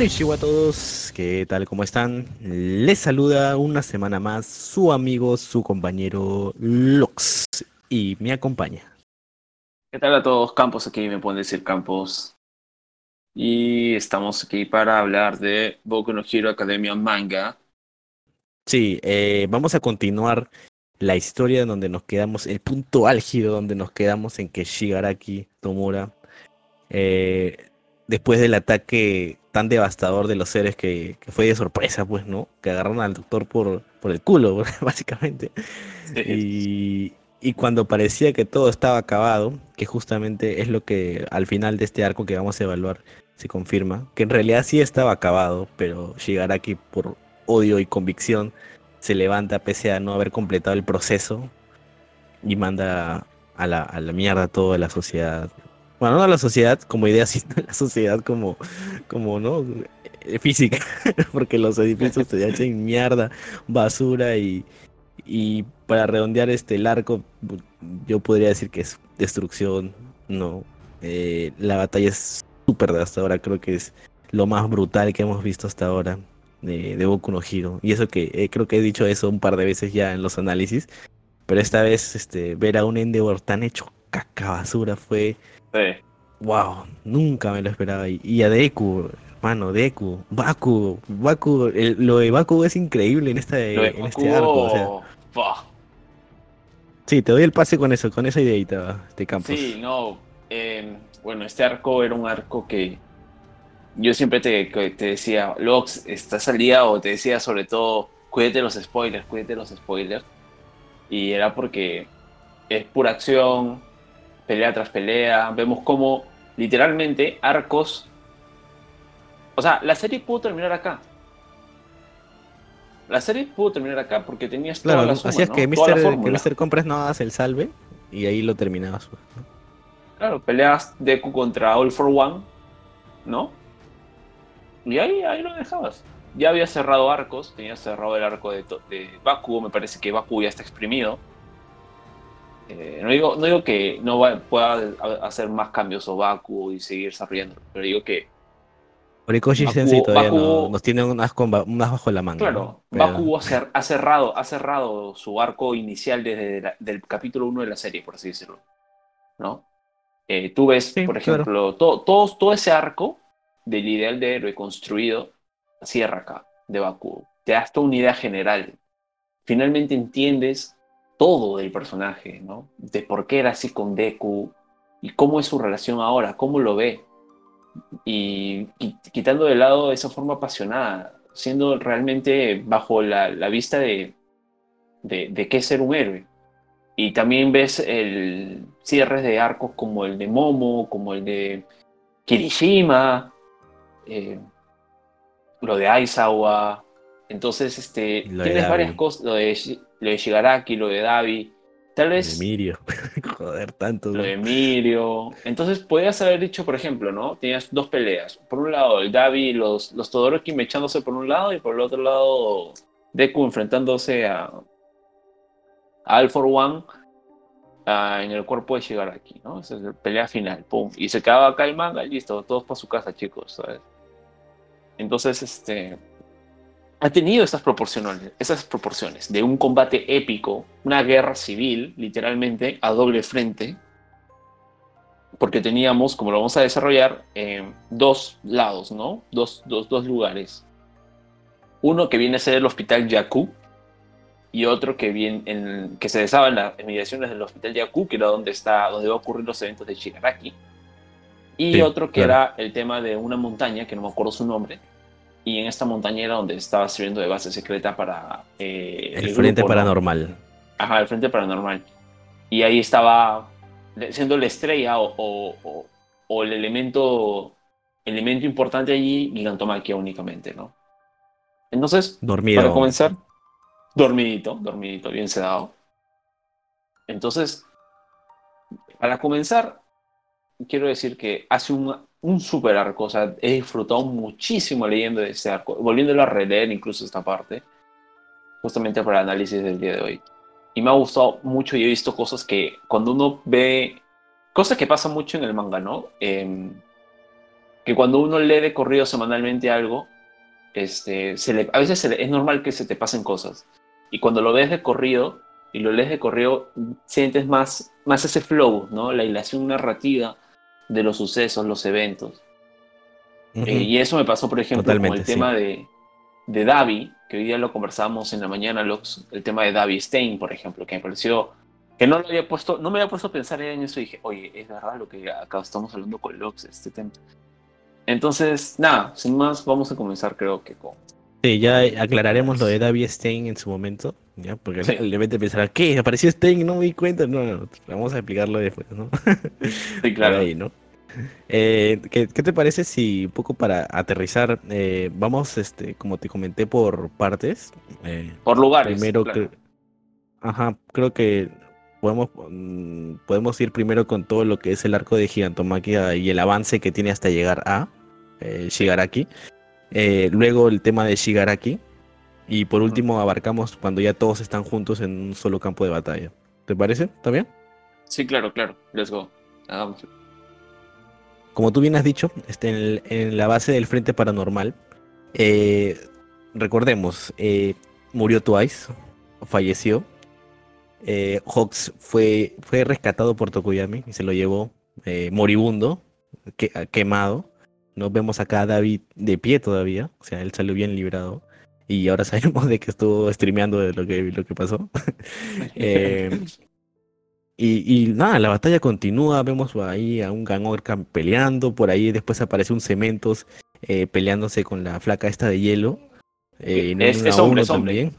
Konnichiwa a todos, ¿qué tal? ¿Cómo están? Les saluda una semana más su amigo, su compañero Lux y me acompaña. ¿Qué tal a todos? Campos aquí, me pueden decir Campos. Y estamos aquí para hablar de Boku no Hero Academia Manga. Sí, eh, vamos a continuar la historia donde nos quedamos, el punto álgido donde nos quedamos en que Shigaraki Tomura, eh, después del ataque tan devastador de los seres que, fue de sorpresa, pues, ¿no? Que agarraron al doctor por, por el culo, básicamente. Y, y, cuando parecía que todo estaba acabado, que justamente es lo que al final de este arco que vamos a evaluar se confirma, que en realidad sí estaba acabado, pero Shigaraki por odio y convicción se levanta pese a no haber completado el proceso y manda a la, a la mierda toda la sociedad bueno, no la sociedad como idea, sino la sociedad como, como ¿no? Eh, física, porque los edificios se echan mierda, basura y, y para redondear este el arco, yo podría decir que es destrucción, no. Eh, la batalla es súper devastadora, creo que es lo más brutal que hemos visto hasta ahora de, de Boku no Hero. Y eso que eh, creo que he dicho eso un par de veces ya en los análisis, pero esta vez este, ver a un Endeavor tan hecho caca basura fue Wow, nunca me lo esperaba. Y a Deku, hermano, Deku, Baku, Baku, lo de Baku es increíble en, esta, en este arco. Sí, te doy el pase con eso, con esa ideita de campo. Sí, no. Em, bueno, este arco era un arco que yo siempre te, te decía, Lox, ¿estás al día? O te decía sobre todo, cuídate los spoilers, cuídate los spoilers. Y era porque es pura acción, pelea tras pelea, vemos cómo literalmente arcos... O sea, la serie pudo terminar acá. La serie pudo terminar acá porque tenías claro, toda la hacías que, Mr. Compras no hagas el salve y ahí lo terminabas. Pues, claro, peleas Deku contra All for One, ¿no? Y ahí, ahí lo dejabas. Ya había cerrado arcos, tenías cerrado el arco de, de Baku, me parece que Baku ya está exprimido. Eh, no, digo, no digo que no pueda hacer más cambios o Baku y seguir desarrollando, pero digo que. Horikoshi Sensei todavía nos tiene unas, bajo la manga. Claro, Baku ha, cerrado, ha cerrado su arco inicial desde el capítulo 1 de la serie, por así decirlo. ¿No? Eh, tú ves, por ejemplo, todo, todo, ese arco del ideal de héroe construido cierra acá, de Baku. Te das toda una idea general. Finalmente entiendes todo del personaje, ¿no? De por qué era así con Deku y cómo es su relación ahora, cómo lo ve. Y, quitando de lado esa forma apasionada, siendo realmente bajo la, vista de, de, qué es ser un héroe. Y también ves el cierres de arcos como el de Momo, como el de Kirishima, eh, lo de Aizawa. Entonces, este, tienes varias cosas, lo de lo de Shigaraki, lo de Davi. Tal vez. Lo de Mirio. Joder, tanto. Lo de Mirio. Entonces, podías haber dicho, por ejemplo, ¿no? Tenías dos peleas. Por un lado, el Davi, los, los Todoroki mechándose por un lado, y por el otro lado, Deku enfrentándose a. a All for One en el cuerpo de Shigaraki, ¿no? Esa es la pelea final, pum. Y se acaba acá el manga, listo, todos para su casa, chicos, ¿sabes? Entonces, este ha tenido esas proporciones, esas proporciones de un combate épico, una guerra civil, literalmente, a doble frente, porque teníamos, como lo vamos a desarrollar, eh, dos lados, ¿no? Dos, dos, dos, lugares. Uno que viene a ser el Hospital Yaku y otro que, viene en, que se desaba en las inmediaciones del Hospital Yaku, que era donde, está, donde va a ocurrir los eventos de Shigaraki. Y otro que era el tema de una montaña, que no me acuerdo su nombre, y en esta montañera donde estaba sirviendo de base secreta para... Eh, el, Frente Paranormal. Ajá, el Frente Paranormal. Y ahí estaba siendo la estrella o, o, el elemento, elemento importante allí, Gigantomaquia únicamente, ¿no? Entonces, Dormido. para comenzar, dormidito, dormidito, bien sedado. Entonces, para comenzar, quiero decir que hace un, un super arco, o sea, he disfrutado muchísimo leyendo ese arco, volviéndolo a releer incluso esta parte, justamente para el análisis del día de hoy. Y me ha gustado mucho y he visto cosas que cuando uno ve, cosas que pasan mucho en el manga, ¿no? Em, que cuando uno lee de corrido semanalmente algo, este, se le, a veces es normal que se te pasen cosas. Y cuando lo ves de corrido y lo lees de corrido, sientes más, más ese flow, ¿no? La hilación narrativa de los sucesos, los eventos. Eh, y eso me pasó, por ejemplo, con el tema de, de Davi, que hoy día lo conversábamos en la mañana, Lux, el tema de Davi Stein, por ejemplo, que me pareció que no lo había puesto, no me había puesto a pensar en eso y dije, oye, es verdad lo que acá estamos hablando con Lux, este tema. Entonces, nada, sin más, vamos a comenzar creo que con... Sí, ya aclararemos lo de David Stein en su momento, ¿ya? Porque sí. el pensará, ¿qué? ¿Apareció Stein? No me di cuenta. No, no, vamos a explicarlo después, ¿no? Sí, claro. Ahí, ¿no? Eh, ¿qué, ¿qué, te parece si un poco para aterrizar, eh, vamos, este, como te comenté, por partes? Eh, por lugares. Primero, claro. que, ajá, creo que podemos, mm, podemos ir primero con todo lo que es el arco de Gigantomaquia y el avance que tiene hasta llegar a Shigaraki. Luego el tema de Shigaraki. Y por último abarcamos cuando ya todos están juntos en un solo campo de batalla. ¿Te parece? ¿Está bien? Sí, claro, claro. Let's go. Hagamos. Como tú bien has dicho, este, en, en la base del Frente Paranormal, eh, recordemos, eh, murió Twice, falleció. Eh, Hawks fue, fue rescatado por Tokuyami y se lo llevó moribundo, que, quemado. Nos vemos acá a David de pie todavía, o sea, él salió bien librado. Y ahora sabemos de que estuvo streameando de lo que, lo que pasó. eh, y, y, nada, la batalla continúa, vemos ahí a un Ganorca peleando, por ahí después aparece un Cementos eh, peleándose con la flaca esta de hielo. Eh, es, es hombre, es hombre.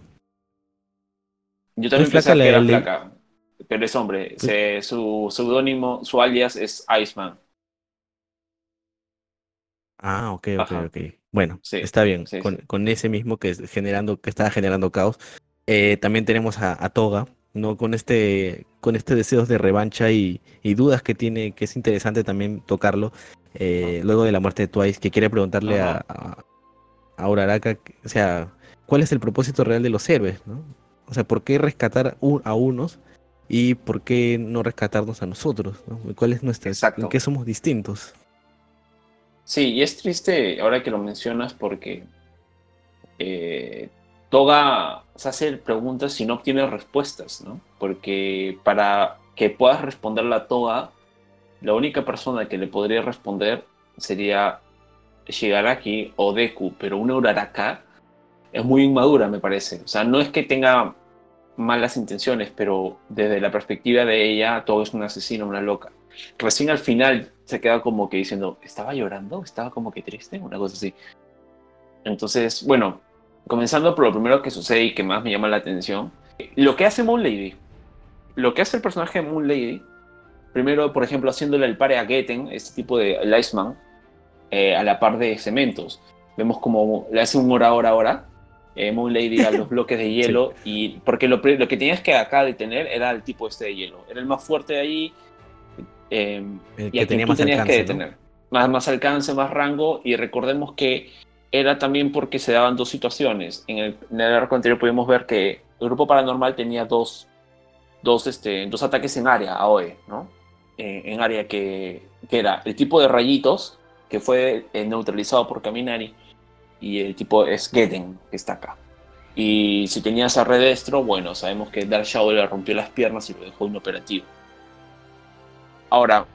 Yo también pensé que era flaca, pero es hombre. Se, su seudónimo, su alias es Iceman. Ah, ok, ok, Ajá. ok. Bueno, sí, está bien. Sí, con, sí. con, ese mismo que, generando, que estaba generando caos. Eh, también tenemos a, a, Toga, ¿no? Con este, con este deseos de revancha y, y, dudas que tiene, que es interesante también tocarlo. Eh, luego de la muerte de Twice, que quiere preguntarle a, a, a Uraraka, o sea, ¿cuál es el propósito real de los héroes? ¿no? O sea, ¿por qué rescatar a unos y por qué no rescatarnos a nosotros? ¿no? ¿Cuál es nuestra, Exacto. ¿En qué somos distintos? Sí, y es triste ahora que lo mencionas porque eh, Toga se hace preguntas y no obtiene respuestas, ¿no? Porque para que puedas responderle a Toga, la única persona que le podría responder sería Shigaraki o Deku, pero una Uraraka es muy inmadura, me parece. O sea, no es que tenga malas intenciones, pero desde la perspectiva de ella, todo es un asesino, una loca. Recién al final se queda como que diciendo, ¿estaba llorando? ¿Estaba como que triste? Una cosa así. Entonces, bueno, comenzando por lo primero que sucede y que más me llama la atención, lo que hace Moon Lady, lo que hace el personaje de Moon Lady, primero, por ejemplo, haciéndole el pare a Getten, este tipo de el Iceman, eh, a la par de cementos. Vemos como le hace un hora, hora, hora, eh, Moon Lady a los bloques de hielo, sí. y porque lo, lo, que tenías que acá detener era el tipo este de hielo, era el más fuerte de ahí, eh, y a quien tú tenías alcance, que detener. ¿no? Más, más alcance, más rango, y recordemos que era también porque se daban dos situaciones. En el, en el arco anterior pudimos ver que el grupo paranormal tenía dos, dos, este, dos ataques en área, AOE, ¿no? Eh, en área que, que, era el tipo de rayitos, que fue eh, neutralizado por Kaminari, y el tipo es Geden, que está acá. Y si tenías a Redestro, bueno, sabemos que Dark Shadow le rompió las piernas y lo dejó inoperativo. Ahora,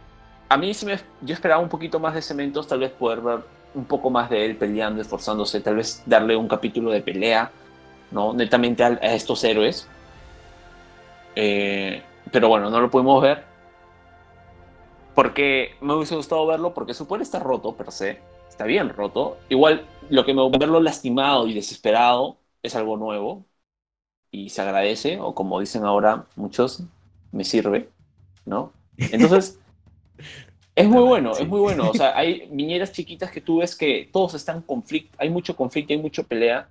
a mí sí me, yo esperaba un poquito más de Cementos, tal vez poder ver un poco más de él peleando, esforzándose, tal vez darle un capítulo de pelea, ¿no? Netamente a, estos héroes. Eh, pero bueno, no lo pudimos ver. Porque me hubiese gustado verlo, porque su poder está roto, per se. Está bien roto. Igual, lo que me verlo lastimado y desesperado es algo nuevo. Y se agradece, o como dicen ahora muchos, me sirve, ¿no? Entonces, es muy bueno, sí. es muy bueno. O sea, hay viñeras chiquitas que tú ves que todos están en conflicto, hay mucho conflicto, hay mucha pelea.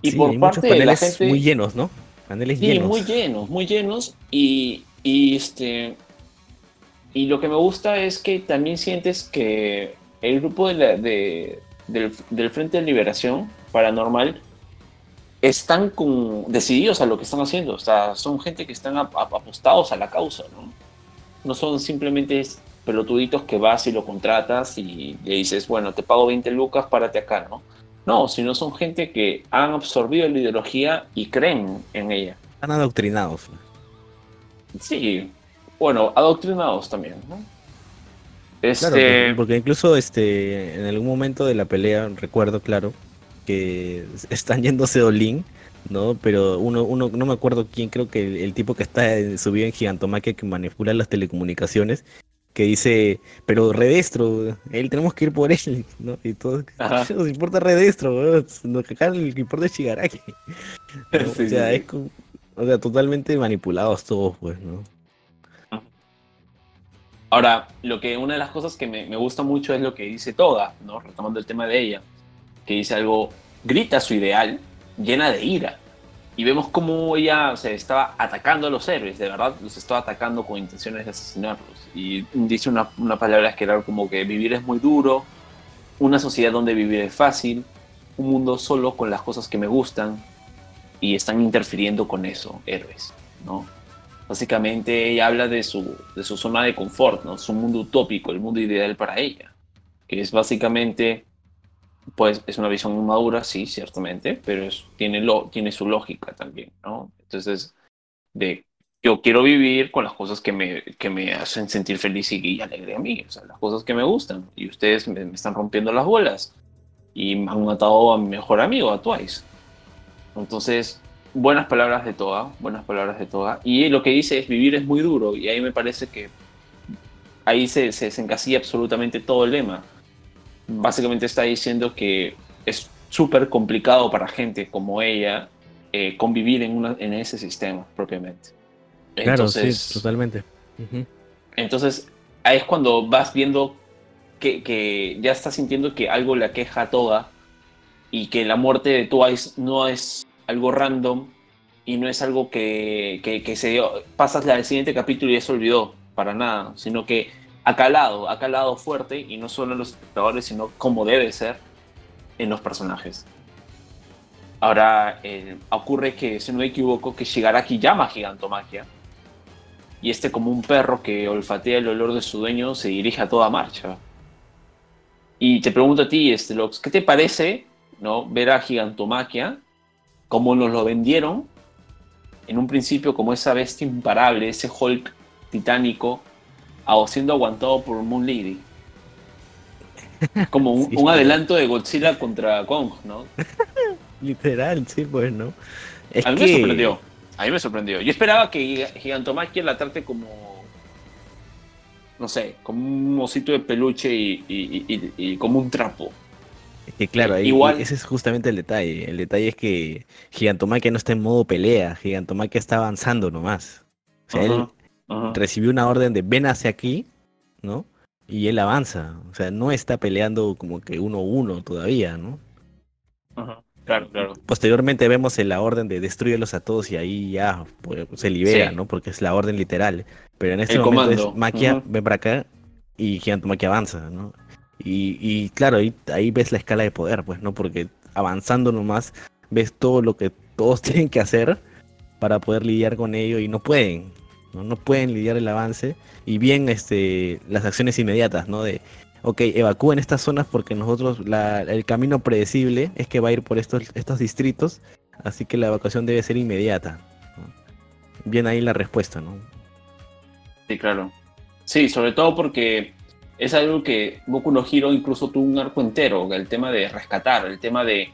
Y sí, por hay parte de la gente. Muy llenos, ¿no? Paneles sí, llenos. muy llenos, muy llenos. Y Y este. Y lo que me gusta es que también sientes que el grupo de de, del, del, Frente de Liberación Paranormal están con, decididos a lo que están haciendo. O sea, son gente que están apostados a la causa, ¿no? No son simplemente pelotuditos que vas y lo contratas y le dices, bueno, te pago 20 lucas, párate acá, ¿no? No, sino son gente que han absorbido la ideología y creen en ella. Están adoctrinados. Sí, bueno, adoctrinados también, ¿no? Este... porque incluso este, en algún momento de la pelea, recuerdo, claro, que están yéndose Olin, ¿no? Pero uno, uno, no me acuerdo quién, creo que el, tipo que está subido en Gigantomaquia que manipula las telecomunicaciones, que dice, pero redestro, él tenemos que ir por él, ¿no? Y todo, ¿qué nos importa redestro? Acá el importa es Shigaraki. o sea, es o sea, totalmente manipulados todos, pues, ¿no? Ahora, lo que una de las cosas que me, me gusta mucho es lo que dice Toga, ¿no? Retomando el tema de ella, que dice algo, grita su ideal, llena de ira. Y vemos cómo ella se estaba atacando a los héroes, de verdad, los estaba atacando con intenciones de asesinarlos. Y dice una, una palabra que era como que vivir es muy duro, una sociedad donde vivir es fácil, un mundo solo con las cosas que me gustan, y están interfiriendo con eso, héroes, ¿no? Básicamente ella habla de su, de su zona de confort, ¿no? Su mundo utópico, el mundo ideal para ella, que es básicamente pues es una visión madura, sí, ciertamente, pero tiene, lo, tiene su lógica también, ¿no? Entonces, de yo quiero vivir con las cosas que me, que me hacen sentir feliz y, alegre a mí, o sea, las cosas que me gustan, y ustedes me, están rompiendo las bolas, y me han matado a mi mejor amigo, a Twice. Entonces, buenas palabras de Toa, buenas palabras de Toa, y lo que dice es vivir es muy duro, y ahí me parece que ahí se, se, se encasilla absolutamente todo el lema básicamente está diciendo que es súper complicado para gente como ella eh, convivir en, una, en ese sistema propiamente. Claro, sí, totalmente. Entonces, ahí es cuando vas viendo que, que, ya estás sintiendo que algo le aqueja a Toga y que la muerte de Twice no es algo random y no es algo que, que, que se dio, pasas al siguiente capítulo y ya se olvidó, para nada, sino que ha calado, ha calado fuerte y no solo en los espectadores, sino como debe ser en los personajes. Ahora eh, ocurre que, si no me equivoco, que Shigaraki llama a Gigantomagia y este como un perro que olfatea el olor de su dueño se dirige a toda marcha. Y te pregunto a ti, este, ¿qué te parece no, ver a Gigantomaquia como nos lo vendieron en un principio como esa bestia imparable, ese Hulk titánico siendo aguantado por Moon Lady. Como un, adelanto de Godzilla contra Kong, ¿no? Literal, sí, pues, ¿no? a mí me sorprendió. A mí me sorprendió. Yo esperaba que Gigantomaquia la trate como. No sé, como un osito de peluche y, como un trapo. que claro, ahí, Igual, ese es justamente el detalle. El detalle es que Gigantomaquia no está en modo pelea. Gigantomaquia está avanzando nomás. O sea, él recibió una orden de ven hacia aquí, ¿no? Y él avanza, o sea, no está peleando como que uno a uno todavía, ¿no? Claro, claro. Posteriormente vemos la orden de destruirlos a todos y ahí ya pues, se libera, ¿no? Porque es la orden literal. Pero en este momento es Maquia, ven para acá y Maquia avanza, ¿no? Y, claro, ahí, ahí ves la escala de poder, pues, ¿no? Porque avanzando nomás ves todo lo que todos tienen que hacer para poder lidiar con ello y no pueden. ¿No? pueden lidiar el avance y bien este, las acciones inmediatas, ¿no? De, ok, evacúen estas zonas porque nosotros el camino predecible es que va a ir por estos, estos distritos, así que la evacuación debe ser inmediata. Bien ahí la respuesta, ¿no? Sí, claro. Sí, sobre todo porque es algo que Boku no Hero incluso tuvo un arco entero, el tema de rescatar, el tema de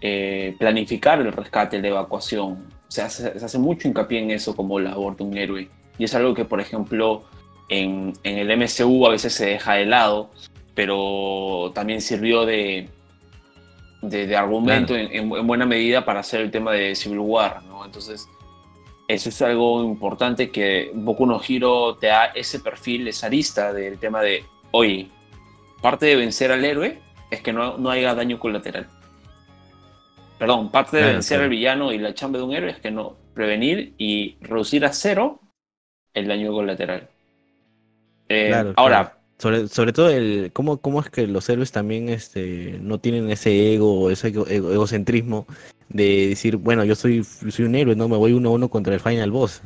eh, planificar el rescate, la evacuación, se hace, mucho hincapié en eso como labor de un héroe. Y es algo que, por ejemplo, en, en el MCU a veces se deja de lado, pero también sirvió de, de, argumento en, buena medida para hacer el tema de Civil War, ¿no? Entonces, eso es algo importante que Boku no Hero te da ese perfil, esa arista del tema de, oye, parte de vencer al héroe es que no, no haya daño colateral. Perdón, parte de vencer al villano y la chamba de un héroe es que no prevenir y reducir a cero el daño colateral. Eh, ahora, Sobre, sobre todo el cómo, cómo es que los héroes también este, no tienen ese ego, ese egocentrismo de decir, bueno, yo soy, soy un héroe, no me voy uno a uno contra el final boss.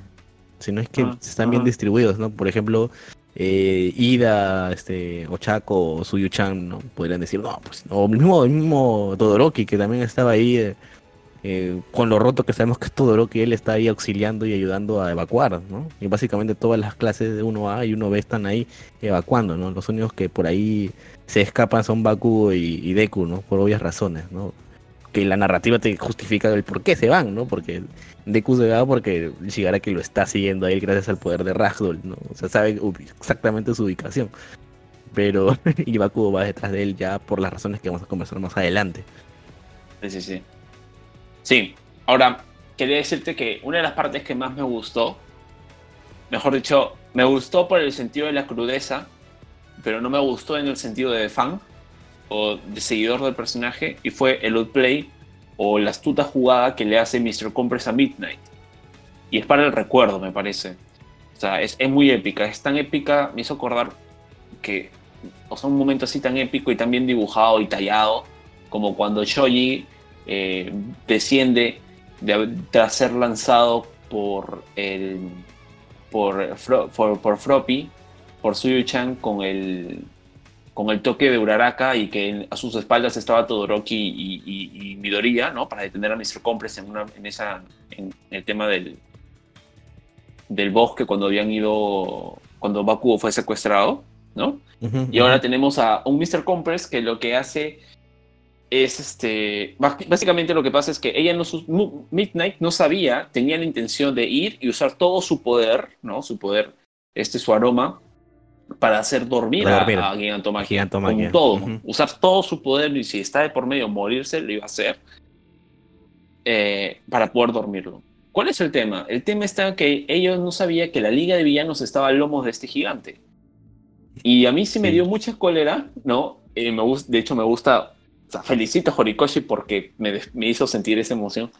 Sino es que ah, están bien distribuidos, ¿no? Por ejemplo, eh, Ida, este, Ochako o Suyuchan, ¿no? Podrían decir, no, pues, o el mismo, mismo Todoroki, que también estaba ahí, eh, eh, con lo roto que sabemos que es Todoroki, él está ahí auxiliando y ayudando a evacuar, ¿no? Y básicamente todas las clases de 1A y 1B están ahí evacuando, ¿no? Los únicos que por ahí se escapan son Baku y Deku, ¿no? Por obvias razones, ¿no? Que la narrativa te justifica el por qué se van, ¿no? Porque Deku se va porque Shigaraki lo está siguiendo a él gracias al poder de Ragdoll, ¿no? O sea, sabe exactamente su ubicación. Pero Ibakudo va detrás de él ya por las razones que vamos a conversar más adelante. Sí, sí, sí. Sí, ahora, quería decirte que una de las partes que más me gustó, mejor dicho, me gustó por el sentido de la crudeza, pero no me gustó en el sentido de fan o de seguidor del personaje, y fue el outplay o la astuta jugada que le hace Mr. Compress a Midnight. Y es para el recuerdo, me parece. O sea, es, muy épica. Es tan épica, me hizo acordar que, o sea, un momento así tan épico y tan bien dibujado y tallado, como cuando Shoji eh, desciende de, tras ser lanzado por el por, por, por Froppy, por Suyu-chan con el con el toque de Uraraka y que a sus espaldas estaba Todoroki y, Midoriya, ¿no? Para detener a Mr. Compress en, una, en, esa, en el tema del, del bosque cuando habían ido, cuando Bakugo fue secuestrado, ¿no? y ahora tenemos a un Mr. Compress que lo que hace es este, básicamente lo que pasa es que ella no, Midnight no sabía, tenía la intención de ir y usar todo su poder, ¿no? Su poder, este, su aroma, para hacer dormir, a, a, Gigantomagia. Con todo. Usar todo su poder y si está de por medio morirse, lo iba a hacer eh, para poder dormirlo. ¿Cuál es el tema? El tema está que ellos no sabían que la Liga de Villanos estaba al lomo de este gigante. Y a mí sí, me dio mucha cólera, ¿no? Eh, me de hecho, me gusta. O sea, felicito a Horikoshi porque me, me hizo sentir esa emoción.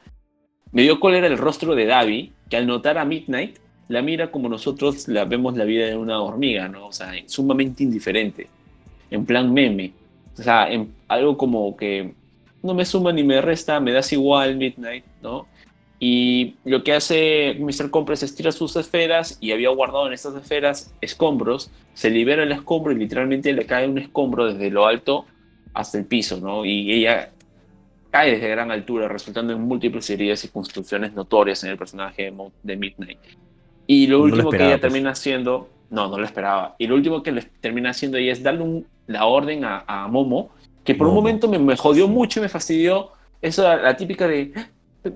Me dio cólera el rostro de Davi, que al notar a Midnight la mira como nosotros la vemos la vida de una hormiga, ¿no? O sea, sumamente indiferente, en plan meme. O sea, en algo como que no me suma ni me resta, me das igual Midnight, ¿no? Y lo que hace Mr. Compress es tirar sus esferas y había guardado en estas esferas escombros, se libera el escombro y literalmente le cae un escombro desde lo alto hasta el piso, ¿no? Y ella cae desde gran altura, resultando en múltiples heridas y construcciones notorias en el personaje de Midnight. Y lo último que ella pues. termina haciendo, no, no lo esperaba. Y lo último que le termina haciendo ella es darle la orden a, Momo, que por un momento me, me, jodió mucho y me fastidió. Eso, la, la típica de,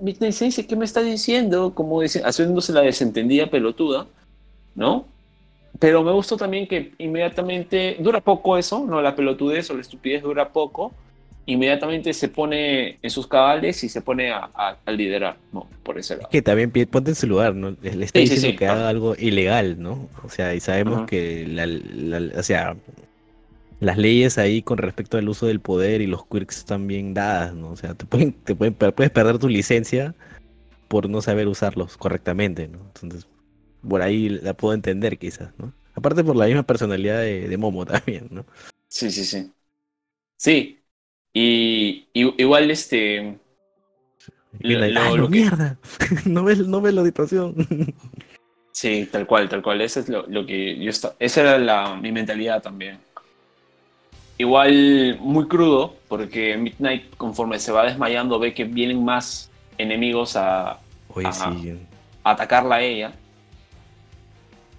Midnight Sensei, ¿qué me está diciendo? Como dice, haciéndose la desentendida pelotuda, ¿no? Pero me gustó también que inmediatamente, dura poco eso, ¿no? La pelotudez o la estupidez dura poco, inmediatamente se pone en sus cabales y se pone a, liderar, ¿no? Por ese lado. Es que también ponte en su lugar, ¿no? Le está diciendo que haga algo ilegal, ¿no? O sea, y sabemos que la, o sea, las leyes ahí con respecto al uso del poder y los quirks están bien dadas, ¿no? O sea, te pueden, te pueden, puedes perder tu licencia por no saber usarlos correctamente, ¿no? Entonces, por ahí la puedo entender quizás, ¿no? Aparte por la misma personalidad de, de Momo también, ¿no? Sí, sí, sí. Sí, y, igual este... Lo, mierda, no ves, no ves la situación. Sí, tal cual, tal cual. Eso es lo, que yo está, esa era la, mi mentalidad también. Igual muy crudo, porque Midnight, conforme se va desmayando, ve que vienen más enemigos a, a, a atacarla a ella.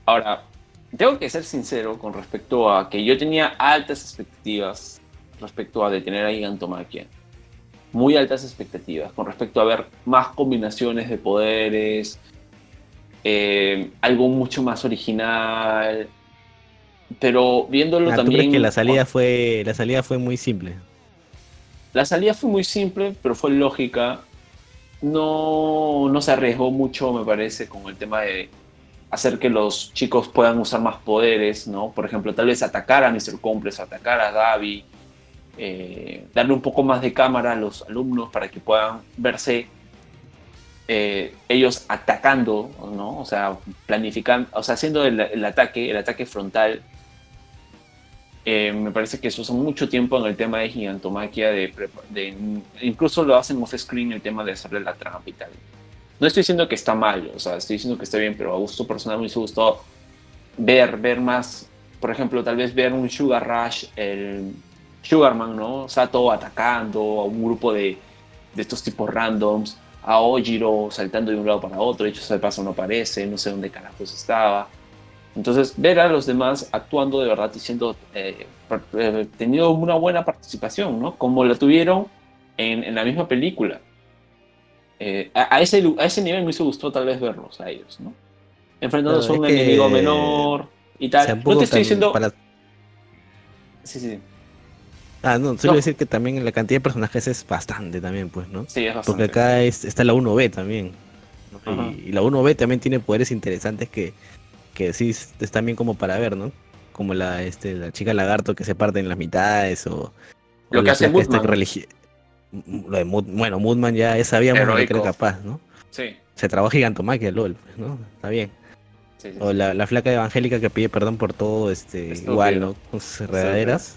Ahora, tengo que ser sincero con respecto a que yo tenía altas expectativas respecto a detener a Gigantomaquia. Muy altas expectativas con respecto a ver más combinaciones de poderes, eh, algo mucho más original. Pero viéndolo ah, también. que la salida fue la salida fue muy simple. La salida fue muy simple, pero fue lógica. No, no se arriesgó mucho, me parece, con el tema de hacer que los chicos puedan usar más poderes, ¿no? Por ejemplo, tal vez atacar a Mr. Complex, atacar a Davi, eh, darle un poco más de cámara a los alumnos para que puedan verse eh, ellos atacando, ¿no? O sea, planificando, o sea, haciendo el, ataque, el ataque frontal. Eh, me parece que eso usa mucho tiempo en el tema de gigantomaquia, de, incluso lo hacen off-screen el tema de hacerle la trampa y tal. No estoy diciendo que está mal, o sea, estoy diciendo que está bien, pero a gusto personal me hubiese ver, ver más, por ejemplo, tal vez ver un Sugar Rush, el Sugarman, ¿no? Sato atacando a un grupo de, de estos tipos randoms, a Ojiro saltando de un lado para otro, de hecho ese paso no aparece, no sé dónde carajos estaba. Entonces, ver a los demás actuando de verdad y siendo, eh, eh, teniendo una buena participación, ¿no? Como la tuvieron en, en la misma película. Eh, a, ese, a ese nivel me hizo gustó tal vez verlos a ellos, ¿no? Enfrentándose a un enemigo menor y tal. No te estoy diciendo... Sí, sí. Ah, no, solo decir que también la cantidad de personajes es bastante también, pues, ¿no? Sí, es bastante. Porque acá está la 1B también. Y, la 1B también tiene poderes interesantes que, que sí están bien como para ver, ¿no? Como la, este, la chica lagarto que se parte en las mitades o... Lo que hace Moodman. Lo de bueno, Moodman ya sabíamos lo que era capaz, ¿no? Sí. Se trabó gigantomaquia, LOL, pues, ¿no? Está bien. O la, la, flaca evangélica que pide perdón por todo, este, igual, ¿no? Con sus enredaderas.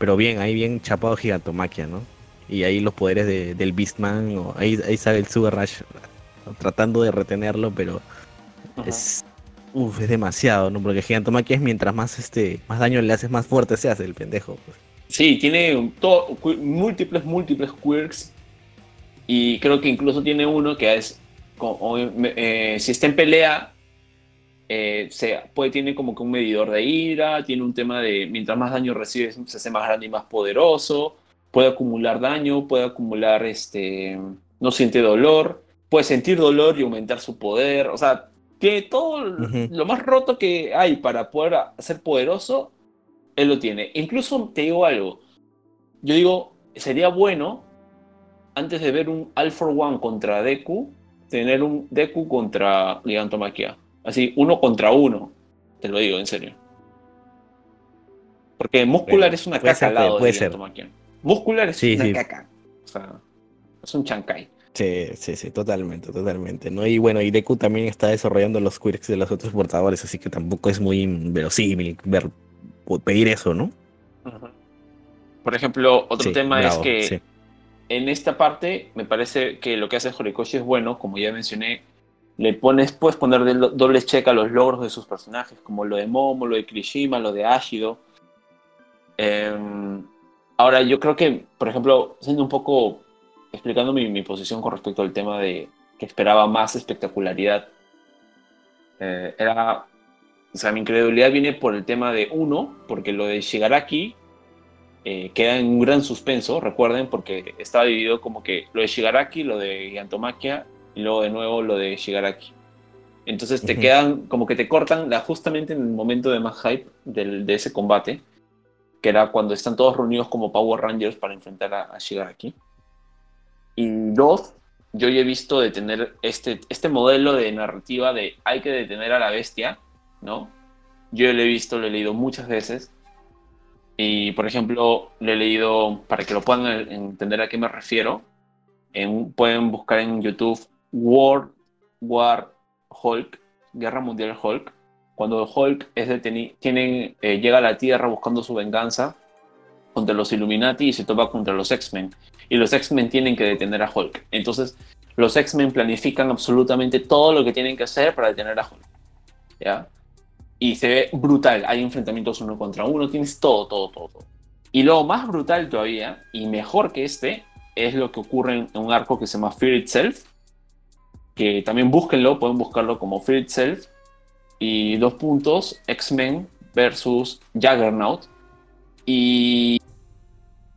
Pero bien, ahí bien chapado gigantomaquia, ¿no? Y ahí los poderes de, del Beastman, o ahí, ahí sale el Sugar Rush tratando de retenerlo, pero es, uf, es demasiado, ¿no? Porque gigantomaquia es mientras más este más daño le haces, más fuerte se hace el pendejo. Pues. Sí, tiene todo, múltiples, múltiples quirks. Y creo que incluso tiene uno que es, eh, si está en pelea, eh, se puede, tiene como que un medidor de ira, tiene un tema de mientras más daño recibes se hace más grande y más poderoso, puede acumular daño, puede acumular, este, no siente dolor, puede sentir dolor y aumentar su poder, o sea, que todo lo más roto que hay para poder ser poderoso, él lo tiene. Incluso te digo algo, yo digo, sería bueno, antes de ver un All for One contra Deku, tener un Deku contra Gigantomaquia. Así, uno contra uno. Te lo digo, en serio. Porque muscular es una caca al lado puede de ser. Muscular es una caca. O sea, es un chancay. Sí, sí, sí, totalmente, totalmente. ¿no? Y bueno, y Deku también está desarrollando los quirks de los otros portadores, así que tampoco es muy verosímil ver, pedir eso, ¿no? Por ejemplo, otro tema es que en esta parte me parece que lo que hace Horikoshi es bueno, como ya mencioné, le pones, puedes poner doble check a los logros de sus personajes, como lo de Momo, lo de Kirishima, lo de Ashido. Em, ahora, yo creo que, por ejemplo, siendo un poco, explicando mi, posición con respecto al tema de que esperaba más espectacularidad, eh, era, o sea, mi incredulidad viene por el tema de uno, porque lo de Shigaraki eh, queda en un gran suspenso, recuerden, porque estaba dividido como que lo de Shigaraki, lo de Gigantomaquia y luego de nuevo lo de Shigaraki. Entonces te quedan, como que te cortan justamente en el momento de más hype de ese combate, que era cuando están todos reunidos como Power Rangers para enfrentar a, Shigaraki. Y dos, yo ya he visto detener este, este modelo de narrativa de hay que detener a la bestia, ¿no? Yo lo he visto, lo he leído muchas veces. Y, por ejemplo, lo he leído, para que lo puedan entender a qué me refiero, pueden buscar en YouTube World War Hulk, Guerra Mundial Hulk, cuando Hulk es tienen, eh, llega a la Tierra buscando su venganza contra los Illuminati y se topa contra los X-Men. Y los X-Men tienen que detener a Hulk. Entonces, los X-Men planifican absolutamente todo lo que tienen que hacer para detener a Hulk. ¿Ya? Y se ve brutal. Hay enfrentamientos uno contra uno, tienes todo, todo, todo. todo. Y lo más brutal todavía, y mejor que este, es lo que ocurre en un arco que se llama Fear Itself, que también búsquenlo, pueden buscarlo como Fear Itself. Y dos puntos, X-Men versus Juggernaut. Y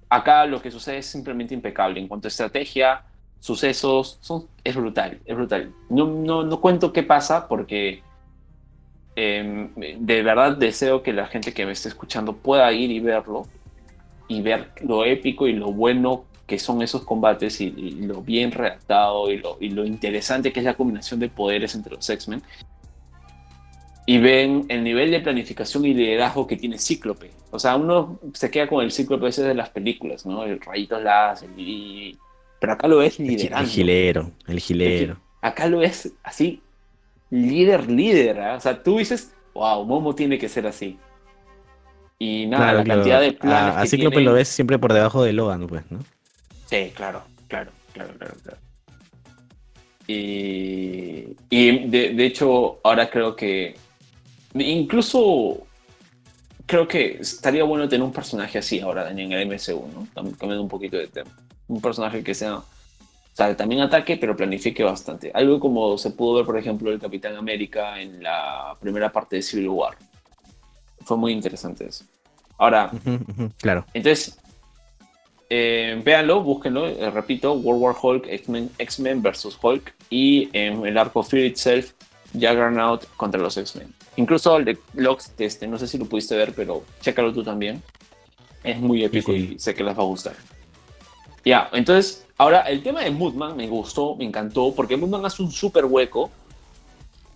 acá lo que sucede es simplemente impecable. En cuanto a estrategia, sucesos, son, es brutal, es brutal. No, no, no cuento qué pasa porque em, de verdad deseo que la gente que me esté escuchando pueda ir y verlo y ver lo épico y lo bueno que son esos combates y, lo bien redactado y lo, y lo, interesante que es la combinación de poderes entre los X-Men. Y ven el nivel de planificación y liderazgo que tiene Cíclope. O sea, uno se queda con el Cíclope ese de las películas, ¿no? El Rayitos Láser y pero acá lo El, liderando. gilero, el gilero. Acá lo ves así, líder, líder. ¿ah? O sea, tú dices, wow, Momo tiene que ser así. Y nada, Claro, la claro. cantidad de planes A, que tienen- lo ves siempre por debajo de Logan, pues, ¿no? Sí, claro, claro, claro, claro, claro. Y, y de, de hecho, ahora creo que incluso creo que estaría bueno tener un personaje así ahora en el MCU, ¿no? Cambiando un poquito de tema. Un personaje que sea, o sea, también ataque, pero planifique bastante. Algo como se pudo ver, por ejemplo, el Capitán América en la primera parte de Civil War. Fue muy interesante eso. Ahora, Claro. entonces, eh, véanlo, búsquenlo, eh, repito, World War Hulk, X-Men X-Men versus Hulk y en el arco Fear Itself, Juggernaut contra los X-Men. Incluso el de Lox, este, no sé si lo pudiste ver, pero chécalo tú también. Es muy épico sí. y sé que les va a gustar. Ya, entonces, ahora el tema de Moodman me gustó, me encantó, porque Moodman hace un súper hueco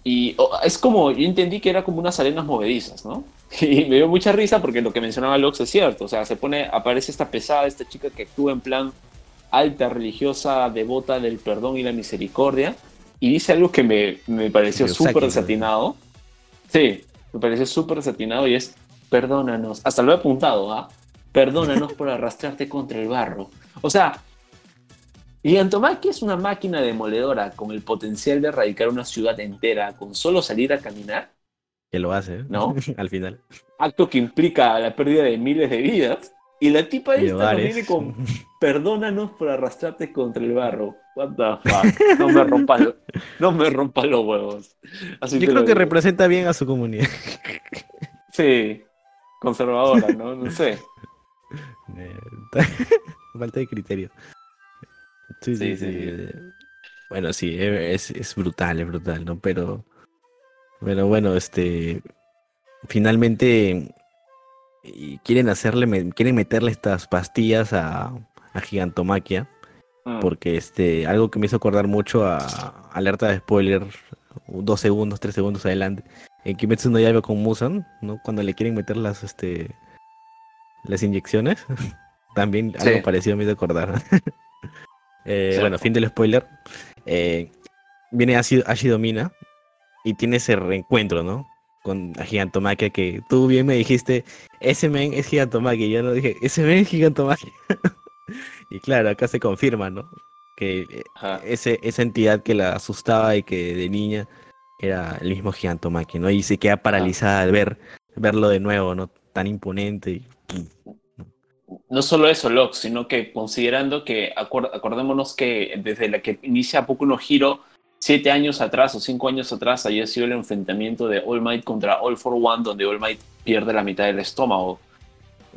y oh, es como, yo entendí que era como unas arenas movedizas, ¿no? Y me dio mucha risa porque lo que mencionaba Lox es cierto. O sea, se pone, aparece esta pesada, esta chica que actúa en plan alta, religiosa, devota del perdón y la misericordia. Y dice algo que me, me pareció súper desatinado. Sí, me pareció súper desatinado y es, perdónanos. Hasta lo he apuntado, ¿ah? Perdónanos por arrastrarte contra el barro. O sea, Gigantomaki es una máquina demoledora con el potencial de erradicar una ciudad entera con solo salir a caminar Que lo hace, ¿eh? ¿No? Al final. acto que implica la pérdida de miles de vidas. Y la tipa de esta nos viene con perdónanos por arrastrarte contra el barro. What the fuck? No me rompas lo- no me rompas los huevos. Así Yo creo que representa bien a su comunidad. Sí, conservadora, ¿no? No sé. Falta de criterio. Sí, sí, Sí, sí. sí, Bueno, sí, es, es brutal, es brutal, ¿no? Pero, pero bueno, este, finalmente quieren hacerle, quieren meterle estas pastillas a, a Gigantomaquia, Mm. porque este, algo que me hizo acordar mucho a alerta de spoiler, dos segundos, tres segundos adelante, en Kimetsu no Yaiba con Musan, ¿no? Cuando le quieren meter las, este, las inyecciones, también algo Sí. parecido me hizo acordar. Eh, bueno, fin del spoiler. Eh, viene Ashi, Ashi Domina y tiene ese reencuentro, ¿no? Con la Gigantomaquia que tú bien me dijiste, ese men es Gigantomaquia. Y yo no dije, ese men es Gigantomaquia. y claro, acá se confirma, ¿no? Que eh, Ajá. ese, esa entidad que la asustaba y que de niña era el mismo Gigantomachia, ¿no? Y se queda paralizada al ver, verlo de nuevo, ¿no? Tan imponente. y- No solo eso, Lox, sino que considerando que, acordémonos que desde la que inicia Boku no Hero, siete años atrás o cinco años atrás, había sido el enfrentamiento de All Might contra All for One, donde All Might pierde la mitad del estómago.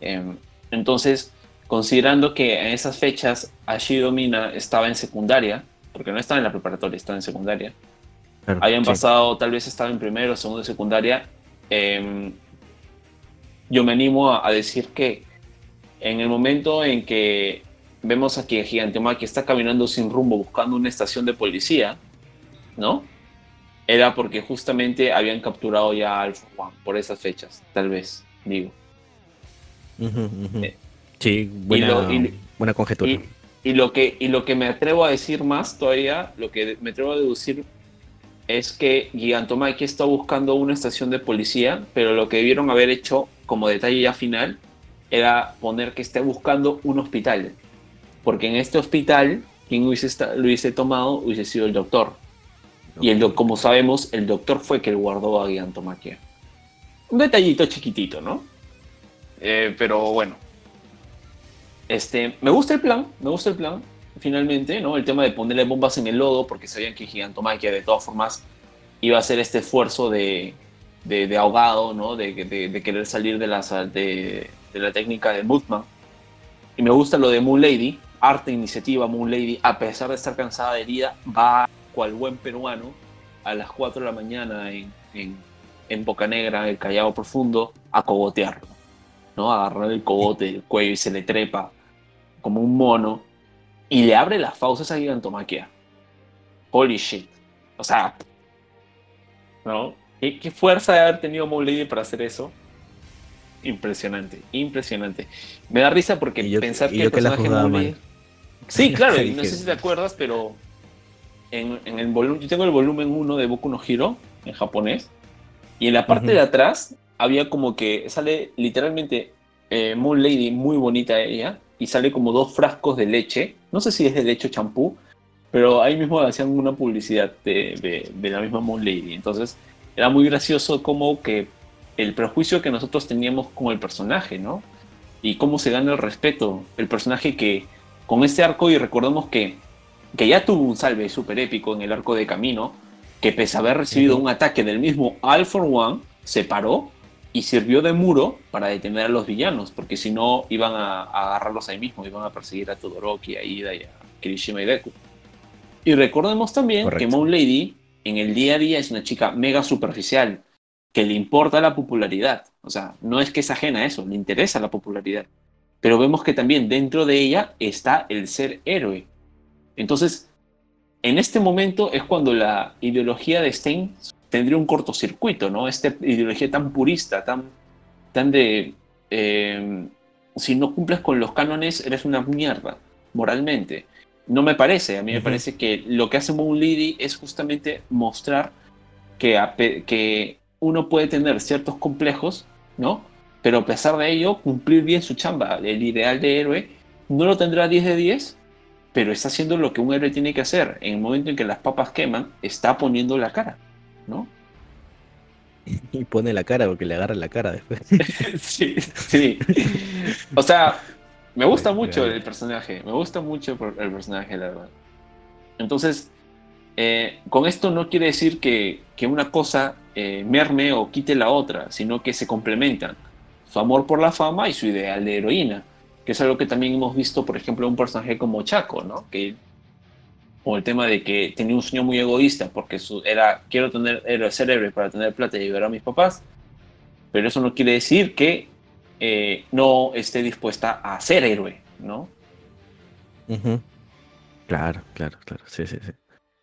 Em, entonces, considerando que en esas fechas Ashido Mina estaba en secundaria, porque no estaba en la preparatoria, estaba en secundaria, Claro, habían sí. pasado, tal vez estaba en primero o segundo de secundaria, em, yo me animo a, a decir que en el momento en que vemos aquí a Gigantomaki está caminando sin rumbo buscando una estación de policía, ¿no? Era porque justamente habían capturado ya a Alpha One por esas fechas, tal vez, digo. Eh, Sí, buena, lo- y- buena conjetura. Y, y lo que, y lo que me atrevo a decir más todavía, lo que me atrevo a deducir es que Gigantomaki está buscando una estación de policía, pero lo que debieron haber hecho como detalle ya final era poner que esté buscando un hospital. Porque en este hospital, quien hubiese lo hubiese tomado hubiese sido el doctor. Y el como sabemos, el doctor fue que guardó a Gigantomachia. Un detallito chiquitito, ¿no? Eh, pero bueno. Este, me gusta el plan, me gusta el plan, finalmente, ¿no? El tema de ponerle bombas en el lodo, porque sabían que Gigantomachia de todas formas iba a hacer este esfuerzo de, de, ahogado, ¿no? De, querer salir de, de, la técnica de Moodman. Y me gusta lo de Moon Lady, arte iniciativa Moon Lady, a pesar de estar cansada de herida, va cual buen peruano a las 4 de la mañana en, en, en Boca Negra, el Callao Profundo, a cogotearlo, ¿no? A agarrar el cogote del cuello y se le trepa como un mono y le abre las fauces a Gigantomachia. Holy shit. O sea, ¿no? ¿Qué, qué fuerza de haber tenido Moon Lady para hacer eso? Impresionante, impresionante. Me da risa porque yo- pensar que el personaje jugaba Moon mal. Lady- Sí, claro, no sé si te acuerdas, pero en, el volumen, yo tengo el volumen 1 de Boku no Hero en japonés, y en la parte de atrás había como que sale literalmente eh, Moon Lady, muy bonita ella, y sale como dos frascos de leche, no sé si es de leche champú, pero ahí mismo hacían una publicidad de, de, la misma Moon Lady, entonces era muy gracioso como que el prejuicio que nosotros teníamos con el personaje, ¿no? Y cómo se gana el respeto, el personaje que con este arco, y recordemos que, que ya tuvo un salve súper épico en el arco de camino, que pese a haber recibido un ataque del mismo All for One, se paró y sirvió de muro para detener a los villanos, porque si no iban a, agarrarlos ahí mismo, iban a perseguir a Todoroki, a Ida y a Kirishima y Deku. Y recordemos también que Moon Lady en el día a día es una chica mega superficial, que le importa la popularidad. O sea, no es que es ajena a eso, le interesa la popularidad pero vemos que también dentro de ella está el ser héroe. Entonces, en este momento es cuando la ideología de Stein tendría un cortocircuito, ¿no? Esta ideología tan purista, tan, tan de... Eh, si no cumples con los cánones, eres una mierda, moralmente. No me parece, a mí me parece que lo que hace Moon Lady es justamente mostrar que, que uno puede tener ciertos complejos, ¿no? pero a pesar de ello, cumplir bien su chamba, el ideal de héroe, no lo tendrá 10 de 10, pero está haciendo lo que un héroe tiene que hacer. En el momento en que las papas queman, está poniendo la cara, ¿no? Y pone la cara porque le agarra la cara después. sí, sí. O sea, me gusta mucho el personaje, me gusta mucho el personaje, la verdad. Entonces, eh, con esto no quiere decir que, una cosa eh, merme o quite la otra, sino que se complementan su amor por la fama y su ideal de heroína, que es algo que también hemos visto, por ejemplo, un personaje como Chaco, ¿no? Que, o el tema de que tenía un sueño muy egoísta, porque su, era, quiero tener, ser héroe para tener plata y ayudar a mis papás, pero eso no quiere decir que eh, no esté dispuesta a ser héroe, ¿no? Claro, claro, claro, sí, sí, sí.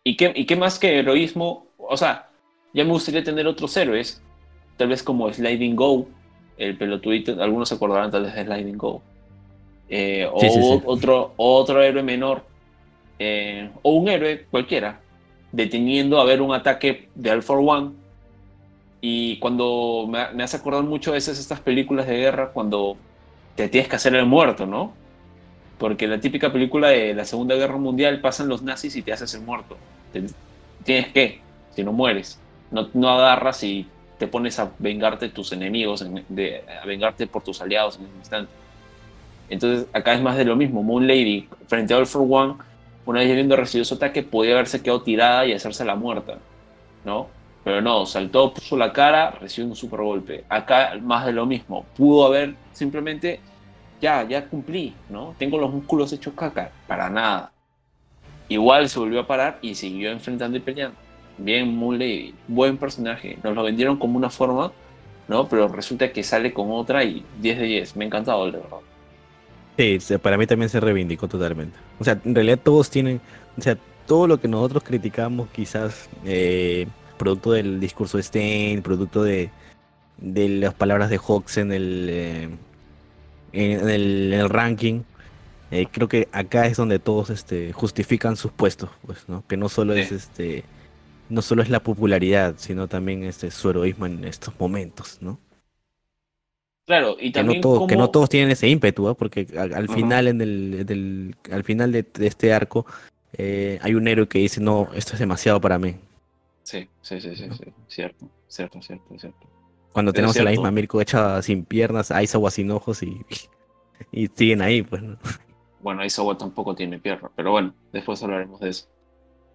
¿Y qué, ¿Y qué más que heroísmo? O sea, ya me gustaría tener otros héroes, tal vez como Sliding Go, el pelotudito, algunos se acordarán tal vez de Sliding Go. Eh, o Otro, otro héroe menor, eh, o un héroe cualquiera, deteniendo a ver un ataque de for One. Y cuando me, hace acordar mucho a veces estas películas de guerra, cuando te tienes que hacer el muerto, ¿no? Porque la típica película de la Segunda Guerra Mundial pasan los nazis y te haces el muerto. tienes que, si no mueres. No, no agarras y te pones a vengarte de tus enemigos, de, a vengarte por tus aliados en un instante. Entonces, acá es más de lo mismo. Moon Lady, frente a All for One, una vez habiendo recibido su ataque, podía haberse quedado tirada y hacerse la muerta, ¿no? Pero no, saltó, puso la cara, recibió un super golpe. Acá más de lo mismo. Pudo haber simplemente, ya, ya cumplí, ¿no? Tengo los músculos hechos caca. Para nada. Igual se volvió a parar y siguió enfrentando y peleando bien Moon Lady, buen personaje. Nos lo vendieron como una forma, ¿no? Pero resulta que sale con otra y 10 de 10. Me ha encantado, de verdad. Sí, para mí también se reivindicó totalmente. O sea, en realidad todos tienen, o sea, todo lo que nosotros criticamos quizás, eh, producto del discurso de Stein, producto de, de las palabras de Hawks en el, eh, en, el, ranking, eh, creo que acá es donde todos este, justifican sus puestos, pues, ¿no? Que no solo es este no solo es la popularidad, sino también este, su heroísmo en estos momentos, ¿no? Claro, y también que no, todos, que no todos tienen ese ímpetu, ¿eh? porque al, final en el, al final de, este arco eh, hay un héroe que dice no, esto es demasiado para mí. Sí, sí, sí, sí, cierto, cierto, cierto, cierto. Cuando tenemos a la misma Mirko hecha sin piernas, Aizawa sin ojos y, y siguen ahí, pues. ¿no? Bueno, Aizawa tampoco tiene piernas, pero bueno, después hablaremos de eso.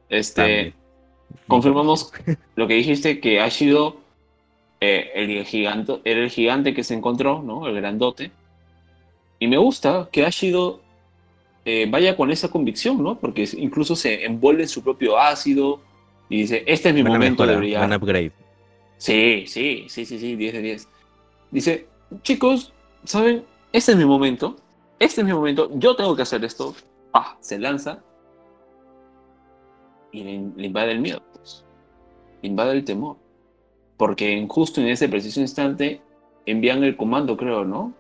Este, confirmamos lo que dijiste, que ha sido eh, el gigante, era el gigante que se encontró, ¿no? El grandote. Y me gusta que ha sido eh, vaya con esa convicción, ¿no? Porque incluso se envuelve en su propio ácido y dice, este es mi momento de brillar. upgrade. Sí, sí, sí, sí, sí, 10 de 10. Dice, chicos, ¿saben? Este es mi momento. Este es mi momento. Yo tengo que hacer esto. Ah, se lanza y le, invade el miedo, pues. Le invade el temor. Porque justo en ese preciso instante envían el comando, creo, ¿no?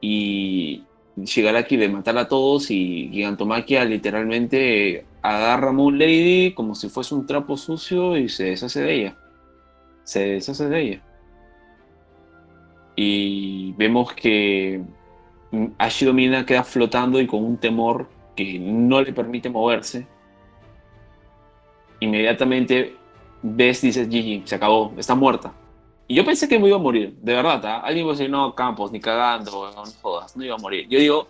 Y, Shigaraki de matar a todos y Gigantomaquia literalmente agarra a Moon Lady como si fuese un trapo sucio y se deshace de ella. Se deshace de ella. Y vemos que Ashidomina queda flotando y con un temor que no le permite moverse. Inmediatamente ves, dices, Gigi, se acabó, está muerta. Y yo pensé que me iba a morir, de verdad. ¿ah? Alguien va a decir, no, Campos, ni cagando, no jodas, no iba a morir. Yo digo,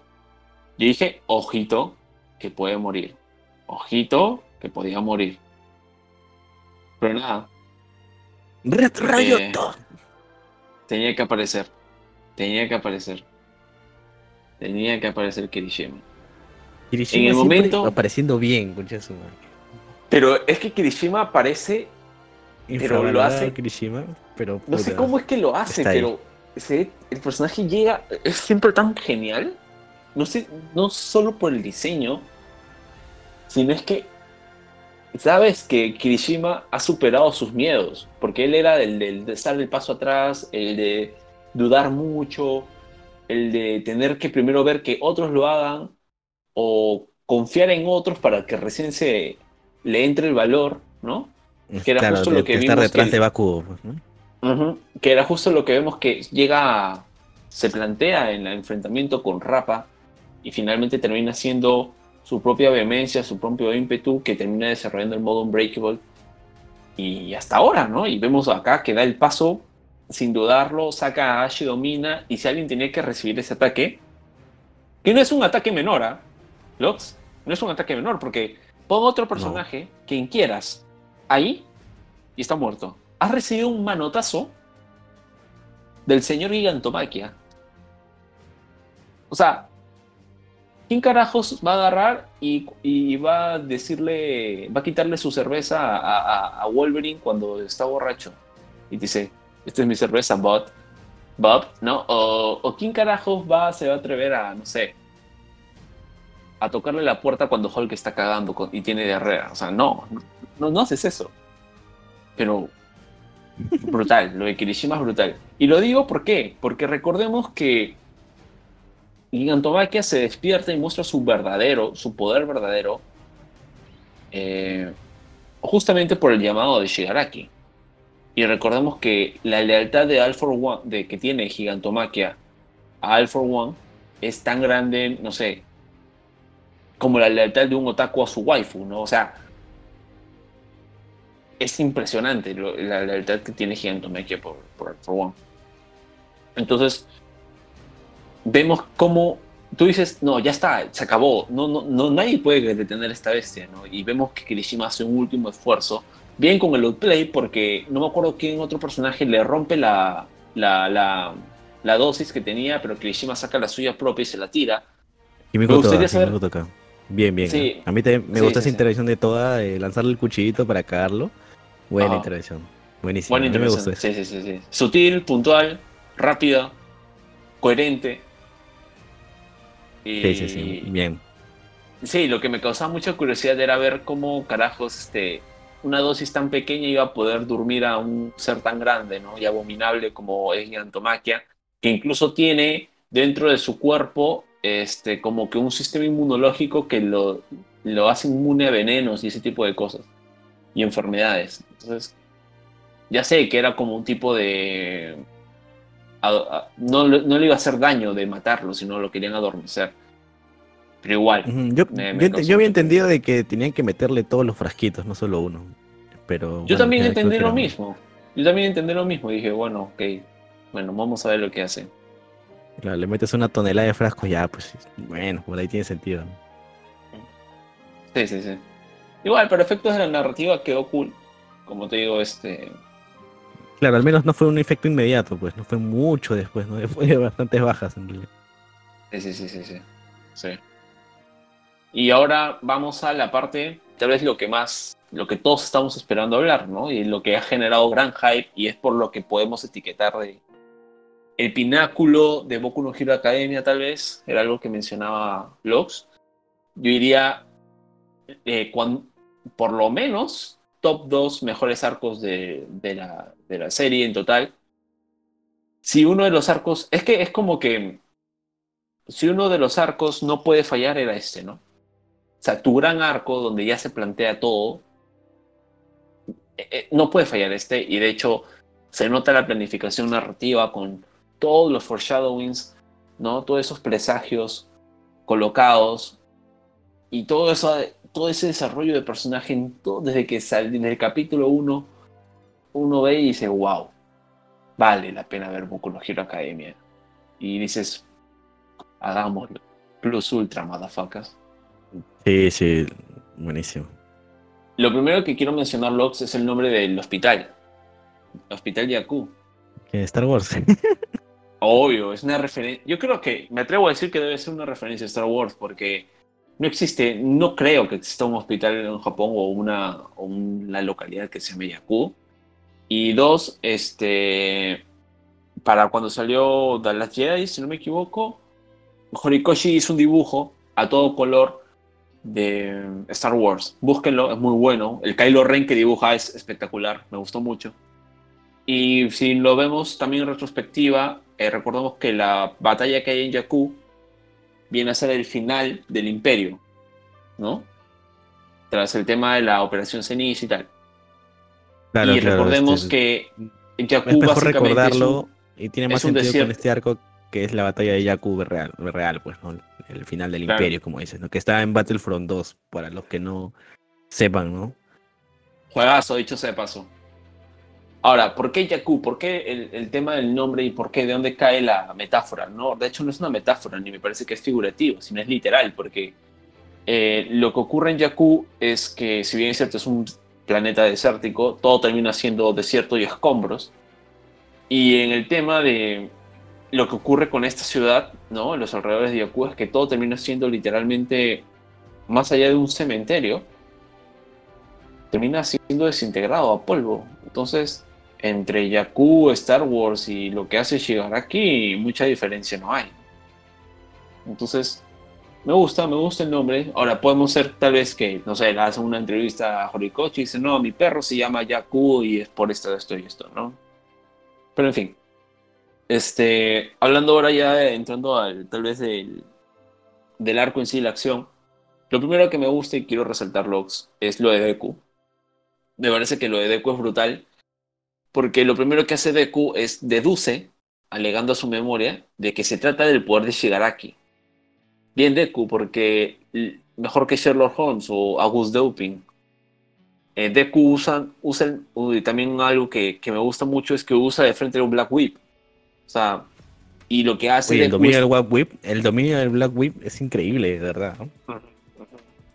yo dije, ojito, que puede morir. Ojito, que podía morir. Pero nada. Eh, tenía que aparecer. Tenía que aparecer. Tenía que aparecer Kirishima. Kirishima en el momento apareciendo bien, Pero es que Kirishima aparece pero lo hace Kirishima, pero no sé cómo es que lo hace, pero el personaje llega es siempre tan genial. No sé, no solo por el diseño, sino es que sabes que Kirishima ha superado sus miedos, porque él era el de estar el paso atrás, el de dudar mucho, el de tener que primero ver que otros lo hagan o confiar en otros para que recién se le entre el valor, ¿no? Que era justo lo que vimos detrás de Bakugo, pues, que era justo lo que vemos que llega, se plantea en el enfrentamiento con Rapa y finalmente termina siendo su propia vehemencia, su propio ímpetu que termina desarrollando el modo Unbreakable. Y hasta ahora, ¿no? Y vemos acá que da el paso sin dudarlo, saca a Ashi Domina y si alguien tenía que recibir ese ataque, que no es un ataque menor, ¿ah? Lux, no es un ataque menor porque pon otro personaje, quien quieras, ahí y está muerto. Has recibido un manotazo del señor Gigantomaquia. O sea, ¿quién carajos va a agarrar y, va a decirle, va a quitarle su cerveza a, Wolverine cuando está borracho? Y dice, esta es mi cerveza, Bob. Bob, ¿no? O, quién carajos va, se va a atrever a, no sé, a tocarle la puerta cuando Hulk está cagando y tiene diarrea. O sea, no, no, no haces eso. Pero brutal, lo de Kirishima es brutal. Y lo digo ¿por qué? Porque recordemos que Gigantomaquia se despierta y muestra su verdadero, su poder verdadero, eh, justamente por el llamado de Shigaraki. Y recordemos que la lealtad de All One, de que tiene Gigantomaquia a All One, es tan grande, no sé, como la lealtad de un otaku a su waifu, ¿no? O sea, es impresionante la lealtad que tiene Gigantomaquia por, por, por One. Entonces, vemos cómo tú dices, no, ya está, se acabó, no, no, no, nadie puede detener esta bestia, ¿no? Y vemos que Kirishima hace un último esfuerzo, bien con el outplay, porque no me acuerdo quién otro personaje le rompe la, la, la, la dosis que tenía, pero Kirishima saca la suya propia y se la tira. Y me, gustaría saber... Bien, bien. Sí. A mí también me gusta esa intervención de toda, de lanzarle el cuchillito para cagarlo. Buena intervención. Buenísimo. Buena intervención. Sí, sí, sí, sí. Sutil, puntual, rápida, coherente. Sí, sí, sí. Bien. Sí, lo que me causaba mucha curiosidad era ver cómo carajos este, una dosis tan pequeña iba a poder dormir a un ser tan grande ¿no? y abominable como es Gigantomaquia, que incluso tiene dentro de su cuerpo este, como que un sistema inmunológico que lo, lo hace inmune a venenos y ese tipo de cosas y enfermedades. Entonces, ya sé que era como un tipo de... no, le iba a hacer daño de matarlo, sino lo querían adormecer. Pero igual. Yo, yo, había entendido de que tenían que meterle todos los frasquitos, no solo uno. Pero, yo también entendí lo mismo. Yo también entendí lo mismo. Dije, bueno, ok. Bueno, vamos a ver lo que hace. Claro, le metes una tonelada de frascos, ya, pues bueno, por ahí tiene sentido. Sí, sí, sí. Igual, para efectos de la narrativa quedó cool. Como te digo, este. Claro, al menos no fue un efecto inmediato, pues, no fue mucho después, ¿no? Fue de bastantes bajas en realidad. Sí, sí, sí, sí, sí. Y ahora vamos a la parte, tal vez lo que más, lo que todos estamos esperando hablar, ¿no? Y lo que ha generado gran hype y es por lo que podemos etiquetar de el pináculo de Boku no Hero Academia, tal vez, era algo que mencionaba Lox. Yo diría, eh, cuando, por lo menos top 2 mejores arcos de, la, de, la, serie en total. Si uno de los arcos, es que es como que si uno de los arcos no puede fallar era este, ¿no? O sea, tu gran arco donde ya se plantea todo, eh, eh, no puede fallar este y de hecho se nota la planificación narrativa con todos los foreshadowings, ¿no? Todos esos presagios colocados y todo eso, todo ese desarrollo de personaje en todo, desde que sale, desde el capítulo 1 uno ve y dice, wow, vale la pena ver Boku no Hero Academia. Y dices, hagámoslo. Plus Ultra, motherfuckers. Sí, sí, buenísimo. Lo primero que quiero mencionar, Lox, es el nombre del hospital. Hospital Yaku. Star Wars. Obvio, es una referencia. Yo creo que, me atrevo a decir que debe ser una referencia a Star Wars, porque no existe, no creo que exista un hospital en Japón o una, o una localidad que se llame Yaku. Y dos, este, para cuando salió The Last Jedi, si no me equivoco, Horikoshi hizo un dibujo a todo color de Star Wars. Búsquenlo, es muy bueno. El Kylo Ren que dibuja es espectacular, me gustó mucho. Y si lo vemos también en retrospectiva, eh, recordemos que la batalla que hay en Jakku viene a ser el final del Imperio, ¿no? Tras el tema de la Operación Ceniz y tal. y recordemos este, que Jakku es mejor recordarlo y tiene más sentido con este arco que es la batalla de Jakku real, real pues, ¿no? el final del imperio, como dices, ¿no? Que está en Battlefront 2, para los que no sepan, ¿no? Juegazo, dicho sea de paso. Ahora, ¿por qué Yaku? ¿Por qué el, tema del nombre y por qué de dónde cae la metáfora? No, de hecho no es una metáfora, ni me parece que es figurativo, sino es literal, porque eh, lo que ocurre en Yaku es que, si bien es cierto, es un planeta desértico, todo termina siendo desierto y escombros. Y en el tema de, lo que ocurre con esta ciudad, ¿no? En los alrededores de Yaku es que todo termina siendo literalmente, más allá de un cementerio, termina siendo desintegrado a polvo. Entonces, entre Yaku, Star Wars y lo que hace Shigaraki, mucha diferencia no hay. Entonces, me gusta, me gusta el nombre. Ahora podemos ser tal vez que, no sé, le hacen una entrevista a Horikoshi y dice, no, mi perro se llama Yaku y es por esto, esto y esto, ¿no? Pero en fin, este, hablando ahora ya entrando al tal vez del, del arco en sí, la acción, lo primero que me gusta y quiero resaltar, Lox, es lo de Deku. Me parece que lo de Deku es brutal, porque lo primero que hace Deku es deduce, alegando a su memoria, de que se trata del poder de Shigaraki. Bien Deku, porque mejor que Sherlock Holmes o August Dupin. Eh, Deku usa, usa también algo que, que, me gusta mucho es que usa de frente un Black Whip. O sea, y lo que hace. el, dominio del Black Whip, el dominio del Black Whip es increíble, de verdad.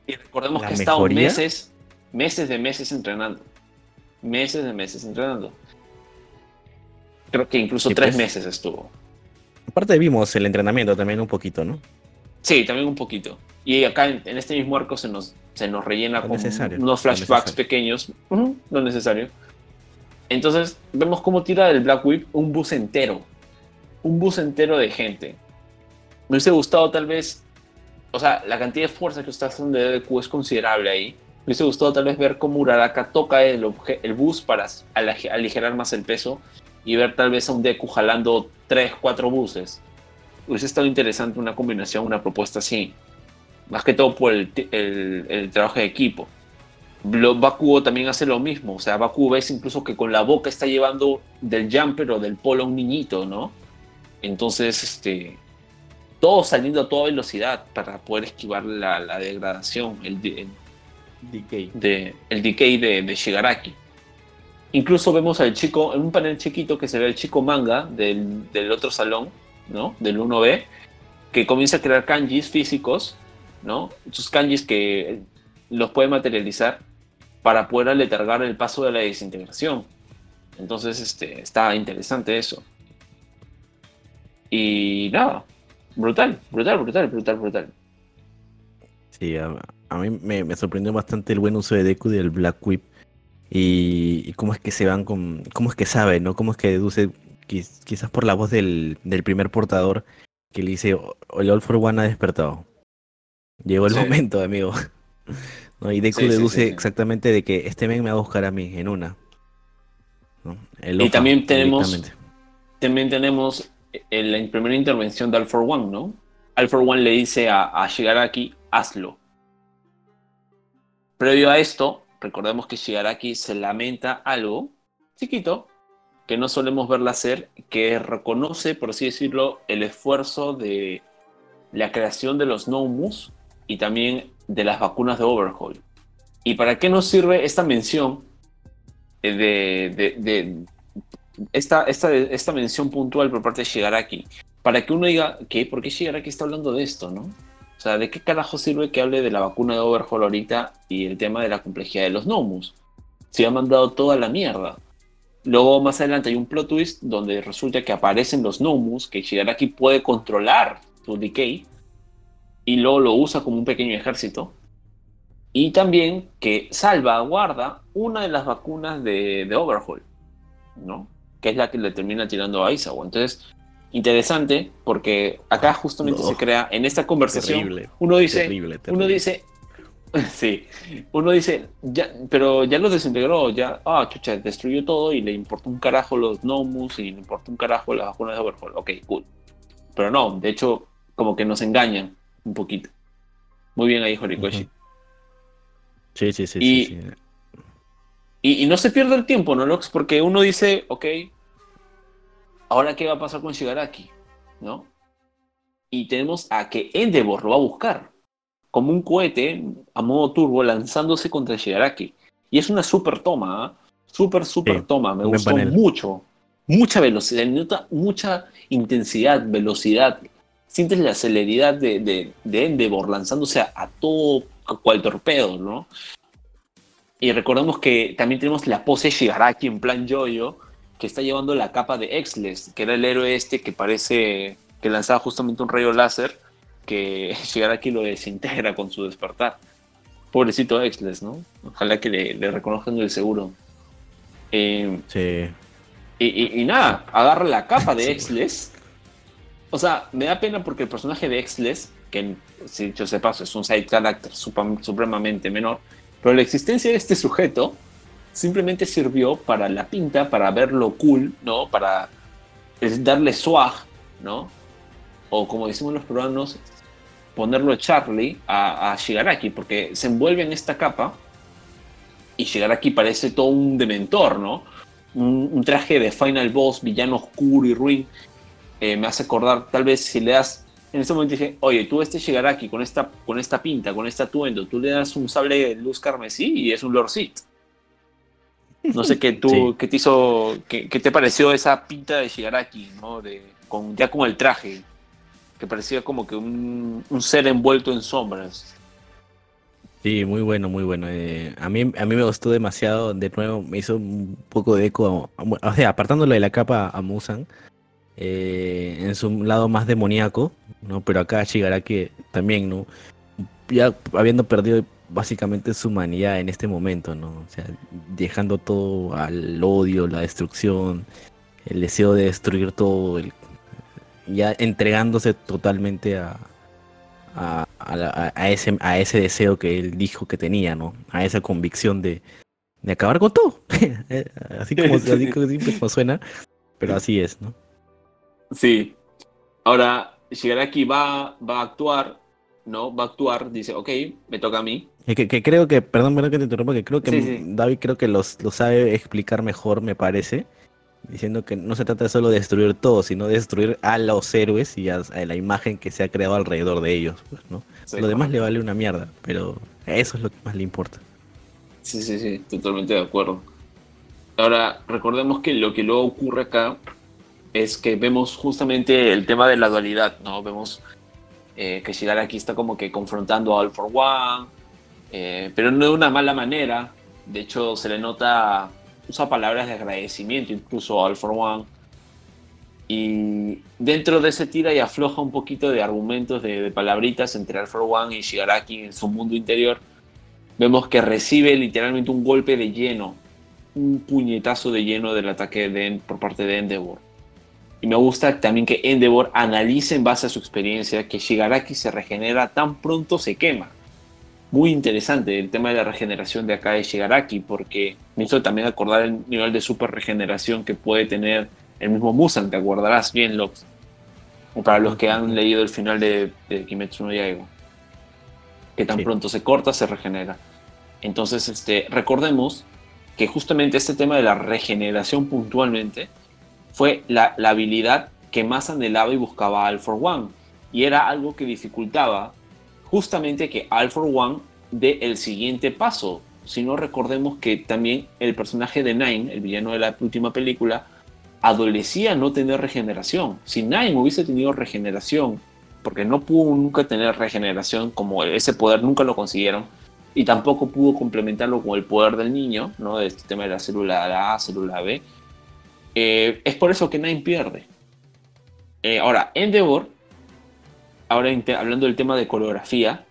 Y recordemos que ha estado meses, meses de meses entrenando. Meses de meses entrenando. Creo que incluso tres pues. meses estuvo. Aparte vimos el entrenamiento también un poquito, ¿no? Sí, también un poquito. Y acá en, este mismo arco se nos, se nos rellena con unos flashbacks pequeños. no necesario. Entonces vemos cómo tira del Black Whip un bus entero un bus entero de gente. Me hubiese gustado tal vez, o sea, la cantidad de fuerza que está haciendo de DQ es considerable ahí. Me hubiese gustado tal vez ver cómo Uraraka toca el, el bus para aligerar más el peso y ver tal vez a un Deku jalando 3, 4 buses. Hubiese estado interesante una combinación, una propuesta así. Más que todo por el, el, trabajo de equipo. Bakugo también hace lo mismo. O sea, Bakugo ves incluso que con la boca está llevando del jumper o del polo a un niñito, ¿no? Entonces, este, todo saliendo a toda velocidad para poder esquivar la, degradación, el, decay, de, el decay de, Shigaraki. Incluso vemos al chico, en un panel chiquito que se ve el chico manga del, otro salón, ¿no? Del 1B, que comienza a crear kanjis físicos, ¿no? Sus kanjis que los puede materializar para poder aletargar el paso de la desintegración. Entonces, este, está interesante eso. Y nada, brutal, brutal, brutal, brutal, brutal. Sí, a, mí me, sorprendió bastante el buen uso de Deku del Black Whip. Y, cómo es que se van con. cómo es que sabe, ¿no? Cómo es que deduce, quizás por la voz del, primer portador, que le dice: El All for One ha despertado. Llegó el momento, amigo. Y Deku deduce exactamente de que este men me va a buscar a mí en una. y también tenemos. También tenemos en la primera intervención de All for One, ¿no? All for One le dice a, a Shigaraki, hazlo. Previo a esto, recordemos que Shigaraki se lamenta algo chiquito que no solemos verla hacer, que reconoce, por así decirlo, el esfuerzo de la creación de los Nomus y también de las vacunas de Overhaul. ¿Y para qué nos sirve esta mención de, de, de, esta, esta, esta mención puntual por parte de Shigaraki? Para que uno diga, ¿qué? ¿Por qué Shigaraki está hablando de esto, no? O sea, ¿de qué carajo sirve que hable de la vacuna de Overhaul ahorita y el tema de la complejidad de los Nomus? Se ha mandado toda la mierda. Luego más adelante hay un plot twist donde resulta que aparecen los Nomus, que Shigaraki puede controlar su decay y luego lo usa como un pequeño ejército. Y también que salvaguarda una de las vacunas de, de Overhaul, ¿no? Que es la que le termina tirando a Isawa. Entonces, interesante porque acá justamente se crea en esta conversación uno dice uno dice Sí, uno dice, ya, pero ya lo desintegró, ya, ah, chucha, destruyó todo y le importó un carajo los Nomus y le importó un carajo las vacunas de Overhaul. Ok, cool. Pero no, de hecho, como que nos engañan un poquito. Muy bien ahí, Horikoshi. Sí, sí, sí. Y, sí, sí. Y, y, no se pierde el tiempo, ¿no, Lox? Porque uno dice, ok, ¿ahora qué va a pasar con Shigaraki? ¿No? Y tenemos a que Endeavor lo va a buscar como un cohete a modo turbo lanzándose contra Shigaraki. Y es una super toma, ¿eh? super, super Sí, toma. Me gustó panel. mucho. Mucha velocidad, nota mucha intensidad, velocidad. Sientes la celeridad de, de, de Endeavor lanzándose a, a todo cual torpedo, ¿no? Y recordemos que también tenemos la pose de Shigaraki en plan yoyo, que está llevando la capa de Exles, que era el héroe este que parece que lanzaba justamente un rayo láser que Shigaraki lo desintegra con su despertar. Pobrecito Exles, ¿no? Ojalá que le, le reconozcan el seguro. Eh, Sí. y, y- y nada, agarra la capa de. Exles. O sea, me da pena porque el personaje de Exles, que si dicho se paso es un side character supremamente menor, pero la existencia de este sujeto simplemente sirvió para la pinta, para verlo cool, ¿no? Para darle swag, ¿no? O como decimos los peruanos, ponerlo Charlie a, a Shigaraki, porque se envuelve en esta capa y Shigaraki parece todo un dementor, ¿no? Un, traje de Final Boss, villano oscuro y ruin. Eh, me hace acordar, tal vez si le das, en ese momento dije, oye, tú este Shigaraki con esta, con esta pinta, con este atuendo, tú le das un sable de luz carmesí y es un Lord Sith. No sé qué tú, Sí. qué te hizo, qué, qué te pareció esa pinta de Shigaraki, ¿no? De, con, ya con el traje, que parecía como que un, un ser envuelto en sombras. Sí, muy bueno, muy bueno. Eh, a mí, a mí me gustó demasiado. De nuevo, me hizo un poco de eco. a- a- o sea, apartándolo de la capa a Musan, eh, en su lado más demoníaco, ¿no? Pero acá Shigaraki también, ¿no? Ya habiendo perdido básicamente su humanidad en este momento, ¿no? O sea, dejando todo al odio, la destrucción, el deseo de destruir todo, el- ya entregándose totalmente a, a, a ese, a ese deseo que él dijo que tenía, ¿no? A esa convicción de, de acabar con todo. Eh, así, como, así como siempre como suena, pero así es, ¿no? Sí. Ahora, Shigaraki va, va a actuar, ¿no? Va a actuar, dice, ok, me toca a mí. Que, que- creo que, perdón, perdón que te interrumpa, que creo que Sí, sí. David creo que los, lo sabe explicar mejor, me parece, diciendo que no se trata solo de destruir todo, sino de destruir a los héroes y a, a la imagen que se ha creado alrededor de ellos, pues, ¿no? Sí, Lo demás le vale una mierda, pero eso es lo que más le importa. Sí, sí, sí, totalmente de acuerdo. Ahora, recordemos que lo que luego ocurre acá es que vemos justamente el tema de la dualidad, ¿no? Vemos eh, que Shigaraki está como que confrontando a All for One, eh, pero no de una mala manera. De hecho, se le nota, usa palabras de agradecimiento incluso a All for One. Y dentro de ese tira y afloja un poquito de argumentos, de, palabritas entre All for One y Shigaraki en su mundo interior vemos que recibe literalmente un golpe de lleno, un puñetazo de lleno del ataque de, por parte de Endeavor. Y me gusta también que Endeavor analice en base a su experiencia que Shigaraki se regenera tan pronto se quema. Muy interesante el tema de la regeneración de acá de Shigaraki, porque me hizo también acordar el nivel de super regeneración que puede tener el mismo Musan, te acordarás bien, Lox. para los que han leído el final de, de Kimetsu no Yaiba. Que tan Sí. pronto se corta, se regenera. Entonces, este, recordemos que justamente este tema de la regeneración puntualmente fue la, la habilidad que más anhelaba y buscaba All for One. Y era algo que dificultaba justamente que All for One dé el siguiente paso. Si no recordemos que también el personaje de Nine, el villano de la última película, adolecía no tener regeneración. Si Nine hubiese tenido regeneración, porque no pudo nunca tener regeneración, como ese poder nunca lo consiguieron, y tampoco pudo complementarlo con el poder del niño, ¿no? De este tema de la célula A, célula B, eh, es por eso que Nine pierde. Eh, ahora, Endeavor, ahora hablando del tema de coreografía,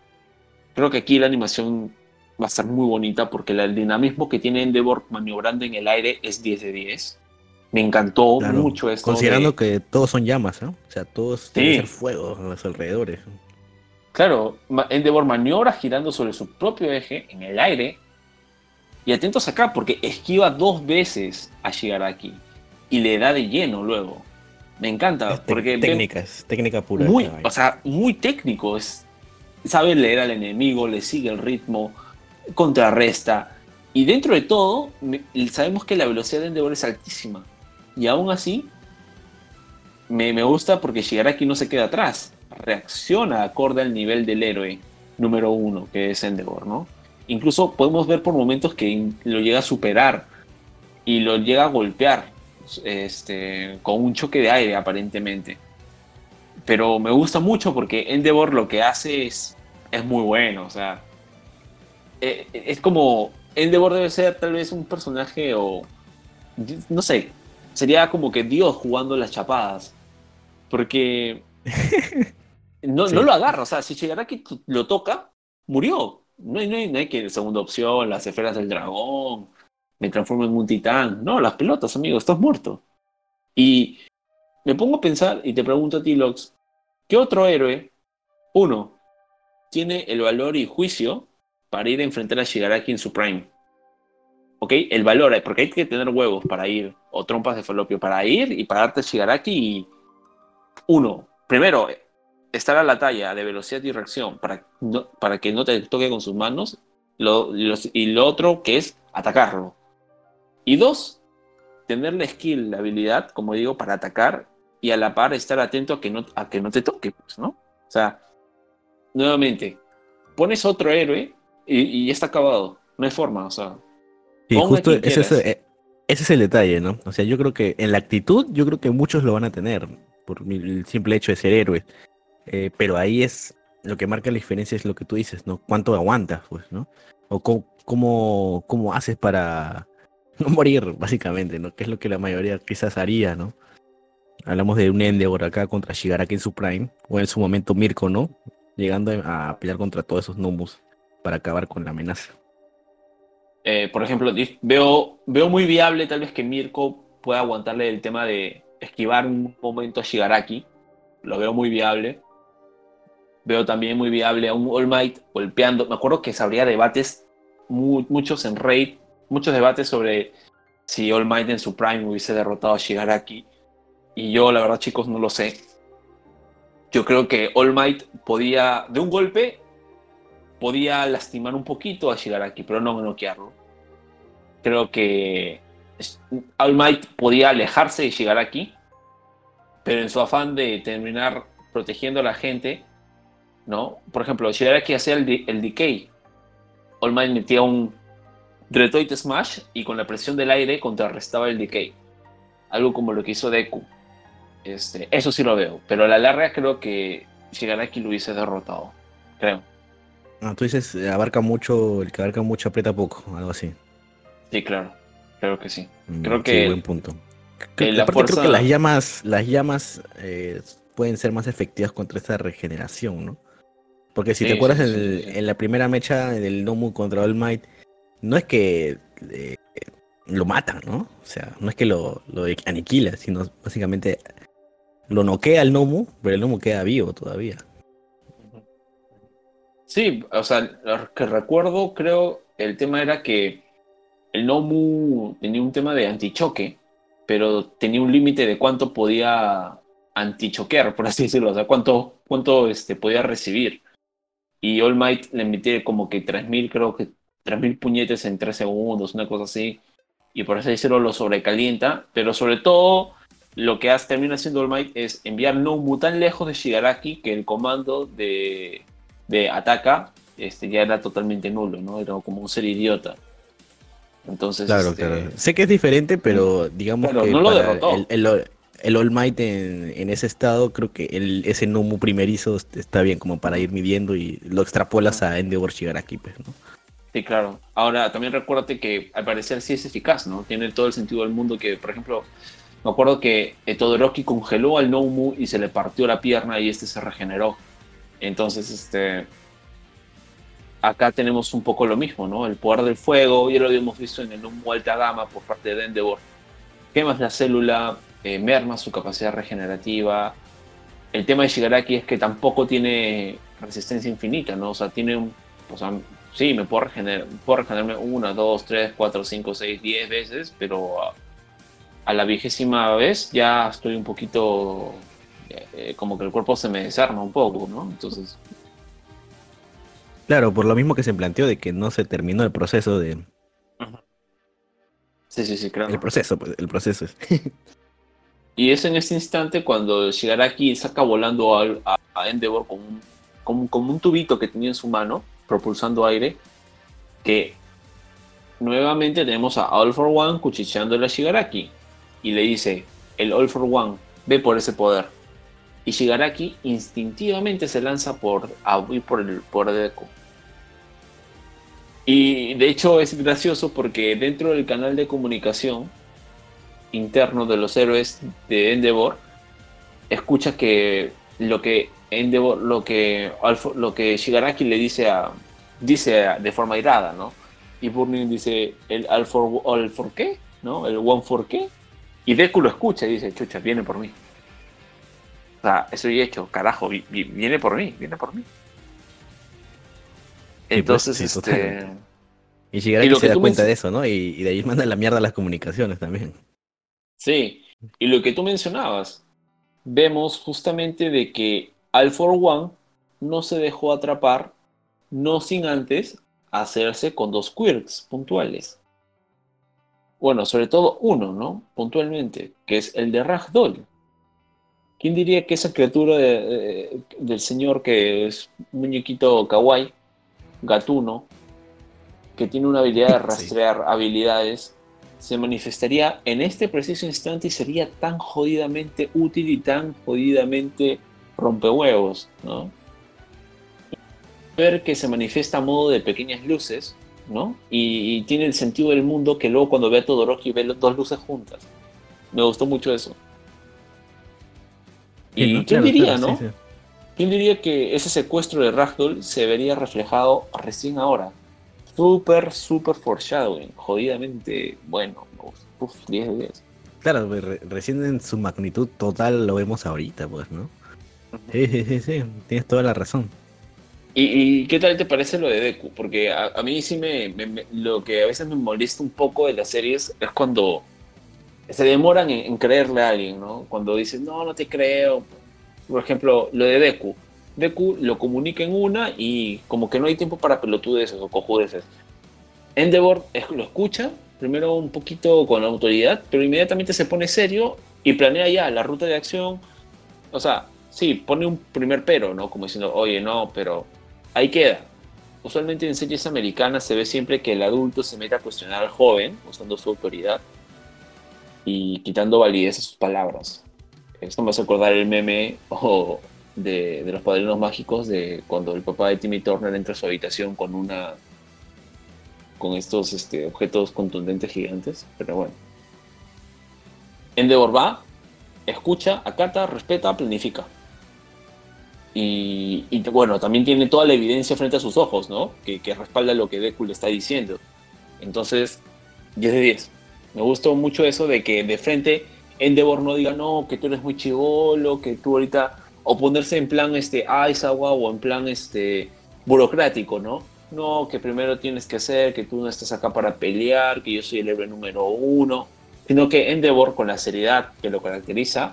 creo que aquí la animación va a ser muy bonita porque el dinamismo que tiene Endeavor maniobrando en el aire es 10 de 10. Me encantó Claro, mucho esto. Considerando de- que todos son llamas, ¿no? O sea, todos Sí. tienen fuego a los alrededores. Claro, Endeavor maniobra girando sobre su propio eje en el aire. Y atentos acá, porque esquiva dos veces a Shigaraki y le da de lleno luego. Me encanta, porque ven- técnica, pura. muy, o sea, muy técnico. Es, sabe leer al enemigo, le sigue el ritmo, contrarresta. Y dentro de todo, sabemos que la velocidad de Endeavor es altísima. Y aún así, me, me gusta porque Shigaraki no se queda atrás. Reacciona acorde al nivel del héroe número uno, que es Endeavor, ¿no? Incluso podemos ver por momentos que lo llega a superar y lo llega a golpear este, con un choque de aire, aparentemente pero me gusta mucho porque Endeavor lo que hace es, es muy bueno, o sea, eh, es como, Endeavor debe ser tal vez un personaje o, no sé, sería como que Dios jugando las chapadas, porque no, Sí. no lo agarra, o sea, si Shigaraki lo toca, murió, no hay, no hay, no hay que segunda opción, las esferas del dragón, me transformo en un titán, no, las pelotas, amigo, estás muerto. Y me pongo a pensar y te pregunto a ti, Lox, ¿qué otro héroe, uno, tiene el valor y juicio para ir a enfrentar a Shigaraki en su prime? ¿Ok? El valor, porque hay que tener huevos para ir, o trompas de falopio para ir y pararte a Shigaraki y, uno, primero, estar a la talla de velocidad y reacción para, para que no te toque con sus manos, lo- los- y lo otro que es atacarlo. Y dos, tener la skill, la habilidad, como digo, para atacar y a la par estar atento a que no, a que no te toque, pues, ¿no? O sea, nuevamente, pones otro héroe y, y ya está acabado. No hay forma, o sea. Sí, ponga justo ese es, eh, ese es el detalle, ¿no? O sea, yo creo que en la actitud, yo creo que muchos lo van a tener por el simple hecho de ser héroes. Eh, pero ahí es lo que marca la diferencia es lo que tú dices, ¿no? ¿Cuánto aguantas, pues, ¿no? O cómo, cómo, cómo haces para no morir, básicamente, ¿no? Que es lo que la mayoría quizás haría, ¿no? Hablamos de un Endeavor acá contra Shigaraki en su prime, o en su momento Mirko, ¿no? Llegando a pelear contra todos esos Nomus para acabar con la amenaza. Eh, por ejemplo, veo, veo muy viable tal vez que Mirko pueda aguantarle el tema de esquivar un momento a Shigaraki. Lo veo muy viable. Veo también muy viable a un All Might golpeando. Me acuerdo que se habría debates, mu- muchos en Raid, muchos debates sobre si All Might en su prime hubiese derrotado a Shigaraki. Y yo, la verdad, chicos, no lo sé. Yo creo que All Might podía, de un golpe, podía lastimar un poquito a Shigaraki, pero no noquearlo. Creo que All Might podía alejarse de Shigaraki, pero en su afán de terminar protegiendo a la gente, ¿no? Por ejemplo, Shigaraki hacía el, el decay. All Might metía un Retoid Smash y con la presión del aire contrarrestaba el decay. Algo como lo que hizo Deku. Este, eso sí lo veo, pero a la larga creo que Shigaraki lo hubiese derrotado. Creo. Ah, tú dices, eh, abarca mucho, el que abarca mucho aprieta poco, algo así. Sí, claro. Creo que sí. Mm, Creo sí, que- buen punto. que Creo, la que las llamas, las llamas eh, pueden ser más efectivas contra esta regeneración, ¿no? Porque si Sí, te acuerdas sí, en, el- la primera mecha del Nomu contra All Might, no es que eh, lo matan, ¿no? O sea, no es que lo, aniquila, sino básicamente lo noquea al Nomu, pero el Nomu queda vivo todavía. Sí, o sea, lo que recuerdo, creo, el tema era que el Nomu tenía un tema de antichoque, pero tenía un límite de cuánto podía anti-choquear, por así decirlo, o sea, cuánto, cuánto este, podía recibir. Y All Might le metió como que 3.000, creo que 3.000 puñetes en 3 segundos, una cosa así. Y por así decirlo lo sobrecalienta, pero sobre todo lo que hace, termina haciendo All Might es enviar Nomu tan lejos de Shigaraki que el comando de, de Ataka este, ya era totalmente nulo, ¿no? Era como un ser idiota. Entonces, claro, este, claro. Sé que es diferente, pero digamos Pero que no lo derrotó. el, el- el All Might en, en ese estado, creo que el, ese Nomu primerizo está bien como para ir midiendo y lo extrapolas a Endeavor Shigaraki, pues, ¿no? Sí, claro. Ahora, también recuérdate que al parecer sí es eficaz, ¿no? Tiene todo el sentido del mundo que, por ejemplo, me acuerdo que Todoroki congeló al Nomu y se le partió la pierna y este se regeneró. Entonces, este... Acá tenemos un poco lo mismo, ¿no? El poder del fuego, ya lo habíamos visto en el Nomu alta gama por parte de Endeavor. Quemas la célula, eh, merma su capacidad regenerativa. El tema de Shigaraki es que tampoco tiene resistencia infinita, ¿no? O sea, tiene un... O sea, sí, me puedo regenerar, puedo regenerarme una, dos, tres, cuatro, cinco, seis, diez veces, pero a, a la vigésima vez ya estoy un poquito, eh, como que el cuerpo se me desarma un poco, ¿no? Entonces, Claro, por lo mismo que se planteó de que no se terminó el proceso de... sí, sí, sí, claro. El proceso, pues, el proceso es. Y es en este instante cuando Shigaraki saca volando a, a Endeavor con un, con, un- con un tubito que tenía en su mano, propulsando aire, que nuevamente tenemos a All for One cuchicheándole a Shigaraki. Y le dice, el All for One, ve por ese poder. Y Shigaraki instintivamente se lanza por, a por el por Deku. Y de hecho es gracioso porque dentro del canal de comunicación interno de los héroes de Endeavor, escucha que lo que Endeavor, lo que lo que Shigaraki le dice a dice de forma irada, ¿no? Y Burning dice el All for, all for qué, ¿no? El One for qué. Y Deku lo escucha y dice, chucha, viene por mí. O sea, estoy hecho, carajo, vi- vi- viene por mí, viene por mí. pues, Entonces, sí, este. Y Y Shigaraki se que da cuenta de eso, ¿no? Y, y de ahí manda la mierda a las comunicaciones también. Sí, y lo que tú mencionabas, vemos justamente de que All for One no se dejó atrapar, no sin antes hacerse con dos quirks puntuales. Bueno, sobre todo uno, ¿no? Puntualmente, que es el de Ragdoll. ¿Quién diría que esa criatura de- de- del señor que es un muñequito kawaii, gatuno, que tiene una habilidad de Sí. rastrear habilidades, se manifestaría en este preciso instante y sería tan jodidamente útil y tan jodidamente rompehuevos, ¿no? Ver que se manifiesta a modo de pequeñas luces, ¿no? Y, y tiene el sentido del mundo que luego cuando ve a Todoroki ve dos luces juntas. Me gustó mucho eso. Sí, ¿Y ¿no? quién Claro, diría, claro, no? sí, sí. ¿Quién diría que ese secuestro de Ragdoll se vería reflejado recién ahora? Súper, súper foreshadowing. Jodidamente bueno. Uf, 10 de 10. Claro, re- recién en su magnitud total lo vemos ahorita, pues, ¿no? Sí, sí, sí, sí, tienes toda la razón. ¿Y, y qué tal te parece lo de Deku? Porque a, a mí sí me, me- me- Lo que a veces me molesta un poco de las series es cuando se demoran en, en creerle a alguien, ¿no? Cuando dicen, no, no te creo. Por ejemplo, lo de Deku. Deku lo comunica en una y como que no hay tiempo para pelotudeces o cojudeces. Endeavor es- lo escucha, primero un poquito con autoridad, pero inmediatamente se pone serio y planea ya la ruta de acción. O sea, sí, pone un primer pero, ¿no? Como diciendo, oye, no, pero ahí queda. Usualmente en series americanas se ve siempre que el adulto se mete a cuestionar al joven, usando su autoridad y quitando validez a sus palabras. Esto me hace acordar el meme o de, de los padrinos mágicos de cuando el papá de Timmy Turner entra a su habitación con una con estos este, objetos contundentes gigantes, pero bueno. Endeavor va, escucha, acata, respeta, planifica. Y, y, bueno, también tiene toda la evidencia frente a sus ojos, ¿no? Que, que respalda lo que Deku le está diciendo. Entonces, 10 de 10. Me gustó mucho eso de que de frente Endeavor no diga, no, que tú eres muy chivolo, que tú ahorita. O ponerse en plan este Aizawa o en plan este burocrático, ¿no? No, que primero tienes que hacer, que tú no estás acá para pelear, que yo soy el héroe número uno. Sino que Endeavor, con la seriedad que lo caracteriza,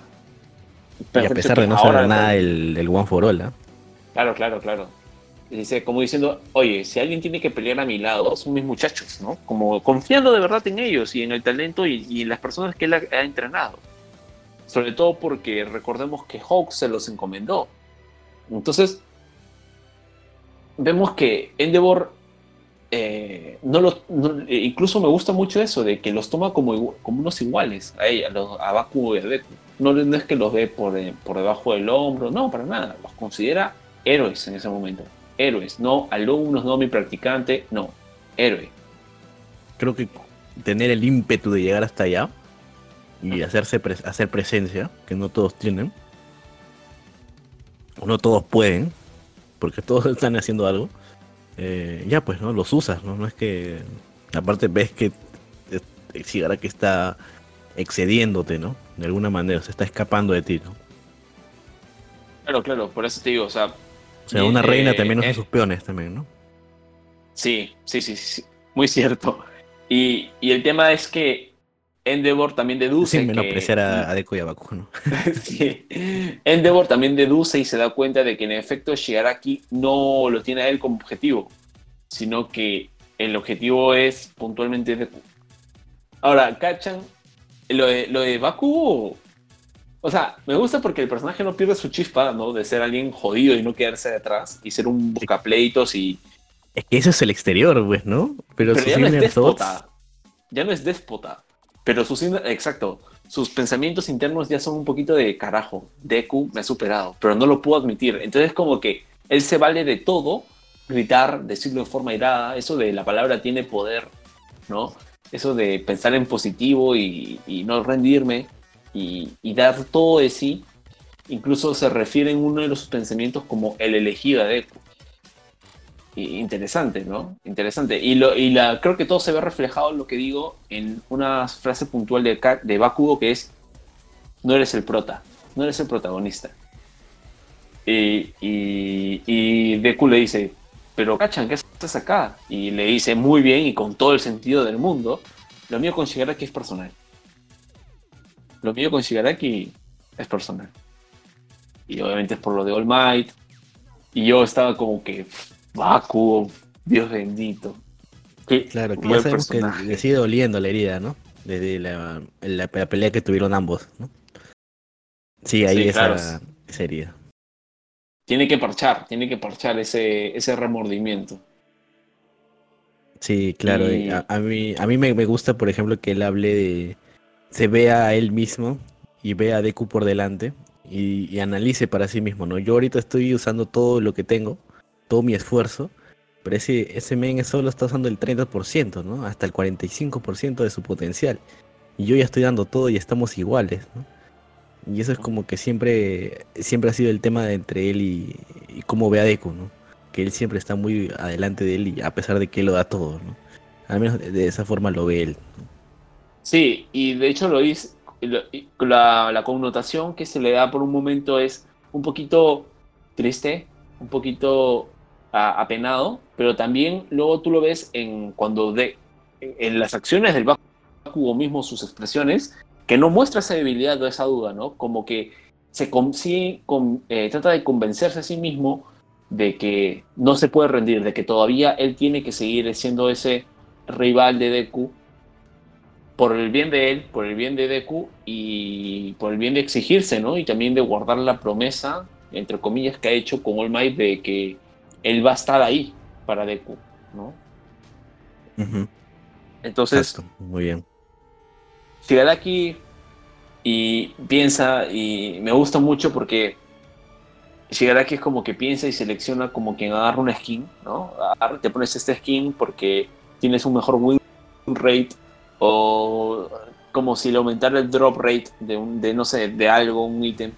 y a pesar de no saber nada del, One for All, ¿eh? Claro, claro, claro. Dice, como diciendo, oye, si alguien tiene que pelear a mi lado, son mis muchachos, ¿no? Como confiando de verdad en ellos y en el talento y, en las personas que él ha, entrenado. Sobre todo porque recordemos que Hawk se los encomendó. Entonces, vemos que Endeavor eh, no los, eh, incluso me gusta mucho eso, de que los toma como, como unos iguales a ella, a, Baku y a Deku. No, no, es que los ve por, eh, por debajo del hombro, no, para nada. Los considera héroes en ese momento héroes, no alumnos, no mi practicante, no, héroe. Creo que tener el ímpetu de llegar hasta allá y hacerse hacer presencia, que no todos tienen, o no todos pueden, porque todos están haciendo algo, eh, ya pues, ¿no? Los usas, ¿no? No es que, aparte ves que el que está excediéndote, ¿no? De alguna manera, se está escapando de ti, ¿no? Claro, claro, por eso te digo, o sea, o sea, una reina también usa sus peones también, ¿no? Sí, sí, sí, sí, muy cierto. Y, el tema es que Endeavor también deduce. Sin menospreciar a, a Deku y a Baku, ¿no? sí. Endeavor también deduce y se da cuenta de que en efecto Shigaraki no lo tiene a él como objetivo, sino que el objetivo es puntualmente Deku. Ahora, ¿cachan? Lo de, lo de Baku o sea, me gusta porque el personaje no pierde su chispa, ¿no? De ser alguien jodido y no quedarse detrás y ser un buscapleitos y. Es que eso es el exterior, pues, ¿no? Pero, ya no es déspota. Ya no es déspota. Pero sus. Exacto. Sus pensamientos internos ya son un poquito de carajo. Deku me ha superado, pero no lo puedo admitir. Entonces, como que él se vale de todo, gritar, decirlo de forma irada. Eso de la palabra tiene poder, ¿no? Eso de pensar en positivo y, no rendirme y, dar todo de sí, incluso se refiere en uno de los pensamientos como el elegido de Deku. Interesante, ¿no? Interesante. Y, lo, y la, creo que todo se ve reflejado en lo que digo en una frase puntual de, de Bakugo que es, no eres el prota, no eres el protagonista. Y, y, Deku le dice, pero cachan, ¿qué estás acá? Y le dice muy bien y con todo el sentido del mundo, lo mío con que es personal. Lo mío con Shigaraki es personal. Y obviamente es por lo de All Might. Y yo estaba como que, vacuo, Dios bendito. claro, que ya sabemos que le sigue doliendo la herida, ¿no? Desde la, la, pelea que tuvieron ambos, ¿no? Sí, ahí esa, herida. Tiene que parchar, tiene que parchar ese, ese remordimiento. Sí, claro. A, mí, a mí me, me, gusta, por ejemplo, que él hable de, se vea a él mismo y vea a Deku por delante y, analice para sí mismo, ¿no? Yo ahorita estoy usando todo lo que tengo, todo mi esfuerzo, pero ese, ese men solo está usando el 30%, ¿no? Hasta el 45% de su potencial. Y yo ya estoy dando todo y estamos iguales, ¿no? Y eso es como que siempre, siempre ha sido el tema de entre él y, cómo ve a Deku, ¿no? Que él siempre está muy adelante de él y a pesar de que él lo da todo, ¿no? Al menos de esa forma lo ve él. Sí, y de hecho lo hice, la, la connotación que se le da por un momento es un poquito triste, un poquito apenado, pero también luego tú lo ves en cuando de, en las acciones del Bakugo mismo, sus expresiones, que no muestra esa debilidad o esa duda, ¿no? Como que se consigue, eh, trata de convencerse a sí mismo de que no se puede rendir, de que todavía él tiene que seguir siendo ese rival de Deku por el bien de él, por el bien de Deku y por el bien de exigirse, ¿no? Y también de guardar la promesa, entre comillas, que ha hecho con All Might de que él va a estar ahí para Deku, ¿no? Entonces, muy bien. Shigaraki y piensa, y me gusta mucho porque Shigaraki es como que piensa y selecciona como quien agarra una skin, ¿no? te pones este skin porque tienes un mejor win rate o como si le aumentara el drop rate de, un, de no sé, de algo, un ítem,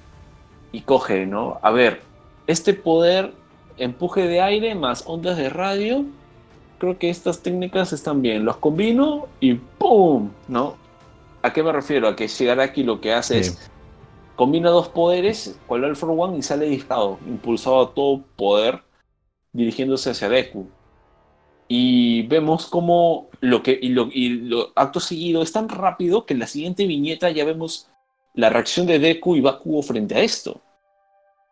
y coge, ¿no? A ver, este poder, empuje de aire más ondas de radio, creo que estas técnicas están bien. Los combino y ¡pum! ¿No? ¿A qué me refiero? A que aquí lo que hace es combina dos poderes, cual el for one y sale disparado, impulsado a todo poder, dirigiéndose hacia Deku y vemos como lo que y lo, y lo acto seguido es tan rápido que en la siguiente viñeta ya vemos la reacción de Deku y Bakugo frente a esto.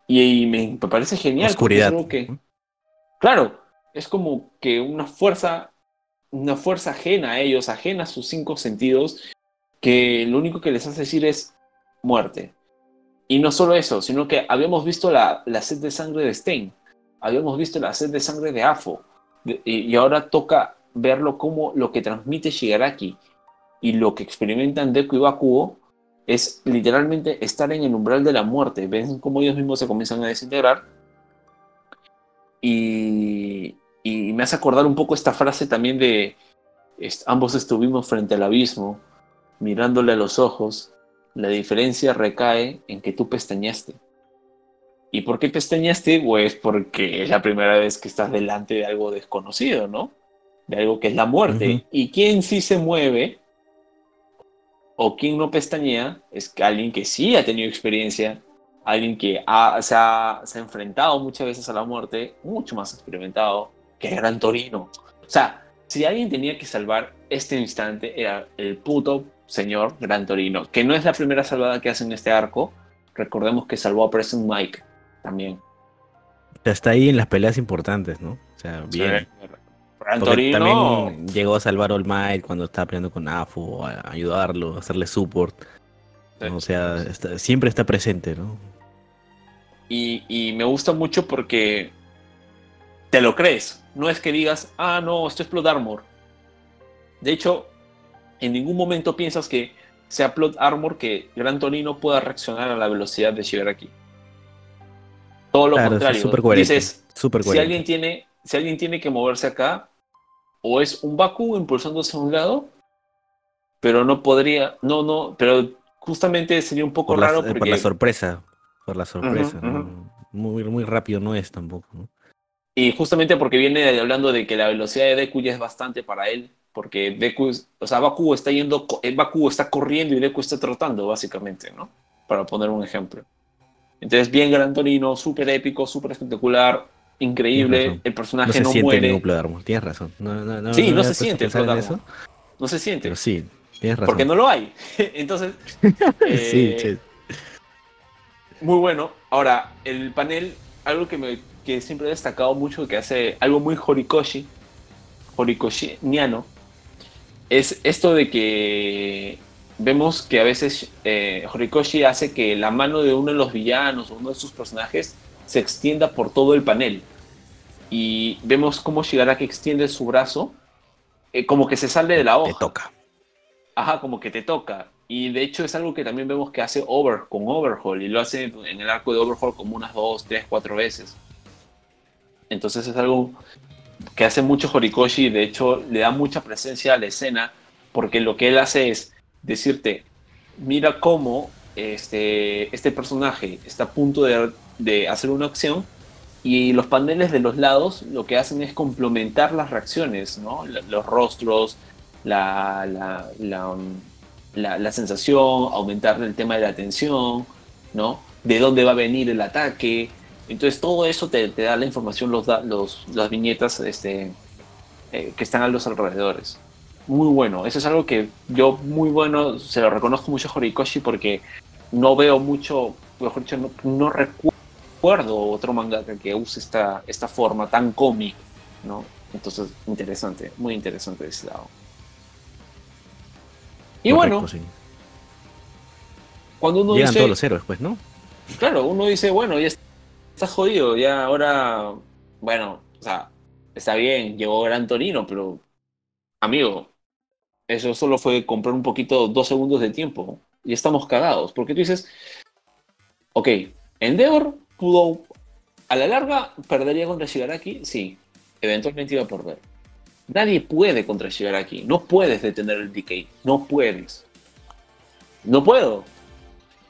Y, me, parece genial. Oscuridad. que, claro, es como que una fuerza, una fuerza ajena a ellos, ajena a sus cinco sentidos, que lo único que les hace decir es muerte. Y no solo eso, sino que habíamos visto la, la sed de sangre de Stein, habíamos visto la sed de sangre de Afo, y, ahora toca verlo como lo que transmite Shigaraki y lo que experimentan Deku y Bakugo es literalmente estar en el umbral de la muerte. Ven cómo ellos mismos se comienzan a desintegrar. Y, y me hace acordar un poco esta frase también de ambos estuvimos frente al abismo, mirándole a los ojos. La diferencia recae en que tú pestañaste. ¿Y por qué pestañaste? Pues porque es la primera vez que estás delante de algo desconocido, ¿no? De algo que es la muerte. Y quien sí se mueve o quien no pestañea es alguien que sí ha tenido experiencia, alguien que se, ha, enfrentado muchas veces a la muerte, mucho más experimentado que el Gran Torino. O sea, si alguien tenía que salvar este instante era el puto señor Gran Torino, que no es la primera salvada que hace en este arco. Recordemos que salvó a Present Mike también. Está ahí en las peleas importantes, ¿no? O sea, bien. También llegó a salvar a All Might cuando estaba peleando con Afu, a ayudarlo, a hacerle support. O sea, siempre está presente, ¿no? Y, me gusta mucho porque te lo crees. No es que digas, ah, no, esto es Plot Armor. De hecho, en ningún momento piensas que sea Plot Armor que Gran Torino pueda reaccionar a la velocidad de Shigaraki. Todo lo contrario. Dices, si alguien tiene, si alguien tiene que moverse acá, o es un Baku impulsándose a un lado, pero no podría, no, no, pero justamente sería un poco raro porque... por la sorpresa, por la sorpresa, muy, muy rápido no es tampoco. Y justamente porque viene hablando de que la velocidad de Deku ya es bastante para él, porque Deku, o sea, Baku está yendo, eh, Baku está corriendo y Deku está trotando, básicamente, ¿no? Para poner un ejemplo. Entonces, bien Gran Torino, súper épico, súper espectacular, increíble. El personaje no, se siente muere. Ningún tienes razón. sí, no, se siente eso. No se siente. Pero sí, tienes razón. Porque no lo hay. Entonces. sí, eh, Muy bueno. Ahora, el panel, algo que, me, que siempre he destacado mucho, que hace algo muy Horikoshi, Horikoshi-niano, es esto de que vemos que a veces eh, Horikoshi hace que la mano de uno de los villanos o uno de sus personajes se extienda por todo el panel. Y vemos cómo Shigaraki extiende su brazo, eh, como que se sale de la hoja. Te toca. Ajá, como que te toca. Y de hecho es algo que también vemos que hace Over con Overhaul. Y lo hace en el arco de Overhaul como unas dos, tres, cuatro veces. Entonces es algo que hace mucho Horikoshi. De hecho, le da mucha presencia a la escena. Porque lo que él hace es decirte, mira cómo este, este personaje está a punto de, hacer una acción y los paneles de los lados lo que hacen es complementar las reacciones, ¿no? los rostros, la, la, sensación, aumentar el tema de la atención, ¿no? de dónde va a venir el ataque. Entonces todo eso te, da la información, los, los, las viñetas este, eh, que están a los alrededores muy bueno. Eso es algo que yo muy bueno, se lo reconozco mucho a Horikoshi porque no veo mucho, dicho, no, recuerdo otro manga que use esta, esta forma tan cómic, ¿no? Entonces, interesante, muy interesante de ese lado. Y bueno, cuando uno Llegan todos los héroes, pues, ¿no? Claro, uno dice, bueno, ya está jodido, ya ahora, bueno, o sea, está bien, llegó Gran Torino, pero, amigo, eso solo fue comprar un poquito, dos segundos de tiempo. Y estamos cagados. Porque tú dices, ok, Endeavor pudo, a la larga, perdería contra Shigaraki. Sí, eventualmente iba a perder. Nadie puede contra Shigaraki. No puedes detener el decay. No puedes. No puedo.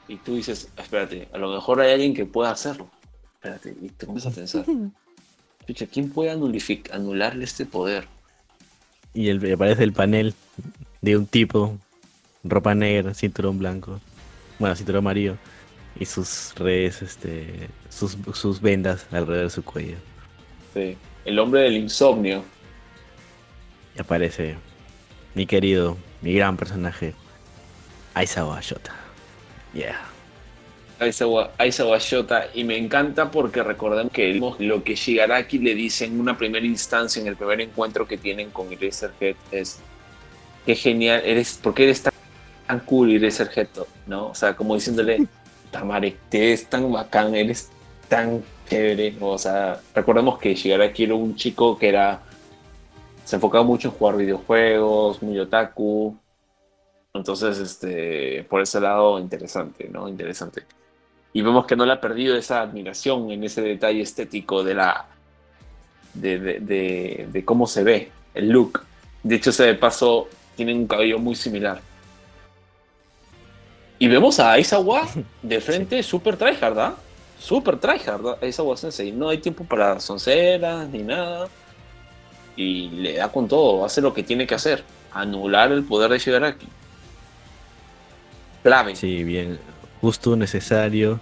Y tú dices, espérate, a lo mejor hay alguien que pueda hacerlo. Espérate, y te comienzas a pensar. ¿quién puede anularle este poder? y el, aparece el panel de un tipo, ropa negra, cinturón blanco, bueno, cinturón amarillo, y sus redes, este, sus, sus vendas alrededor de su cuello. Sí, el hombre del insomnio. Y aparece mi querido, mi gran personaje, Aizawa Shota. Yeah. Aizawa, Aizawa Shota y me encanta porque recordemos que lo que Shigaraki le dice en una primera instancia, en el primer encuentro que tienen con Eraserhead es qué genial eres, porque eres tan cool Eraserhead, ¿no? O sea, como diciéndole, Tamare, eres tan bacán, eres tan chévere, o sea, recordemos que Shigaraki era un chico que era se enfocaba mucho en jugar videojuegos, muy otaku, entonces, este, por ese lado, interesante, ¿no? Interesante y vemos que no le ha perdido esa admiración en ese detalle estético de la de, cómo se ve el look. De hecho, ese de paso tiene un cabello muy similar. Y vemos a Aizawa de frente, súper tryhard, ¿verdad? ¿ah? Súper tryhard, Aizawa Sensei. No hay tiempo para sonceras ni nada. Y le da con todo, hace lo que tiene que hacer. Anular el poder de Shigaraki. Clave. Sí, bien justo, necesario,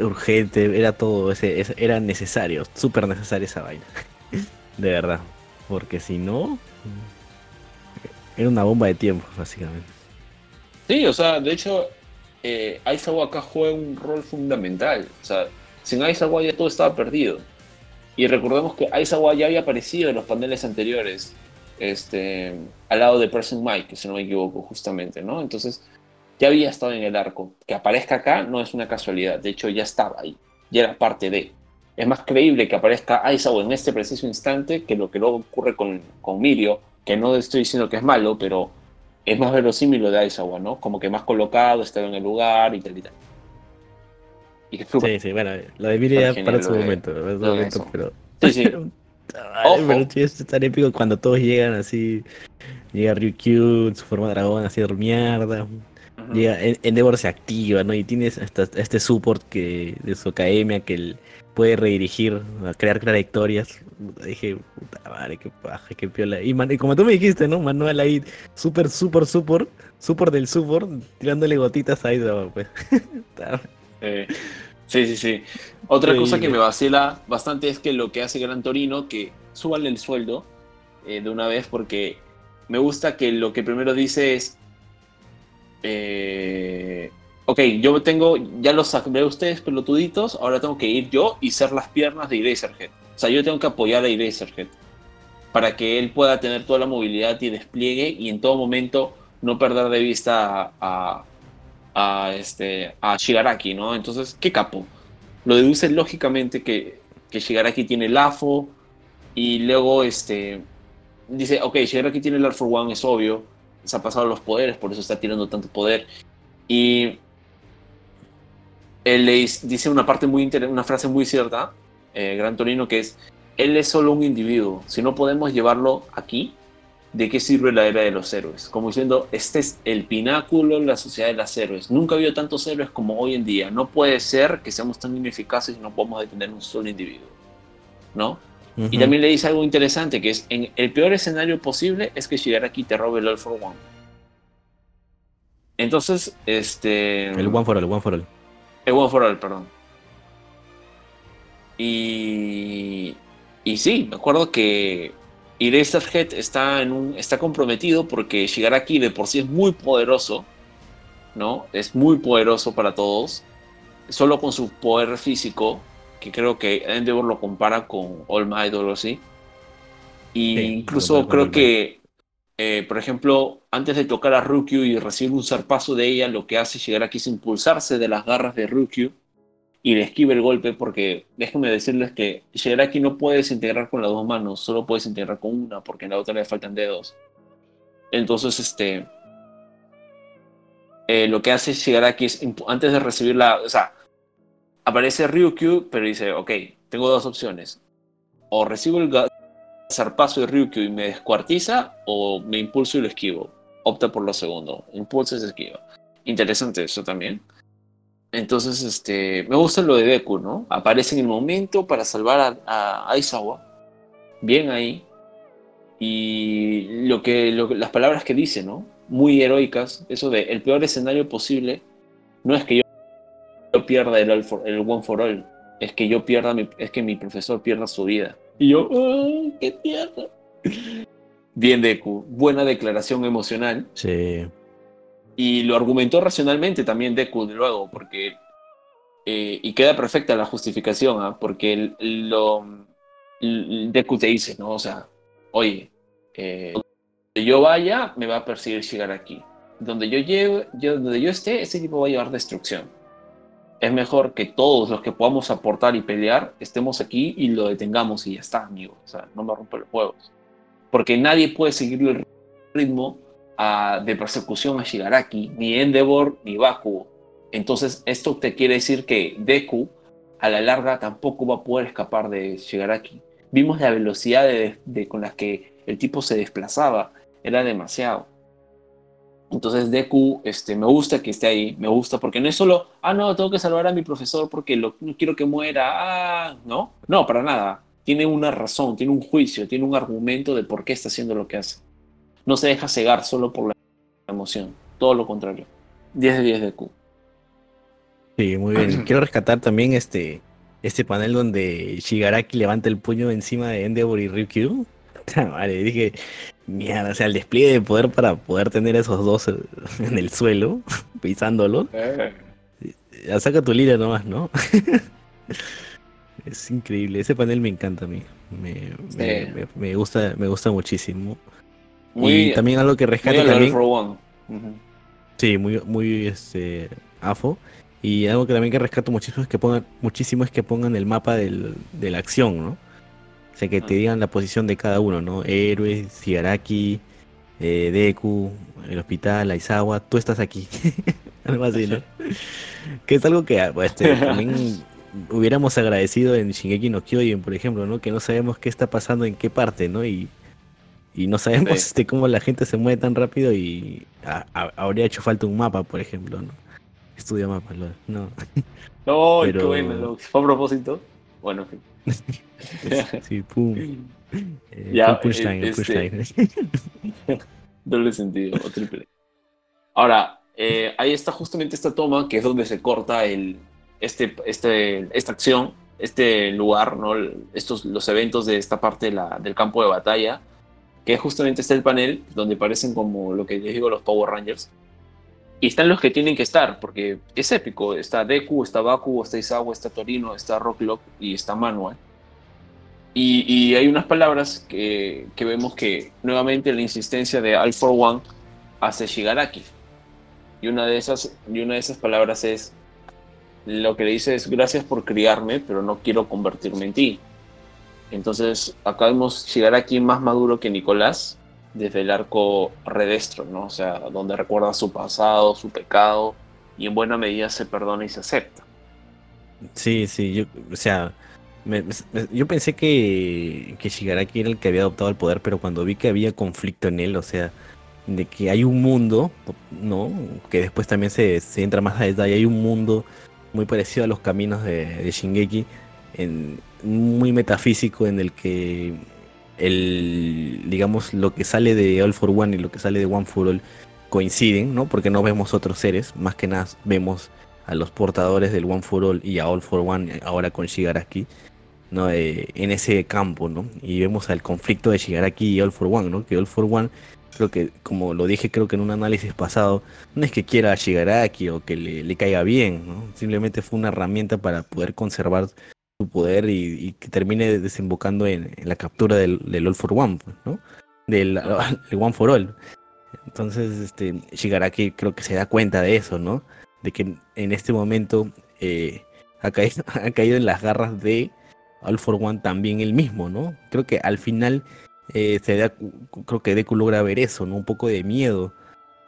urgente, era todo, ese, era necesario, súper necesaria esa vaina. de verdad. Porque si no, era una bomba de tiempo, básicamente. Sí, o sea, de hecho, eh, Aizawa acá juega un rol fundamental. O sea, sin Aizawa ya todo estaba perdido. Y recordemos que Aizawa ya había aparecido en los paneles anteriores, este, al lado de Present Mike, si no me equivoco, justamente, ¿no? Entonces, ya había estado en el arco. Que aparezca acá no es una casualidad, de hecho ya estaba ahí, ya era parte de. Es más creíble que aparezca Aizawa en este preciso instante que lo que luego ocurre con, con Mirio, que no estoy diciendo que es malo, pero es más verosímil lo de Aizawa, ¿no? Como que más colocado, estado en el lugar y tal y tal. sí, sí, bueno, lo de Mirio ya para su momento, momento pero... Sí, sí. pero es tan épico cuando todos llegan así, llega Ryukyu, su forma de dragón, así de mierda. Llega, Endeavor se activa, ¿no? Y tienes este support que, de su academia que puede redirigir, crear trayectorias. Dije, puta madre, qué paja, qué piola. Y, como tú me dijiste, ¿no? Manuel ahí, super, super, super, super del support, tirándole gotitas ahí, pues. sí, sí, sí. Otra cosa que me vacila bastante es que lo que hace Gran Torino, que súbanle el sueldo eh, de una vez, porque me gusta que lo que primero dice es eh, ok, yo tengo, ya los saqué ustedes pelotuditos, ahora tengo que ir yo y ser las piernas de Eraserhead. O sea, yo tengo que apoyar a Eraserhead para que él pueda tener toda la movilidad y despliegue y en todo momento no perder de vista a, a, este, a Shigaraki, ¿no? Entonces, ¿qué capo? Lo deduce lógicamente que, que Shigaraki tiene el AFO y luego este, dice, ok, Shigaraki tiene el Air for One, es obvio, se ha pasado los poderes, por eso está tirando tanto poder. Y él le dice una parte muy una frase muy cierta, eh, Gran Torino, que es, él es solo un individuo, si no podemos llevarlo aquí, ¿de qué sirve la era de los héroes? Como diciendo, este es el pináculo de la sociedad de los héroes. Nunca ha habido tantos héroes como hoy en día. No puede ser que seamos tan ineficaces y no podamos detener un solo individuo. ¿No? Y también le dice algo interesante, que es, en el peor escenario posible es que Shigaraki te robe el All for One. Entonces, este... El One for All, el One for All. El One for All, perdón. Y... Y sí, me acuerdo que Eraserhead está, en un, está comprometido porque Shigaraki de por sí es muy poderoso, ¿no? Es muy poderoso para todos. Solo con su poder físico que creo que Endeavor lo compara con All Might o algo así. Y incluso creo que, eh, por ejemplo, antes de tocar a Rukyu y recibir un zarpazo de ella, lo que hace llegar aquí es impulsarse de las garras de Rukyu y le esquiva el golpe, porque déjenme decirles que Shigaraki no puede desintegrar con las dos manos, solo puede desintegrar con una, porque en la otra le faltan dedos. Entonces, este. Eh, lo que hace Shigaraki es, antes de recibir la. O sea, aparece Ryukyu, pero dice, ok, tengo dos opciones. O recibo el zarpazo de Ryukyu y me descuartiza, o me impulso y lo esquivo. Opta por lo segundo. Impulso y se esquiva. Interesante eso también. Entonces, este, me gusta lo de Deku, ¿no? Aparece en el momento para salvar a, Aizawa. Bien ahí. Y lo que, las palabras que dice, ¿no? Muy heroicas. Eso de el peor escenario posible. No es que yo pierda el, el One for All, es que yo pierda, mi, es que mi profesor pierda su vida. Y yo, oh, ¿qué pierda? Bien, Deku, buena declaración emocional. Sí. Y lo argumentó racionalmente también Deku luego, porque. eh, y queda perfecta la justificación, ¿ah? porque lo, el Deku te dice, ¿no? O sea, oye, eh, donde yo vaya, me va a perseguir Shigaraki. Donde yo lleve, yo, donde yo esté, ese tipo va a llevar destrucción. Es mejor que todos los que podamos aportar y pelear estemos aquí y lo detengamos y ya está, amigo. O sea, no me rompe los huevos. Porque nadie puede seguir el ritmo a- de persecución a Shigaraki, ni Endeavor ni Bakugo. Entonces, esto te quiere decir que Deku, a la larga, tampoco va a poder escapar de Shigaraki. Vimos la velocidad de, de- con la que el tipo se desplazaba, era demasiado. Entonces Deku, este, me gusta que esté ahí, me gusta porque no es solo, ah, no, tengo que salvar a mi profesor porque lo- no quiero que muera, ah, no, no, para nada. Tiene una razón, tiene un juicio, tiene un argumento de por qué está haciendo lo que hace. No se deja cegar solo por la emoción, todo lo contrario. 10 de 10 Deku. Sí, muy bien. Quiero rescatar también este, este panel donde Shigaraki levanta el puño encima de Endeavor y Ryukyu. Vale, dije, mierda, o sea, el despliegue de poder para poder tener esos dos eh, en el suelo, pisándolos. Ya saca tu lira nomás, ¿no? es increíble, ese panel me encanta a mí. Me, me, Sí. me- me gusta, me gusta muchísimo. Muy, y también algo que rescata también. Sí, muy, muy este, afo. Y algo que también que rescato muchísimo es que pongan, muchísimo es que pongan el mapa del, de la acción, ¿no? O sea, que te Ah. digan la posición de cada uno, ¿no? Héroes, Shigaraki, eh, Deku, el hospital, Aizawa, tú estás aquí. algo así, ¿no? que es algo que ah, este, también hubiéramos agradecido en Shingeki no Kyojin, por ejemplo, ¿no? Que no sabemos qué está pasando en qué parte, ¿no? Y, y no sabemos Sí. este, cómo la gente se mueve tan rápido y a- a- habría hecho falta un mapa, por ejemplo, ¿no? Estudia mapas, no. No, qué Pero- bueno, lo- ¿fue a propósito? Bueno, en fin. Sí, pum. Eh, Ya, punch eh, time. Doble sentido, o triple. Ahora, eh, ahí está justamente esta toma, que es donde se corta el, este, este, esta acción, este lugar, ¿no? Estos, los eventos de esta parte de la- del campo de batalla, que justamente está el panel, donde parecen como lo que les digo los Power Rangers. Y están los que tienen que estar, porque es épico. Está Deku, está Baku, está Izawa, está Torino, está Rocklock y está Manuel. Y, y hay unas palabras que, que vemos que nuevamente la insistencia de All for One hace Shigaraki. Y una de esas, y una de esas palabras es lo que le dice es gracias por criarme, pero no quiero convertirme en ti. Entonces, acá vemos Shigaraki más maduro que Nicolás desde el arco redestro, ¿no? O sea, donde recuerda su pasado, su pecado, y en buena medida se perdona y se acepta. Sí, sí, yo, o sea, me- yo pensé que, que Shigaraki era el que había adoptado el poder, pero cuando vi que había conflicto en él, o sea, de que hay un mundo, ¿no? Que después también se, se entra más a detalle, hay un mundo muy parecido a los caminos de, de Shingeki, en, muy metafísico en el que el, digamos, lo que sale de All for One y lo que sale de One for All coinciden, ¿no? Porque no vemos otros seres, más que nada vemos a los portadores del One for All y a All for One ahora con Shigaraki, ¿no? Eh, en ese campo, ¿no? Y vemos al conflicto de Shigaraki y All for One, ¿no? Que All for One, creo que, como lo dije creo que en un análisis pasado, no es que quiera a Shigaraki o que le, le caiga bien, ¿no? Simplemente fue una herramienta para poder conservar poder y, que termine desembocando en, la captura del, del All for One, pues, ¿no? Del el One for All. Entonces, este, Shigaraki creo que se da cuenta de eso, ¿no? De que en este momento eh, ha, caído, ha caído en las garras de All for One también él mismo, ¿no? Creo que al final eh, se da, creo que Deku logra ver eso, ¿no? Un poco de miedo,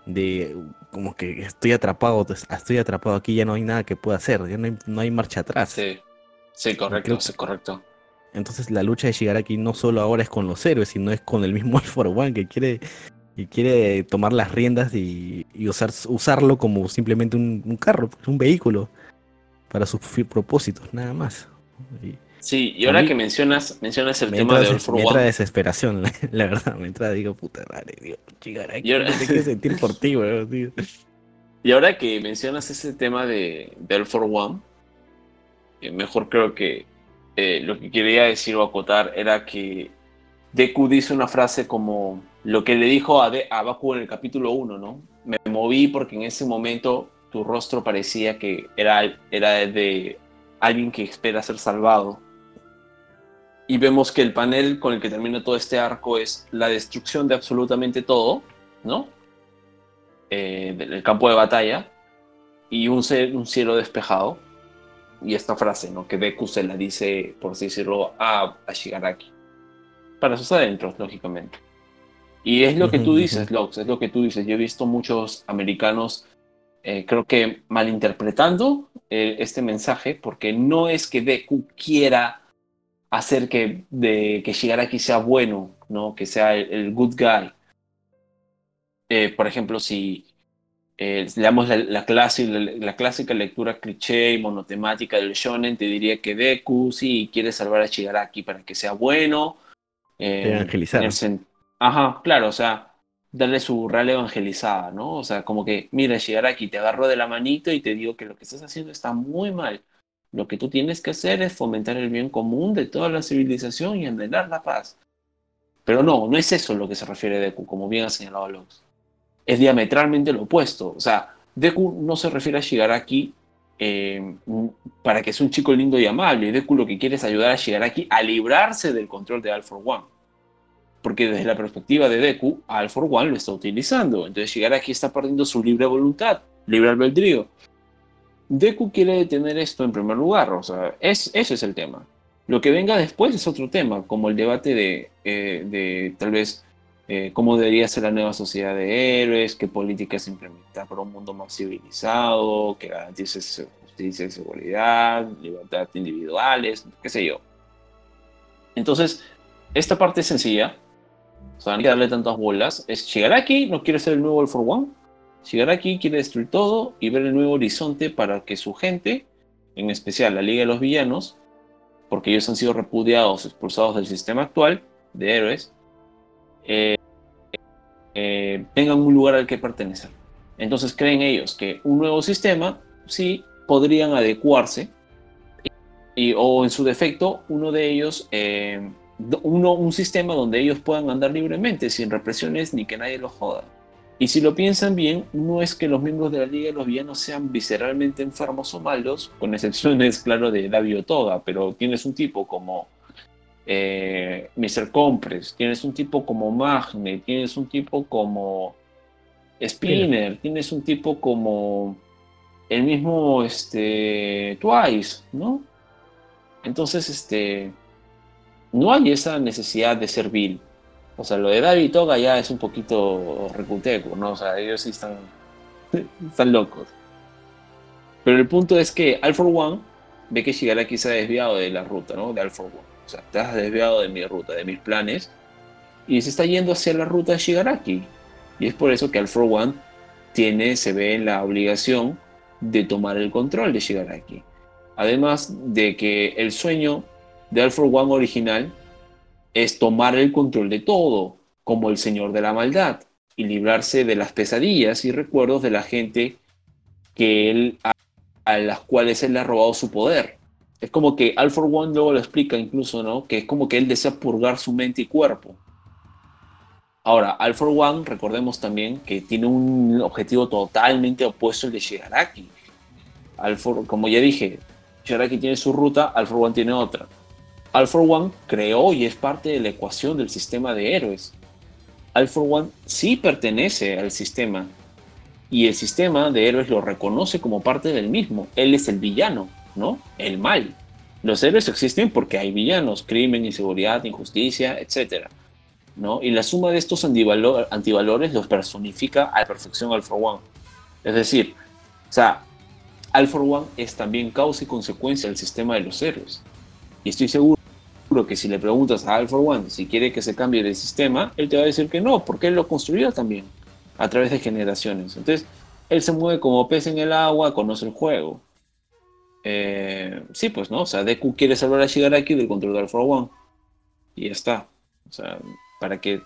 de como que estoy atrapado, estoy atrapado aquí, ya no hay nada que pueda hacer, ya no hay, no hay marcha atrás. Sí, correcto, sí, correcto. Entonces la lucha de Shigaraki no solo ahora es con los héroes, sino es con el mismo All for One que quiere, que quiere tomar las riendas y, y usar, usarlo como simplemente un, un carro, un vehículo para sus propósitos, nada más. Y Sí, y ahora mí- que mencionas, mencionas el me tema de All for me entra One, desesperación, la, la verdad, me entra, digo, puta madre, digo, Shigaraki, ahora- no qué sentir por ti, tío. y ahora que mencionas ese tema de, de All for One, mejor creo que eh, lo que quería decir o acotar era que Deku dice una frase como lo que le dijo a, de, Baku en el capítulo 1, ¿no? Me moví porque en ese momento tu rostro parecía que era, era de alguien que espera ser salvado. Y vemos que el panel con el que termina todo este arco es la destrucción de absolutamente todo, ¿no? Eh, del campo de batalla y un cielo despejado. Y esta frase, ¿no? Que Deku se la dice, por así decirlo, a, a Shigaraki. Para sus adentros, lógicamente. Y es lo que tú dices, Lox, es lo que tú dices. Yo he visto muchos americanos, eh, creo que malinterpretando eh, este mensaje, porque no es que Deku quiera hacer que, de, que Shigaraki sea bueno, ¿no? que sea el, good guy. Eh, por ejemplo, si leamos la, la, clase, la, clásica lectura cliché y monotemática del shonen, te diría que Deku sí quiere salvar a Shigaraki para que sea bueno. Evangelizar. Ajá, claro, o sea, darle su real evangelizada, ¿no? O sea, como que, mira, aquí, te agarro de la manito y te digo que lo que estás haciendo está muy mal. Lo que tú tienes que hacer es fomentar el bien común de toda la civilización y anhelar la paz. Pero no, no es eso lo que se refiere Deku, como bien ha señalado Lux. Es diametralmente lo opuesto. O sea, Deku no se refiere a Shigaraki eh, para que sea un chico lindo y amable. Deku lo que quiere es ayudar a Shigaraki a librarse del control de All for One porque desde la perspectiva de Deku, All for One lo está utilizando. Entonces aquí está perdiendo su libre voluntad, libre albedrío. Deku quiere detener esto en primer lugar, o sea, es, ese es el tema. Lo que venga después es otro tema, como el debate de, eh, de tal vez eh, cómo debería ser la nueva sociedad de héroes, qué políticas implementar para un mundo más civilizado, que garantice justicia y seguridad, libertad individuales, qué sé yo. Entonces, esta parte es sencilla, o sea, no hay que darle tantas bolas. Es Shigaraki no quiere ser el nuevo All for One. Shigaraki quiere destruir todo y ver el nuevo horizonte para que su gente, en especial la Liga de los Villanos, porque ellos han sido repudiados, expulsados del sistema actual de héroes, eh, eh, tengan un lugar al que pertenecer. Entonces creen ellos que un nuevo sistema sí podrían adecuarse y, o en su defecto uno de ellos eh, uno, un sistema donde ellos puedan andar libremente, sin represiones ni que nadie los joda. Y si lo piensan bien, no es que los miembros de la Liga de los Villanos sean visceralmente enfermos o malos, con excepciones, claro, de David Otoga, pero tienes un tipo como eh, Mr. Compres, tienes un tipo como Magne, tienes un tipo como Spinner, tienes un tipo como el mismo este, Twice, ¿no? Entonces, este no hay esa necesidad de ser vil. O sea, lo de David Toga ya es un poquito recuteco, ¿no? O sea, ellos sí están, están locos. Pero el punto es que for One ve que Shigaraki se ha desviado de la ruta, ¿no? De for One. O sea, has desviado de mi ruta, de mis planes. Y se está yendo hacia la ruta de Shigaraki. Y es por eso que for One tiene, se ve en la obligación de tomar el control de Shigaraki. Además de que el sueño de for One original es tomar el control de todo, como el Señor de la Maldad, y librarse de las pesadillas y recuerdos de la gente que él, a, las cuales él le ha robado su poder. Es como que for One luego lo explica incluso, ¿no? Que es como que él desea purgar su mente y cuerpo. Ahora, for One, recordemos también que tiene un objetivo totalmente opuesto al de Shigaraki. All como ya dije, Shigaraki tiene su ruta, for One tiene otra. For One creó y es parte de la ecuación del sistema de héroes. For One sí pertenece al sistema y el sistema de héroes lo reconoce como parte del mismo. Él es el villano, ¿no? El mal. Los héroes existen porque hay villanos, crimen, inseguridad, injusticia, etc. ¿no? Y la suma de estos antivalores los personifica a la perfección All for One. Es decir, o sea, One es también causa y consecuencia del sistema de los héroes. Y estoy seguro que si le preguntas a for One si quiere que se cambie de sistema, él te va a decir que no, porque él lo construyó también a través de generaciones. Entonces, él se mueve como pez en el agua, conoce el juego. Eh, sí, pues no, o sea, Deku quiere salvar a Shigaraki del control de for One. Y ya está. O sea, para que.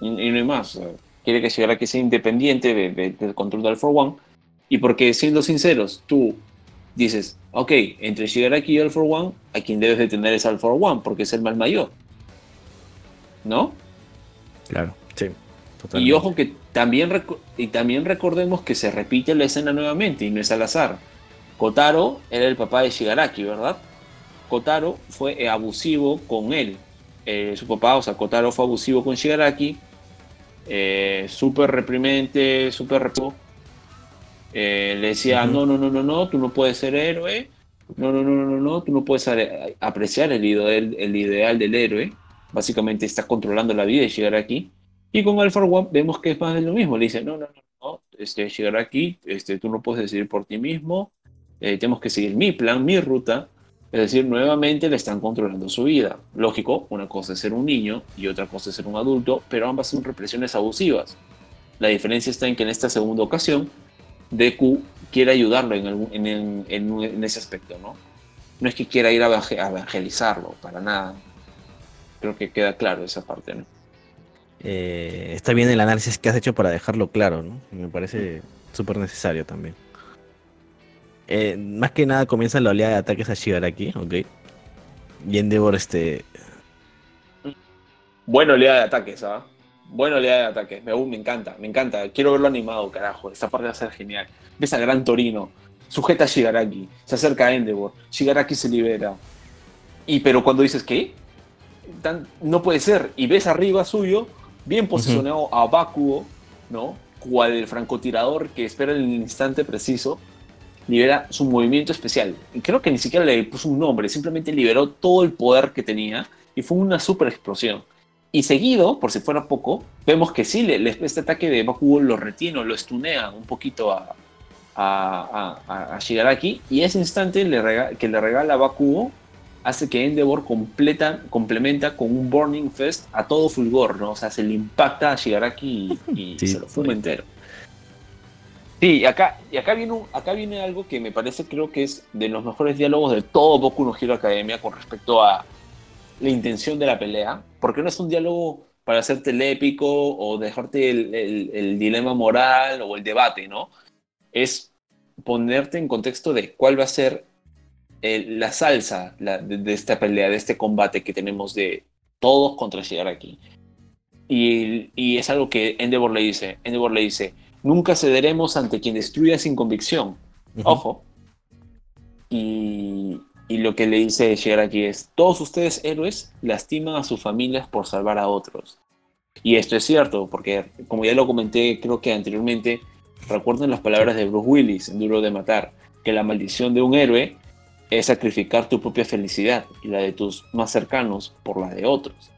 Y, no hay más. quiere que Shigaraki sea independiente del control de for One. Y porque, siendo sinceros, tú dices, ok, entre Shigaraki y for One, a quien debes de tener es for One, porque es el mal mayor. ¿no? Claro, sí. Y ojo que también, y también recordemos que se repite la escena nuevamente y no es al azar. Kotaro era el papá de Shigaraki, ¿verdad? Kotaro fue abusivo con él. Eh, su papá, o sea, Kotaro fue abusivo con Shigaraki. Eh, súper reprimente, súper repo. Eh, le decía, no, no, no, no, no, tú no puedes ser héroe. No, no, no, no, no, tú no puedes apreciar el ideal, el ideal del héroe. Básicamente está controlando la vida de Shigaraki. Y con Alpha One vemos que es más de lo mismo. Le dice, no, no, no, no, este, Shigaraki, este, tú no puedes decidir por ti mismo. Tenemos que seguir mi plan, mi ruta. Es decir, nuevamente le están controlando su vida. Lógico, una cosa es ser un niño y otra cosa es ser un adulto, pero ambas son represiones abusivas. La diferencia está en que en esta segunda ocasión, Deku quiere ayudarlo en, en, ese aspecto, ¿no? No es que quiera ir a evangelizarlo, para nada. Creo que queda claro esa parte, ¿no? Eh, está bien el análisis que has hecho para dejarlo claro, ¿no? Me parece súper necesario también. Eh, más que nada comienza la oleada de ataques a Shigaraki, ok. Y Endeavor, este. Buena oleada de ataques, ¿ah? Buena oleada de ataques. Me, me encanta, me encanta. Quiero verlo animado, carajo. Esta parte va a ser genial. Ves a Gran Torino, sujeta a Shigaraki, se acerca a Endeavor, Shigaraki se libera. Y pero cuando dices, ¿qué? no puede ser. Y ves arriba suyo, bien posicionado a Bakuo, ¿no? Cual el francotirador que espera el instante preciso libera su movimiento especial. Y creo que ni siquiera le puso un nombre, simplemente liberó todo el poder que tenía y fue una super explosión. Y seguido, por si fuera poco, vemos que sí, le, este ataque de Bakugo lo retiene, lo estunea un poquito a, a, Shigaraki y ese instante le que le regala a Bakugo hace que Endeavor completa, complementa con un Burning Fest a todo fulgor, ¿no? O sea, se le impacta a Shigaraki y, se lo fuma entero. Sí, acá, y acá, viene acá viene algo que me parece, creo que es de los mejores diálogos de todo Boku no Hero Academia con respecto a la intención de la pelea, porque no es un diálogo para hacerte el épico o dejarte el, dilema moral o el debate, ¿no? Es ponerte en contexto de cuál va a ser la salsa de, esta pelea, de este combate que tenemos de todos contra llegar aquí. Y, y es algo que Endeavor le dice. Endeavor le dice, Nunca cederemos ante quien destruya sin convicción. Ojo. Y, lo que le dice llegar aquí es, todos ustedes héroes lastiman a sus familias por salvar a otros. Y esto es cierto, porque como ya lo comenté creo que anteriormente, recuerden las palabras de Bruce Willis en Duro de Matar, que la maldición de un héroe es sacrificar tu propia felicidad y la de tus más cercanos por la de otros.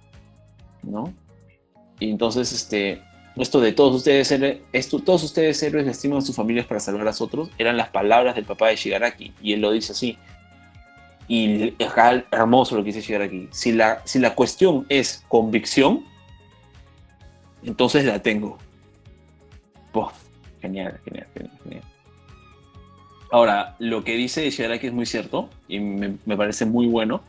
¿No? Y entonces, este, esto de todos ustedes, esto, todos ustedes héroes lastiman a sus familias para salvar a otros, eran las palabras del papá de Shigaraki, y él lo dice así. Y es hermoso lo que dice Shigaraki. Si la, si la cuestión es convicción, entonces la tengo. genial, genial, genial, Ahora, lo que dice Shigaraki es muy cierto y me, me parece muy bueno.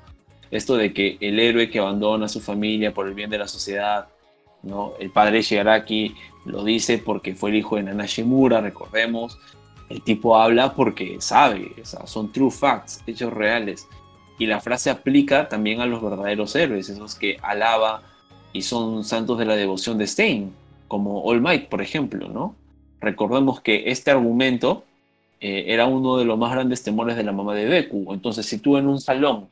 Esto de que el héroe que abandona a su familia por el bien de la sociedad ¿no? El padre Shigaraki lo dice porque fue el hijo de Nana Shimura, recordemos. El tipo habla porque sabe, son true facts, hechos reales. Y la frase aplica también a los verdaderos héroes, esos que alaba y son santos de la devoción de Stein, como All Might, por ejemplo. Recordemos que este argumento eh, era uno de los más grandes temores de la mamá de Deku. Entonces, si tú en un salón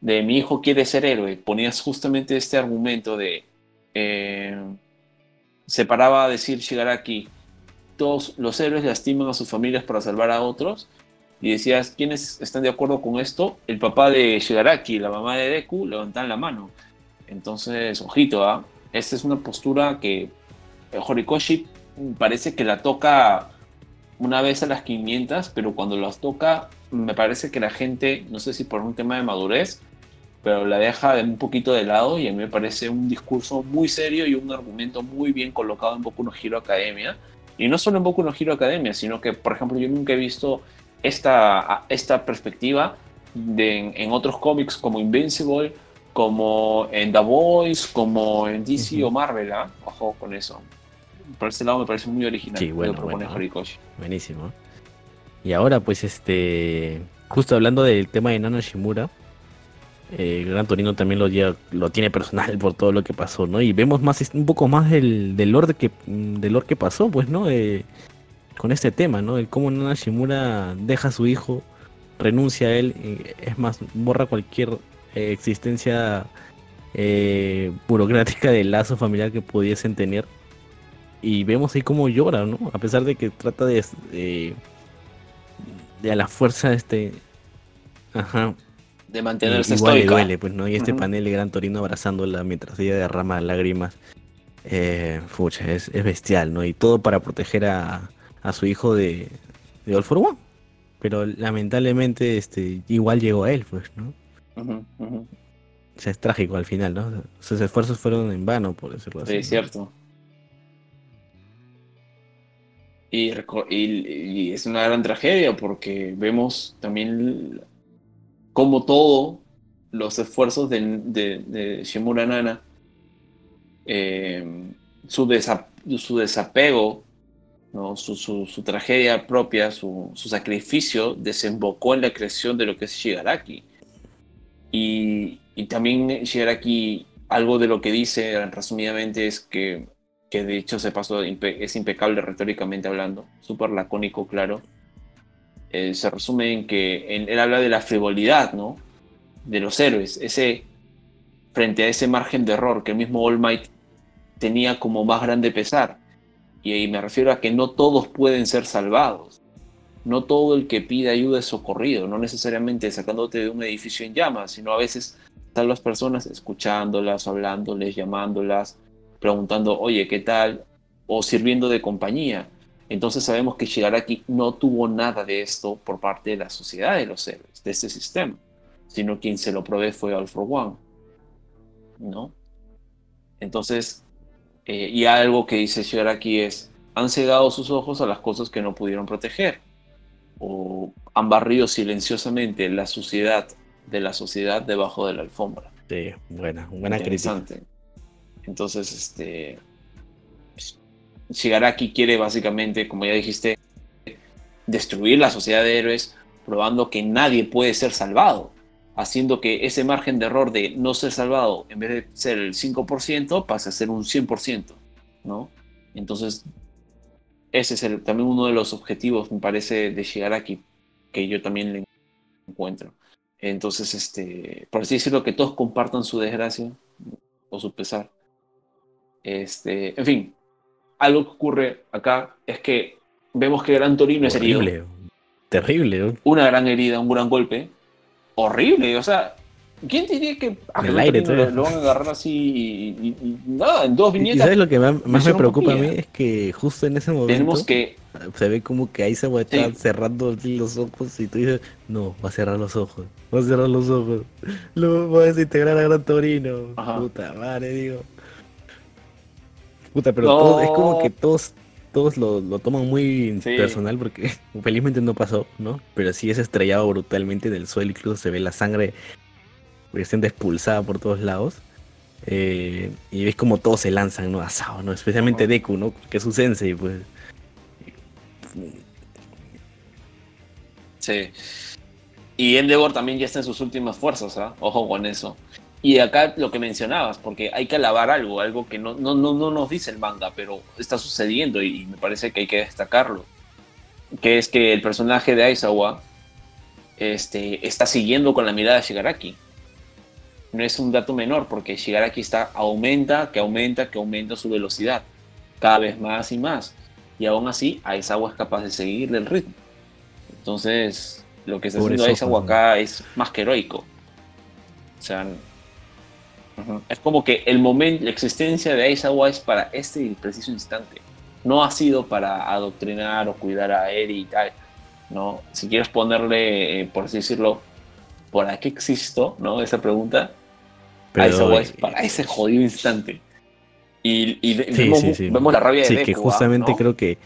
de mi hijo quiere ser héroe ponías justamente este argumento de eh, se paraba a decir Shigaraki, todos los héroes lastiman a sus familias para salvar a otros, y decías, ¿quiénes están de acuerdo con esto? El papá de Shigaraki y la mamá de Deku levantan la mano. Entonces, ojito, ¿ah? Esta es una postura que Horikoshi parece que la toca una vez a las 500, pero cuando las toca, me parece que la gente, no sé si por un tema de madurez, pero la deja un poquito de lado y a mí me parece un discurso muy serio y un argumento muy bien colocado en Boku no Hero Academia. Y no solo en Boku no Hero Academia, sino que, por ejemplo, yo nunca he visto esta, esta perspectiva de, en, otros cómics como Invincible, como en The Boys, como en DC o Marvel. ¿ah? Ojo con eso. Por ese lado me parece muy original. Sí, bueno, bueno Buenísimo. Y ahora, pues, este. Justo hablando del tema de Nano Shimura, eh, Gran Torino también lo, lo tiene personal por todo lo que pasó, ¿no? Y vemos más un poco más del, del lore que del que pasó, pues, ¿no? Eh, con este tema, ¿no? El cómo Nana Shimura deja a su hijo, renuncia a él, es más, borra cualquier eh, existencia burocrática del lazo familiar que pudiesen tener. Y vemos ahí cómo llora, ¿no? A pesar de que trata de, de a la fuerza, este, ajá, de mantenerse igual le duele, pues, ¿no? Y este panel de Gran Torino abrazándola mientras ella derrama lágrimas. Eh, fucha, es, bestial, ¿no? Y todo para proteger a, a su hijo de, de All for One. Pero lamentablemente este, igual llegó a él, pues, ¿no? O sea, es trágico al final, ¿no? Sus esfuerzos fueron en vano, por decirlo así. Sí, cierto. Y, y, es una gran tragedia porque vemos también como todo los esfuerzos de, de, Shimura Nana, eh, su, desapego, su, tragedia propia, su, sacrificio desembocó en la creación de lo que es Shigaraki. Y, también Shigaraki, algo de lo que dice resumidamente es que, que de hecho se pasó, es impecable retóricamente hablando, súper lacónico, claro eh, se resume en que él habla de la frivolidad, ¿no? De los héroes, ese, frente a ese margen de error que el mismo All Might tenía como más grande pesar. Y ahí me refiero a que no todos pueden ser salvados. No todo el que pide ayuda es socorrido, no necesariamente sacándote de un edificio en llamas, sino a veces están las personas escuchándolas, hablándoles, llamándolas, preguntando, oye, ¿qué tal? O sirviendo de compañía. Entonces sabemos que Shigaraki no tuvo nada de esto por parte de la sociedad de los héroes, de este sistema, sino quien se lo provee fue for One. ¿No? Entonces, eh, y algo que dice Shigaraki es, han cegado sus ojos a las cosas que no pudieron proteger, o han barrido silenciosamente la suciedad de la sociedad debajo de la alfombra. Sí, buena, buena crítica. Entonces, este, Shigaraki quiere básicamente, como ya dijiste, destruir la sociedad de héroes, probando que nadie puede ser salvado, haciendo que ese margen de error de no ser salvado, en vez de ser el 5%, pase a ser un 100%, ¿no? Entonces, ese es también uno de los objetivos, me parece, de Shigaraki, que yo también le encuentro. Entonces, este, por así decirlo, que todos compartan su desgracia o su pesar. Este, en fin, algo que ocurre acá es que vemos que Gran Torino es herido. Terrible. Una gran herida, un gran golpe. Horrible. O sea, ¿quién diría que a el aire, lo, van a agarrar así y, nada, en dos viñetas? ¿Y sabes lo que más, me preocupa a mí? Es que justo en ese momento tenemos que se ve como que ahí se va a estar cerrando los ojos y tú dices, no, va a cerrar los ojos, va a cerrar los ojos, lo va a desintegrar a Gran Torino. Puta madre, digo. Puta, pero es como que todos todos lo, toman muy personal porque felizmente no pasó, ¿no? Pero sí es estrellado brutalmente del suelo, incluso se ve la sangre siendo expulsada por todos lados. Eh, y ves como todos se lanzan, ¿no? Asado, ¿no? Especialmente Deku, ¿no? Que es su sensei, pues. Sí. Y Endeavor también ya está en sus últimas fuerzas, ¿ah? Ojo con eso. Y acá lo que mencionabas, porque hay que alabar algo, algo que no, no, no, no nos dice el manga, pero está sucediendo y me parece que hay que destacarlo. Que es que el personaje de Aizawa este, está siguiendo con la mirada de Shigaraki. No es un dato menor, porque Shigaraki está, aumenta, que aumenta, que aumenta su velocidad. Cada vez más y más. Y aún así, Aizawa es capaz de seguirle el ritmo. Entonces, lo que está haciendo Aizawa acá es más que heroico. O sea, es como que el momento, la existencia de Aizawa es para este preciso instante. No ha sido para adoctrinar o cuidar a Eri y tal. ¿no? Si quieres ponerle, eh, por así decirlo, ¿por qué existo? ¿no? Esa pregunta. Aizawa es para ese jodido instante. Y, vemos, la rabia de Sí, que justamente creo que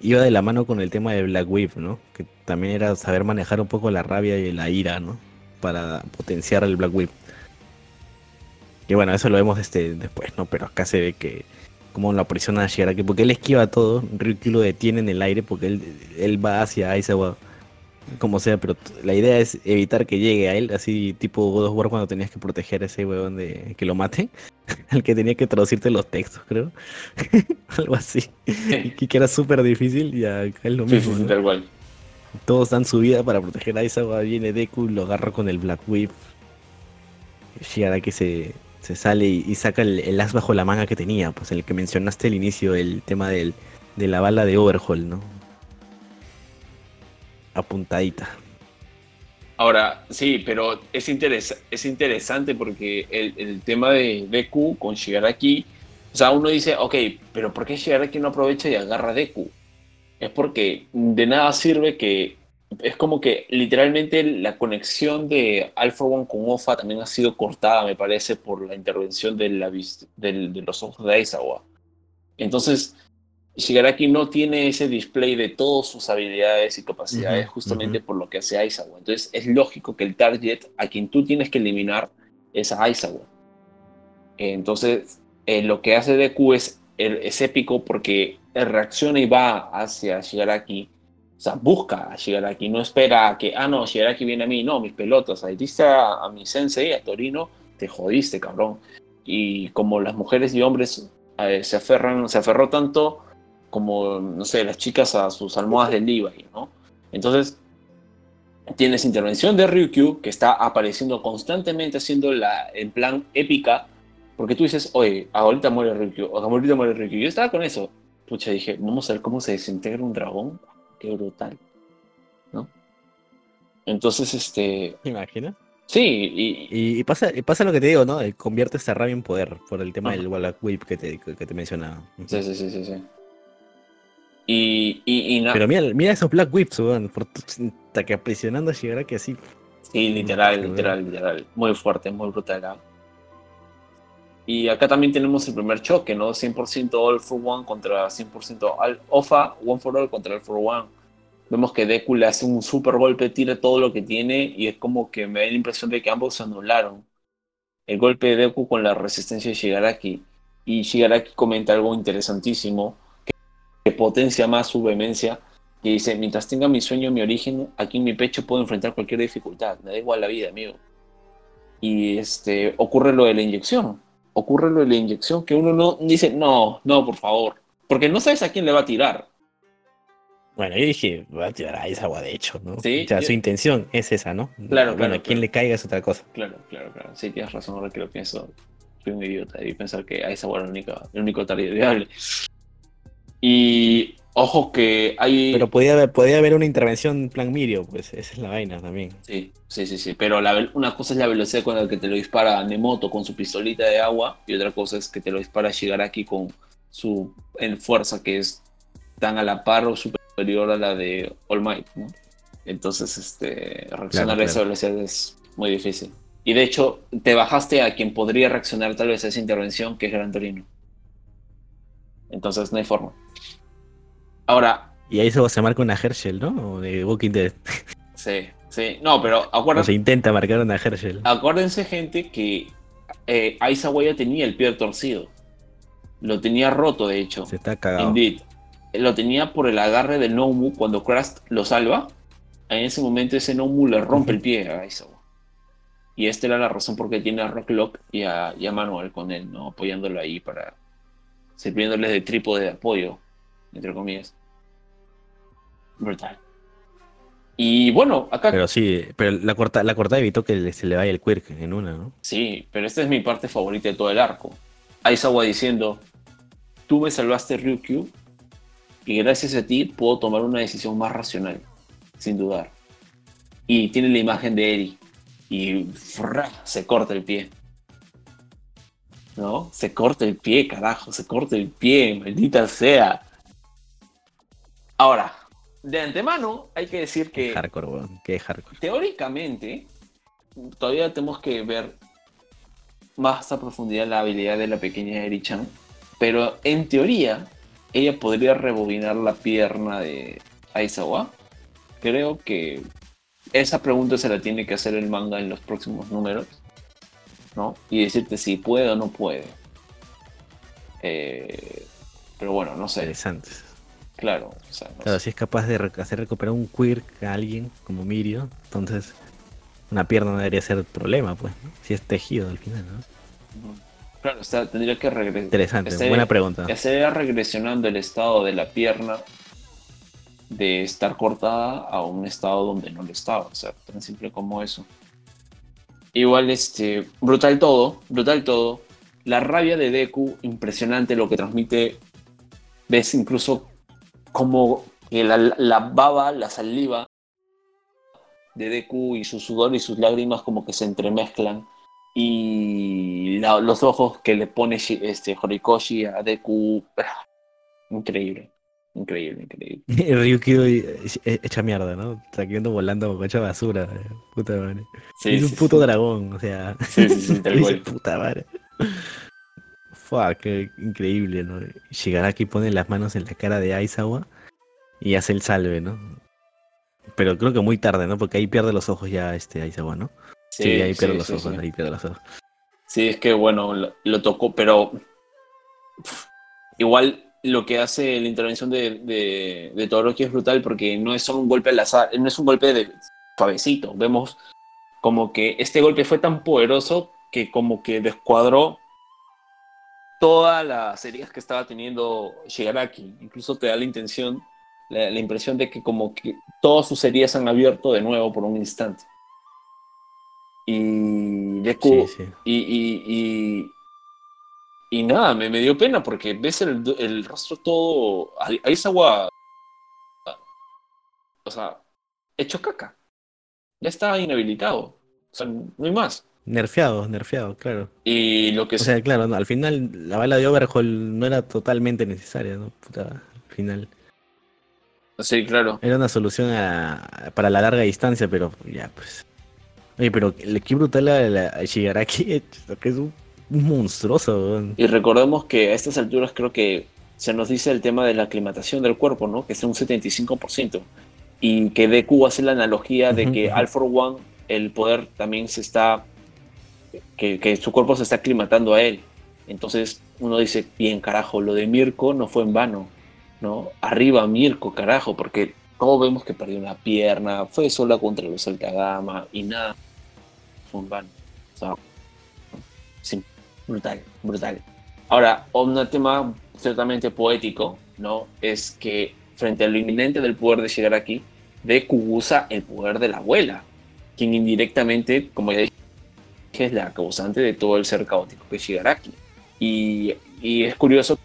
iba de la mano con el tema de Black Whip, ¿no? Que también era saber manejar un poco la rabia y la ira, ¿no? Para potenciar el Black Whip. Y bueno, eso lo vemos este, después, ¿no? Pero acá se ve que como la prisiona a Shigaraki, porque él esquiva todo, Ryuki lo detiene en el aire porque él, él va hacia Aizawa como sea, pero la idea es evitar que llegue a él, así tipo God of War cuando tenías que proteger a ese weón de que lo maten, al que tenía que traducirte los textos, creo. Algo así. Y que era súper difícil y acá es lo mismo. Sí, sí, Todos dan su vida para proteger a Isawa, viene Deku, lo agarra con el Black Whip. que se, se sale y, saca el, as bajo la manga que tenía, pues el que mencionaste al inicio, el tema del, de la bala de Overhaul, ¿no? apuntadita. Ahora, sí, pero es, es interesante porque el, tema de Deku con Shigaraki, o sea, uno dice, ok, pero ¿por qué Shigaraki no aprovecha y agarra a Deku? Es porque de nada sirve que es como que literalmente la conexión de Alpha One con Ofa también ha sido cortada, me parece, por la intervención de, la, de los ojos de Aizawa. Entonces, Shigaraki no tiene ese display de todas sus habilidades y capacidades justamente por lo que hace Aizawa. Entonces es lógico que el target a quien tú tienes que eliminar es a Aizawa. Entonces eh, lo que hace Deku es, es épico porque reacciona y va hacia Shigaraki. Sea, busca a Shigaraki, no espera a que, ah, no, Shigaraki viene a mí, no, mis pelotas, ahí diste a, mi sensei, a Torino, te jodiste, cabrón. Y como las mujeres y hombres eh, se aferran, se aferró tanto como, no sé, las chicas a sus almohadas del Levi, ¿no? Entonces, tienes intervención de Ryukyu, que está apareciendo constantemente haciendo la, en plan épica, porque tú dices, oye, ahorita muere Ryukyu, ahorita muere Ryukyu. Yo estaba con eso. Pucha, dije, vamos a ver cómo se desintegra un dragón. Qué brutal, ¿no? Entonces, este... ¿Te imaginas? Sí, y, y, pasa, pasa lo que te digo, ¿no? Convierte esta rabia en poder por el tema del Wallach Whip que te, que te mencionaba. Sí, sí, sí, sí, sí. Y, y, Pero mira, mira esos Black Whips, weón. Hasta que aprisionando llegará que así. Sí, literal, literal, literal. Muy fuerte, muy brutal. ¿ah? Y acá también tenemos el primer choque, ¿no? 100% All for One contra 100% All, OFA, One for All contra All for One. Vemos que Deku le hace un super golpe, tira todo lo que tiene y es como que me da la impresión de que ambos se anularon. El golpe de Deku con la resistencia de Shigaraki. Y Shigaraki comenta algo interesantísimo que potencia más su vehemencia y dice, mientras tenga mi sueño, mi origen, aquí en mi pecho puedo enfrentar cualquier dificultad, me da igual la vida, amigo. Y este, ocurre lo de la inyección, ocurre lo de la inyección que uno no dice, no, no, por favor, porque no sabes a quién le va a tirar. Bueno, yo dije, va a tirar a esa agua de hecho, ¿no? Sí. O sea, su intención es esa, ¿no? Claro, bueno, a quien le caiga es otra cosa. Claro, claro, claro. Sí, tienes razón ahora que lo pienso. Fui un idiota y pensar que a esa agua era el único, el único viable. Y ojo que hay. Pero podía haber, podía haber una intervención en plan Mirio, pues esa es la vaina también. Sí, sí, sí, sí. Pero una cosa es la velocidad con la que te lo dispara Nemoto con su pistolita de agua, y otra cosa es que te lo dispara Shigaraki con su en fuerza, que es tan a la par o superior a la de All Might, ¿no? Entonces, este, reaccionar a esa velocidad es muy difícil. Y de hecho, te bajaste a quien podría reaccionar tal vez a esa intervención, que es Gran Torino. Entonces, no hay forma. Ahora. Y ahí se marca una Herschel, ¿no? O de Walking Dead. Sí, sí. No, pero acuérdense. se intenta marcar una Herschel. Acuérdense, gente, que eh, Aizawa tenía el pie torcido. Lo tenía roto, de hecho. Se está cagado. Indeed. Lo tenía por el agarre del Nomu cuando Crust lo salva. En ese momento ese Nomu le rompe el pie a Aizawa. Y esta era la razón por qué tiene a Rocklock y a, y a Manuel con él, ¿no? Apoyándolo ahí para. sirviéndoles de trípode de apoyo entre comillas. Brutal. Y bueno, acá. Pero sí, pero la corta, la corta evitó que se le vaya el quirk en una, ¿no? Sí, pero esta es mi parte favorita de todo el arco. Aizawa diciendo: Tú me salvaste, Ryukyu, y gracias a ti puedo tomar una decisión más racional, sin dudar. Y tiene la imagen de Eri, y se corta el pie. ¿No? Se corta el pie, carajo, se corta el pie, maldita sea. Ahora, de antemano hay que decir que... hardcore, weón. Qué hardcore. Teóricamente, todavía tenemos que ver más a profundidad la habilidad de la pequeña Eri-chan. Pero en teoría, ella podría rebobinar la pierna de Aizawa. Creo que esa pregunta se la tiene que hacer el manga en los próximos números. ¿No? Y decirte si puede o no puede. Eh, pero bueno, no sé. Interesante. Claro, o sea, no Claro, sé. si es capaz de hacer recuperar un quirk a alguien como Mirio, entonces una pierna no debería ser problema, pues, ¿no? Si es tejido al final, ¿no? Ujú. Claro, o sea, tendría que regresar. Interesante, buena pregunta. Estaría regresionando el estado de la pierna de estar cortada a un estado donde no lo estaba. O sea, tan simple como eso. Igual, este, brutal todo, brutal todo. La rabia de Deku, impresionante lo que transmite. Ves incluso como la, la baba, la saliva de Deku y su sudor y sus lágrimas como que se entremezclan. Y la- los ojos que le pone este, Horikoshi a Deku. Increíble, increíble, increíble. Ryukyu eh, hecha mierda, ¿no? Saqueando volando con hecha basura, eh, puta madre. Sí, es un puto sí. dragón, o sea. Sí, sí, sí, tal dice, cual. puta madre. Fuck, qué increíble, ¿no? Shigaraki pone las manos en la cara de Aizawa y hace el salve, ¿no? Pero creo que muy tarde, ¿no? Porque ahí pierde los ojos ya este Aizawa, ¿no? Sí, ahí pierde sí, los ojos, sí. ahí pierde los ojos. Sí, es que bueno, lo, lo tocó, pero igual lo que hace la intervención de, de, de Todoroki es brutal porque no es solo un golpe al azar, no es un golpe de suavecito. Vemos como que este golpe fue tan poderoso que como que descuadró todas las heridas que estaba teniendo Shigaraki. Incluso te da la intención, la, la impresión de que como que todas sus heridas han abierto de nuevo por un instante. Y Deku, Sí, sí. y, y, y, y nada, me, me dio pena porque ves el, el rostro todo. Ahí agua. O sea, hecho caca. Ya está inhabilitado. O sea, no hay más. Nerfeado, nerfeado, claro. Y lo que O sea, claro, no, al final la bala de Overhaul no era totalmente necesaria, ¿no? Puta, al final. Sí, claro. Era una solución a- para la larga distancia, pero ya, pues. Oye, pero qué brutal a, la- Shigaraki, que es un, un monstruoso, weón. Y recordemos que a estas alturas creo que se nos dice el tema de la aclimatación del cuerpo, ¿no? Que es un 75%. Y que Deku hace la analogía de Ujú, que ujú. All for One, el poder también se está. Que, que su cuerpo se está aclimatando a él. Entonces uno dice, bien, carajo, lo de Mirko no fue en vano, ¿no? Arriba Mirko, carajo, porque vemos que perdió una pierna, fue sola contra los Altagama y nada, fue sea, sí, brutal, brutal. Ahora, un tema ciertamente poético, ¿no? Es que frente a lo inminente del poder de llegar aquí, Deku usa el poder de la abuela, quien indirectamente, como ya dije, es la causante de todo el ser caótico que es Shigaraki. Y, y es curioso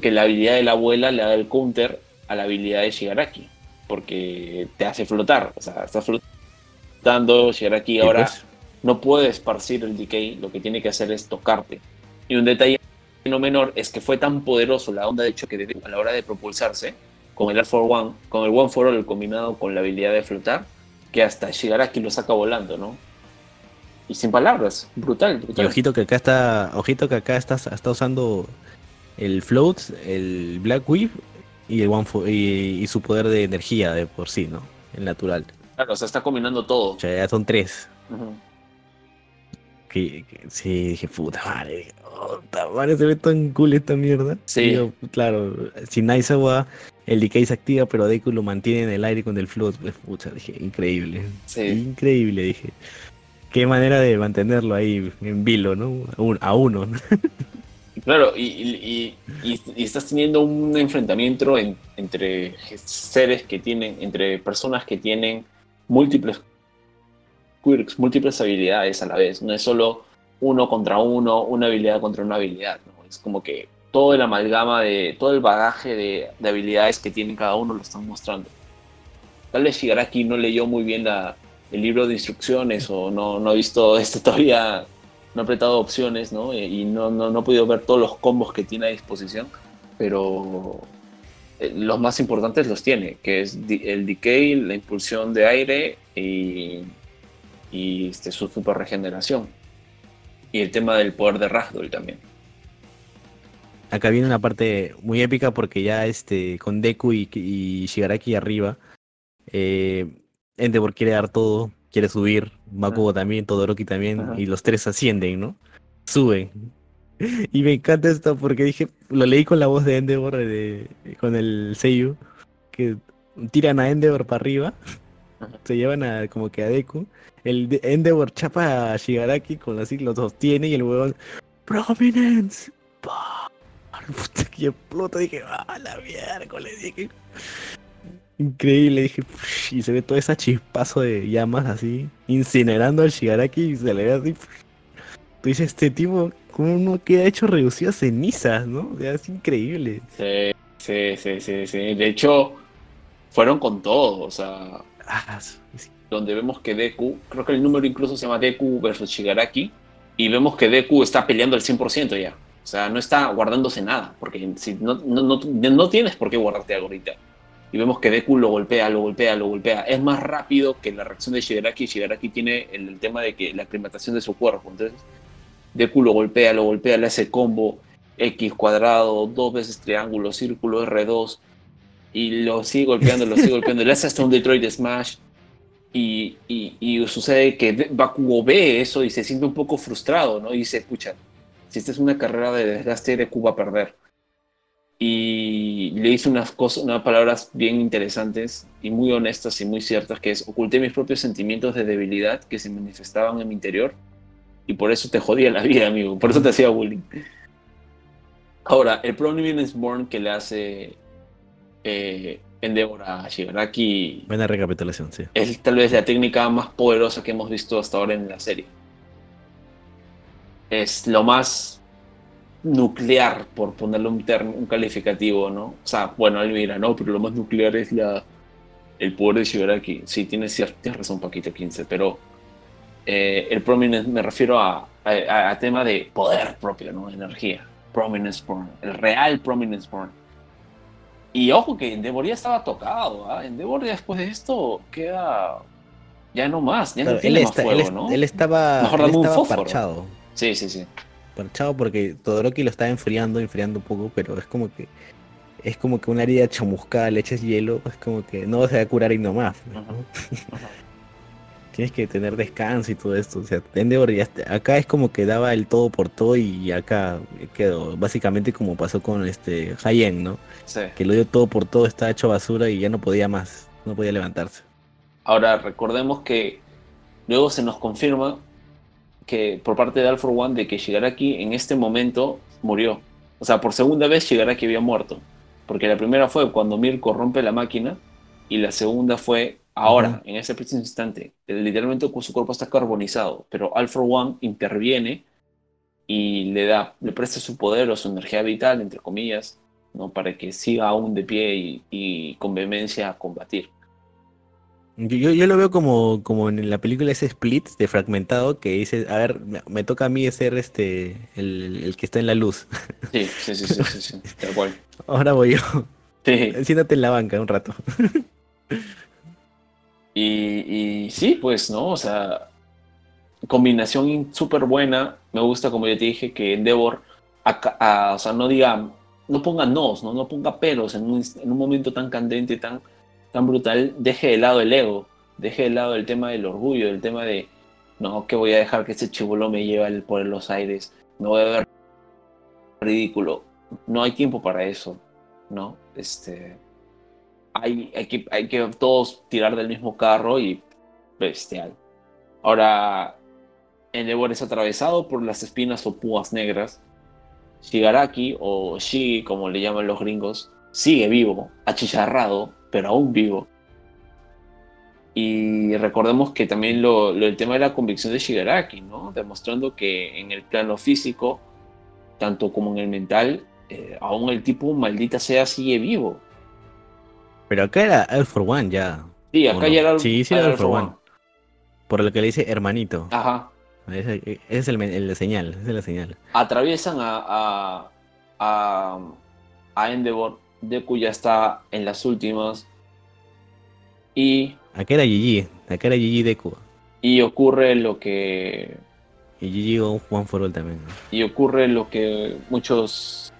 que la habilidad de la abuela le da el counter a la habilidad de Shigaraki, porque te hace flotar, o sea, estás flotando, Shigaraki Y ahora pues, no puede esparcir el decay, lo que tiene que hacer es tocarte. Y un detalle no menor es que fue tan poderoso la onda de choque de a la hora de propulsarse, con el All for One, con el One for All combinado con la habilidad de flotar, que hasta Shigaraki lo saca volando, ¿no? Y sin palabras, brutal, y brutal. ojito que acá está, ojito que acá está, está usando el float, el Black Whip y el One y, y su poder de energía de por sí, ¿no? El natural. Claro, o sea, está combinando todo. O sea, ya son tres. Que, que- sí, dije, puta madre. Puta madre, se ve tan cool esta mierda. Sí. Claro, sin Aizawa el decay se activa, pero Deku lo mantiene en el aire con el float. Pues, pucha, dije, increíble. Sí. Increíble, dije. Qué manera de mantenerlo ahí en vilo, ¿no? A, un- a uno. Claro, y, y- y- estás teniendo un enfrentamiento en- entre seres que tienen, entre personas que tienen múltiples quirks, múltiples habilidades a la vez. No es solo uno contra uno, una habilidad contra una habilidad. ¿no? Es como que todo el amalgama de, todo el bagaje de, de habilidades que tienen cada uno lo están mostrando. Tal vez Shigaraki no leyó muy bien la- el libro de instrucciones o no, no ha visto esto todavía no ha apretado opciones, ¿no? Eh, Y no, no, no he podido ver todos los combos que tiene a disposición, pero eh, los más importantes los tiene, que es el decay, la impulsión de aire y, este, su super regeneración. Y el tema del poder de Ragdoll también. Acá viene una parte muy épica porque ya este con Deku y, y Shigaraki arriba, eh, quiere dar todo, quiere subir, Makugo también, Todoroki también, Ajá. y los tres ascienden, ¿no? Suben. Y me encanta esto porque dije, lo leí con la voz de Endeavor, de- con el Seiyu, que tiran a Endeavor para arriba. Se llevan a como que a Deku. El de- Endeavor chapa a Shigaraki con así lo sostiene y el huevón. Prominence. Pa. Puta que explota. Dije, ah, la miércoles. Dije. Increíble, dije, y se ve todo ese chispazo de llamas así, incinerando al Shigaraki y se le ve así. Tú dices, este tipo, ¿cómo no queda hecho reducido a cenizas, no? O sea, es increíble. Sí, sí, sí, sí, sí. De hecho, fueron con todo. O sea, Ah, sí. donde vemos que Deku, creo que el número incluso se llama Deku versus Shigaraki, y vemos que Deku está peleando al 100% ya. O sea, no está guardándose nada, porque si no, no, no, no tienes por qué guardarte algo ahorita. Y vemos que Deku lo golpea, lo golpea, lo golpea. Es más rápido que la reacción de Shigaraki. Shigaraki tiene el, tema de que la aclimatación de su cuerpo. Entonces, Deku lo golpea, lo golpea, le hace combo X cuadrado, dos veces triángulo, círculo, R2. Y lo sigue golpeando, lo sigue golpeando. Le hace hasta un Detroit Smash. Y, y, y sucede que Bakugo ve eso y se siente un poco frustrado, ¿no? Y dice, pucha, si esta es una carrera de desgaste, Deku va a perder. Y le dice unas cosas, unas palabras bien interesantes y muy honestas y muy ciertas, que es, oculté mis propios sentimientos de debilidad que se manifestaban en mi interior y por eso te jodía la vida, amigo, por eso te hacía bullying. Ahora, el Prominence Born que le hace eh, Endeavor a Shigaraki Buena recapitulación, sí. es tal vez la técnica más poderosa que hemos visto hasta ahora en la serie. Es lo más nuclear, por ponerle un, term- un calificativo, ¿no? O sea, bueno, él mira, no, pero lo más nuclear es la, el poder de Shigaraki. Sí, tienes, cier- tienes razón, Paquito 15, pero eh, el prominence me refiero a, a, a tema de poder propio, ¿no? Energía. Prominence Born, el real Prominence Born. Y ojo que Endeavor ya estaba tocado, ¿ah? Endeavor después de esto queda ya no más, ya Claro, no tiene él, más está- fuego, ¿no? él estaba, Mejor él un estaba fósforo. parchado. Sí, sí, sí. Parchado porque Todoroki lo estaba enfriando, enfriando un poco, pero es como que es como que una herida chamuscada, le echas hielo, es como que no se va a curar y. ¿no? Ajá. Tienes que tener descanso y todo esto. O sea, Endeavor ya está- acá es como que daba el todo por todo y acá quedó básicamente como pasó con este Hayen, ¿no? Sí. Que lo dio todo por todo, estaba hecho basura y ya no podía más, no podía levantarse. Ahora, recordemos que luego se nos confirma que por parte de for One de que Shigaraki en este momento murió. O sea, por segunda vez Shigaraki había muerto. Porque la primera fue cuando Mirko rompe la máquina y la segunda fue ahora, en ese preciso instante. Literalmente su cuerpo está carbonizado, pero for One interviene y le da, le presta su poder o su energía vital, entre comillas, ¿no? para que siga aún de pie y, y con vehemencia a combatir. Yo, yo, yo lo veo como, como en la película ese split de fragmentado que dice, a ver, me, me toca a mí ser este el, el que está en la luz. Sí, sí, sí, sí, sí, sí, tal cual. Ahora voy yo. Sí. Siéntate en la banca un rato. Y, y sí, pues, ¿no? O sea, combinación súper buena. Me gusta, como ya te dije, que Endeavor, a- o sea, no diga, no ponga nos, ¿no? No ponga peros en un, en un momento tan candente, tan, tan brutal. Deje de lado el ego, deje de lado el tema del orgullo, el tema de, no, que voy a dejar que este chivolo me lleve por los aires, me voy a ver ridículo. No hay tiempo para eso, ¿no? Este hay, hay que todos tirar del mismo carro y bestial. Ahora, Endeavor es atravesado por las espinas o púas negras. Shigaraki, o Shigi, como le llaman los gringos, sigue vivo, achicharrado, pero aún vivo. Y recordemos que también lo, lo- el tema de la convicción de Shigaraki, ¿no? Demostrando que en el plano físico, tanto como en el mental, eh, aún el tipo, maldita sea, sigue vivo. Pero acá era All for One ya. Sí, ¿o acá no? ya era Sí, sí era All for One. Por lo que le dice hermanito. Ajá. Ese es el, el de señal, esa es la señal. Atraviesan a, a, a, a Endeavor. Deku ya está en las últimas. Y, Acá era Gigi, acá era Gigi Deku. y ocurre lo que. Y Gigi con Juan for All también. ¿no? Y ocurre lo que muchos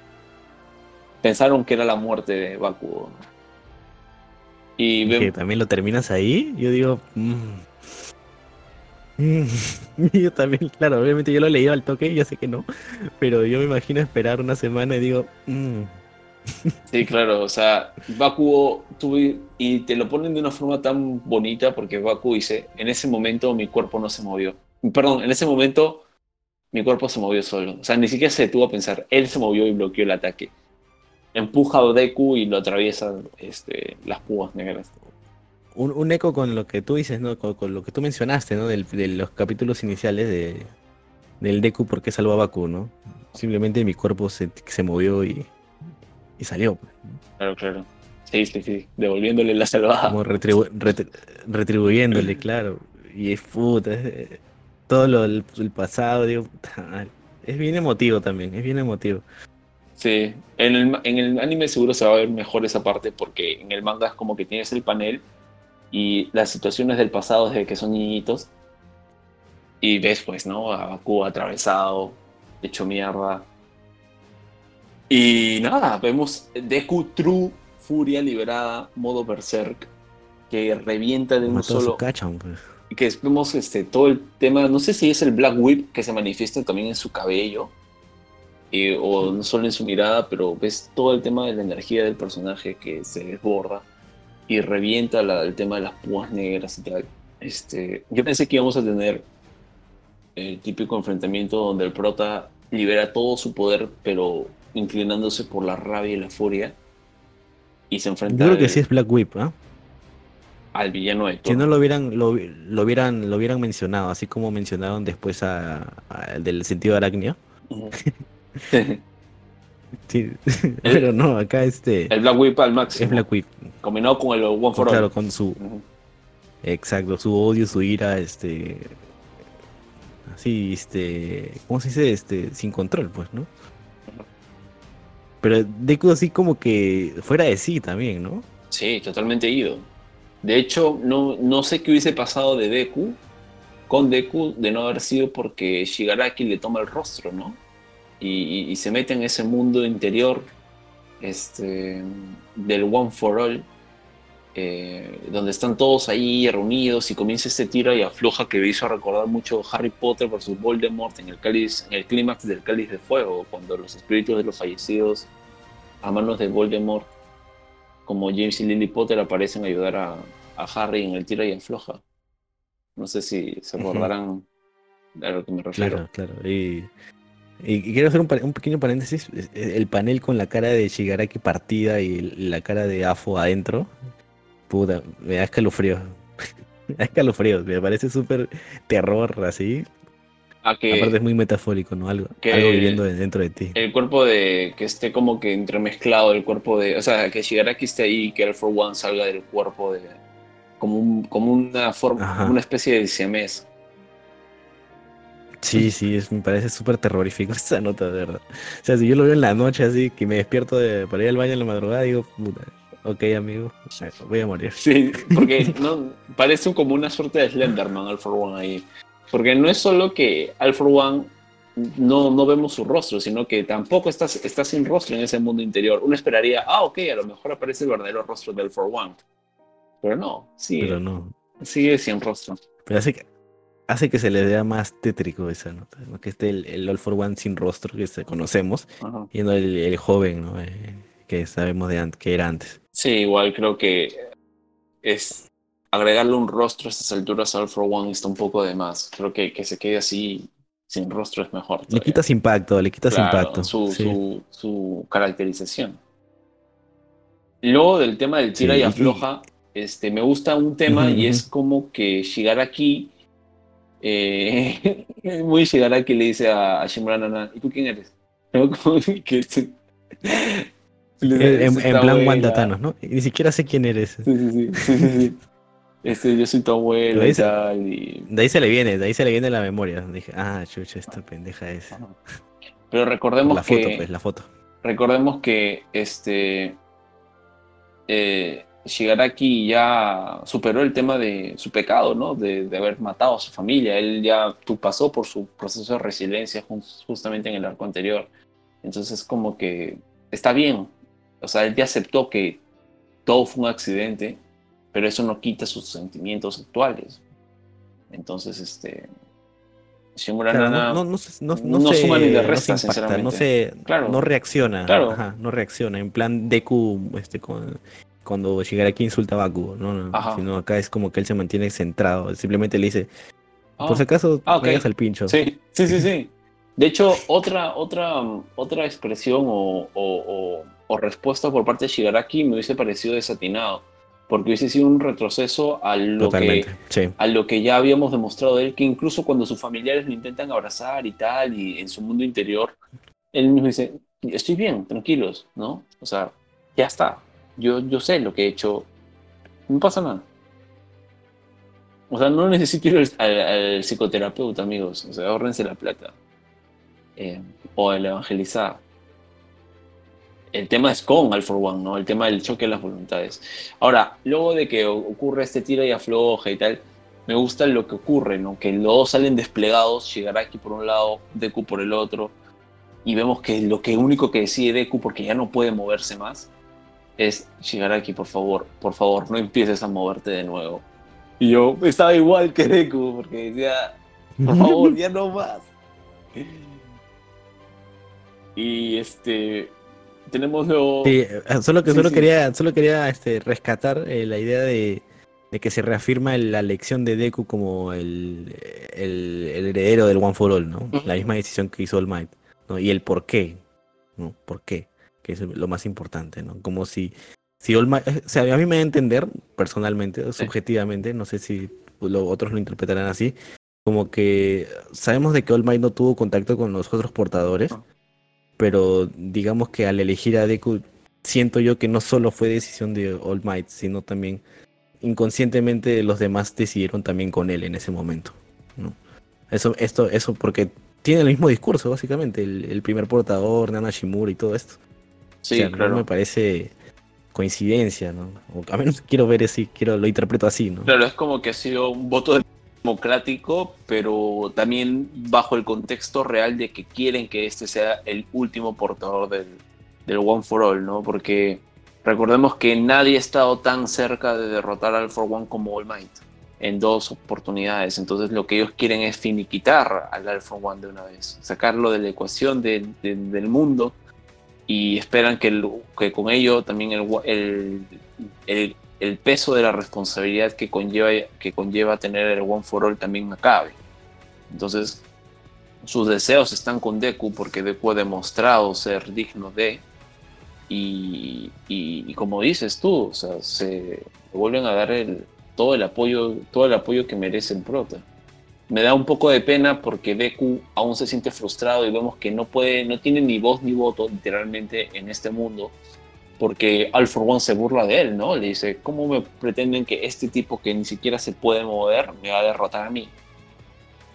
pensaron que era la muerte de Bakugo. ¿no? Y Y que también lo terminas ahí, yo digo. mm. Mm. yo también, claro, obviamente yo lo he leído al toque, yo sé que no. Pero yo me imagino esperar una semana y digo. mm. Sí, claro, o sea, Bakugo y te lo ponen de una forma tan bonita porque Baku dice, en ese momento mi cuerpo no se movió. Perdón, en ese momento mi cuerpo se movió solo. O sea, ni siquiera se detuvo a pensar, él se movió y bloqueó el ataque. Empuja a Deku y lo atraviesa este, las púas negras. Un, un, eco con lo que tú dices, ¿no? Con, lo que tú mencionaste, ¿no? Del, de los capítulos iniciales de, del Deku porque salvó a Baku, ¿no? Simplemente mi cuerpo se, se movió y, y salió. Pues, claro, claro. Sí, sí, sí. Devolviéndole la salvada. Como retribu retribuyéndole, claro. Y es puta. todo lo el, pasado, digo, es bien emotivo también, es bien emotivo. Sí, en el, en el anime seguro se va a ver mejor esa parte porque en el manga es como que tienes el panel y las situaciones del pasado desde que son niñitos y ves pues, ¿no? A Baku atravesado, hecho mierda, y nada, vemos Deku True, Furia liberada, modo Berserk, que revienta de un solo. pues. Que vemos este, todo el tema, no sé si es el Black Whip que se manifiesta también en su cabello, o no solo en su mirada, pero ves todo el tema de la energía del personaje que se desborda y revienta el tema de las púas negras y tal. Este, yo pensé que íbamos a tener el típico enfrentamiento donde el prota libera todo su poder, pero inclinándose por la rabia y la furia. Y se enfrenta. Yo creo que sí es Black Whip, ¿ah? Al villano de Si no lo hubieran, lo, hubieran, lo hubieran mencionado, así como mencionaron después a, del sentido de arácnido. sí, pero no, acá este. El Black Whip al máximo. Es Black Whip. Combinado con el One for All. Claro, con su. Exacto, su odio, su ira, este. Así, este. ¿Cómo se dice? Este. Sin control, pues, ¿no? Pero Deku así como que fuera de sí también, ¿no? Sí, totalmente ido. De hecho, no, no sé qué hubiese pasado de Deku con Deku de no haber sido porque Shigaraki le toma el rostro, ¿no? Y, se mete en ese mundo interior este, del One for All, eh, donde están todos ahí reunidos y comienza este tiro y afloja que me hizo recordar mucho Harry Potter versus Voldemort en el cáliz, en el clímax del cáliz de fuego, cuando los espíritus de los fallecidos a manos de Voldemort, como James y Lily Potter, aparecen a ayudar a, Harry en el tiro y afloja. No sé si se acordarán de lo que me refiero. Claro, claro. Y, quiero hacer un, pequeño paréntesis. El panel con la cara de Shigaraki partida y la cara de Afo adentro. Puta, me da escalofrío. me da escalofrío. Me parece súper terror así. Aparte es muy metafórico, ¿no? Algo, algo viviendo dentro de ti. El cuerpo de que esté como que entremezclado, el cuerpo de. O sea, que Shigaraki esté ahí y que el For One salga del cuerpo de. Como, como una forma, una especie de siamés. Sí, sí, es, me parece súper terrorífico esa nota, de verdad. O sea, si yo lo veo en la noche así, que me despierto de, para ir al baño en la madrugada, digo, puta, ok, amigo, voy a morir. Sí, porque no, parece como una suerte de Slenderman, el For One ahí. Porque no es solo que All for One no, no vemos su rostro, sino que tampoco está, está sin rostro en ese mundo interior. Uno esperaría, ah, ok, a lo mejor aparece el verdadero rostro del All for One. Pero no, sigue, Pero no. sigue sin rostro. Pero hace que, hace que se le vea más tétrico esa nota, que esté el, All for One sin rostro que conocemos, y no el, joven ¿no? Eh, que sabemos de que era antes. Sí, igual creo que es agregarle un rostro a estas alturas a All for One está un poco de más. Creo que que se quede así sin rostro es mejor. Le quitas impacto, le quitas impacto. Su, su, caracterización. Luego del tema del tira y afloja, este, me gusta un tema y es como que Shigaraki, eh, muy Shigaraki le dice a, a Shimura ¿y tú quién eres? en, plan Wandatanos, ¿no? ni siquiera sé quién eres. Sí, sí, sí. sí, este, yo soy tu abuelo y tal. Y... De ahí se le viene, de ahí se le viene la memoria. Dije, ah, chucha, esta pendeja es. Pero recordemos la que. Foto, pues, la foto. Recordemos que este. Eh, Shigaraki ya superó el tema de su pecado, ¿no? De, de, haber matado a su familia. Él ya pasó por su proceso de resiliencia justamente en el arco anterior. Entonces, como que está bien. O sea, él ya aceptó que todo fue un accidente pero eso no quita sus sentimientos actuales. Entonces, este, Shimura Claro, Nana no, no, no, no, no se- suma ni le resta, se impacta, sinceramente. no se, Claro. no reacciona, Claro. ajá, no reacciona. En plan Deku, este, con- cuando Shigaraki insulta a Bakugo, no, no, Ajá. sino acá es como que él se mantiene centrado, simplemente le dice, Ah, por si acaso, Ah, ok. vayas al pincho. Sí, sí, sí, sí. De hecho, otra, otra, otra expresión o, o- o- o respuesta por parte de Shigaraki me hubiese parecido desatinado, porque hubiese sido un retroceso a lo, que, sí. a lo que ya habíamos demostrado de él, que incluso cuando sus familiares lo intentan abrazar y tal, y en su mundo interior, él mismo dice, estoy bien, tranquilos, ¿no? O sea, ya está, yo, yo sé lo que he hecho, no pasa nada. O sea, no necesito ir al, al- al psicoterapeuta, amigos. O sea, ahórrense la plata. Eh, o el evangelizar. El tema es con for One, ¿no? El tema del choque de las voluntades. Ahora, luego de que ocurre este tira y afloja y tal, me gusta lo que ocurre, ¿no? Que los dos salen desplegados, Shigaraki por un lado, Deku por el otro, y vemos que lo que único que decide Deku, porque ya no puede moverse más, es Shigaraki, por favor, por favor, no empieces a moverte de nuevo. Y yo estaba igual que Deku, porque decía, por favor, ya no más. Y este, tenemos luego... Sí, eh, solo que Sí, solo sí. quería, solo quería este, rescatar eh, la idea de, de que se reafirma la elección de Deku como el, el, el heredero del One for All, ¿no? La misma decisión que hizo All Might, ¿no? Y el por qué, ¿no? ¿Por qué? Que es lo más importante, ¿no? Como si, si All Might, eh, o sea, a mí me da a entender personalmente, subjetivamente, no sé si lo- otros lo interpretarán así, como que sabemos de que All Might no tuvo contacto con los otros portadores. Pero digamos que al elegir a Deku, siento yo que no solo fue decisión de All Might, sino también inconscientemente los demás decidieron también con él en ese momento. ¿no? Eso, esto, eso porque tiene el mismo discurso, básicamente, el, el primer portador, Nana Shimura y todo esto. Sí, o sea, claro. no me parece coincidencia, ¿no? O a menos quiero ver así, quiero, lo interpreto así, ¿no? Claro, es como que ha sido un voto democrático, pero también bajo el contexto real de que quieren que este sea el último portador del, One for All, ¿no? Porque recordemos que nadie ha estado tan cerca de derrotar al For One como All Might en dos oportunidades. Entonces lo que ellos quieren es finiquitar al All for One de una vez, sacarlo de la ecuación de- de- del mundo y esperan que, con ello también el- el peso de la responsabilidad que conlleva, que conlleva tener el One for All también acabe. Entonces, sus deseos están con Deku porque Deku ha demostrado ser digno de. Y, y- como dices tú, se vuelven a dar todo el apoyo, todo el apoyo que merece el prota. Me da un poco de pena porque Deku aún se siente frustrado y vemos que no puede, no tiene ni voz ni voto literalmente en este mundo porque All for One se burla de él, ¿no? Le dice, ¿cómo me pretenden que este tipo que ni siquiera se puede mover me va a derrotar a mí?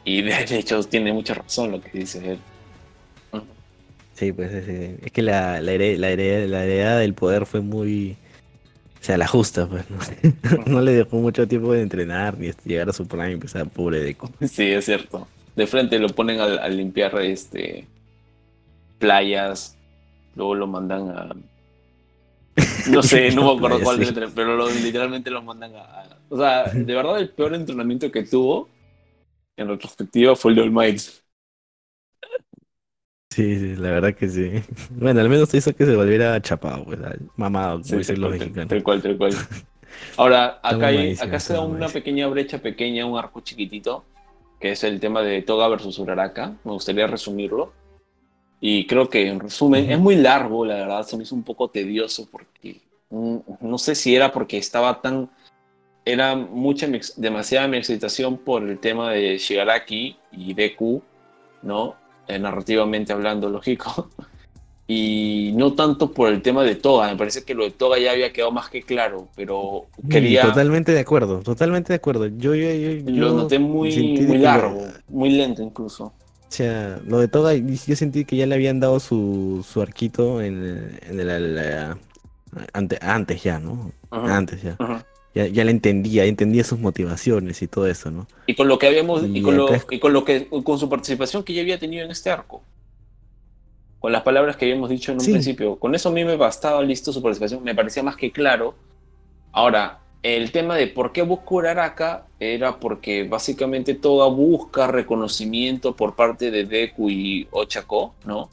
Y de hecho tiene mucha razón lo que dice él. Sí, pues es, es que la, la, here- la, here- la heredad del poder fue muy... O sea, la justa, pues. No, No le dejó mucho tiempo de entrenar ni llegar a su prime, pues, a pobre Deku. Sí, es cierto. De frente lo ponen a, a limpiar este playas, luego lo mandan a... No sé, no me acuerdo cuál, Sí. letra, pero lo- literalmente lo mandan a, O sea, de verdad el peor entrenamiento que tuvo, en retrospectiva, fue el de All Might. Sí, sí, la verdad que sí. Bueno, al menos hizo que se volviera chapado, pues, mamado, Sí, tal, los mexicanos. tal cual, tal cual. Ahora, acá, hay- acá se da una pequeña brecha pequeña, un arco chiquitito, que es el tema de Toga versus Uraraka. Me gustaría resumirlo. Y creo que en resumen, es muy largo, la verdad, se me hizo un poco tedioso porque mm, no sé si era porque estaba tan. Era mucha, demasiada mi excitación por el tema de Shigaraki y Deku, ¿no? Eh, narrativamente hablando, lógico. Y no tanto por el tema de Toga, me parece que lo de Toga ya había quedado más que claro, pero quería. Totalmente de acuerdo, totalmente de acuerdo. Yo, yo, yo, Lo yo noté muy, muy lo- largo, muy lento incluso. O sea, lo de Toga, y yo sentí que ya le habían dado su, su arquito en, en el, la- ante- antes ya, ¿no? Ajá, Antes ya. ajá. ya. Ya le entendía, entendía sus motivaciones y todo eso, ¿no? Y con lo que habíamos, y Y con lo, es- y con lo que, con su participación que ya había tenido en este arco. Con las palabras que habíamos dicho en un Sí. principio. Con eso a mí me bastaba listo su participación, me parecía más que claro. Ahora, el tema de por qué busca Uraraka era porque básicamente toda busca reconocimiento por parte de Deku y Ochako, ¿no?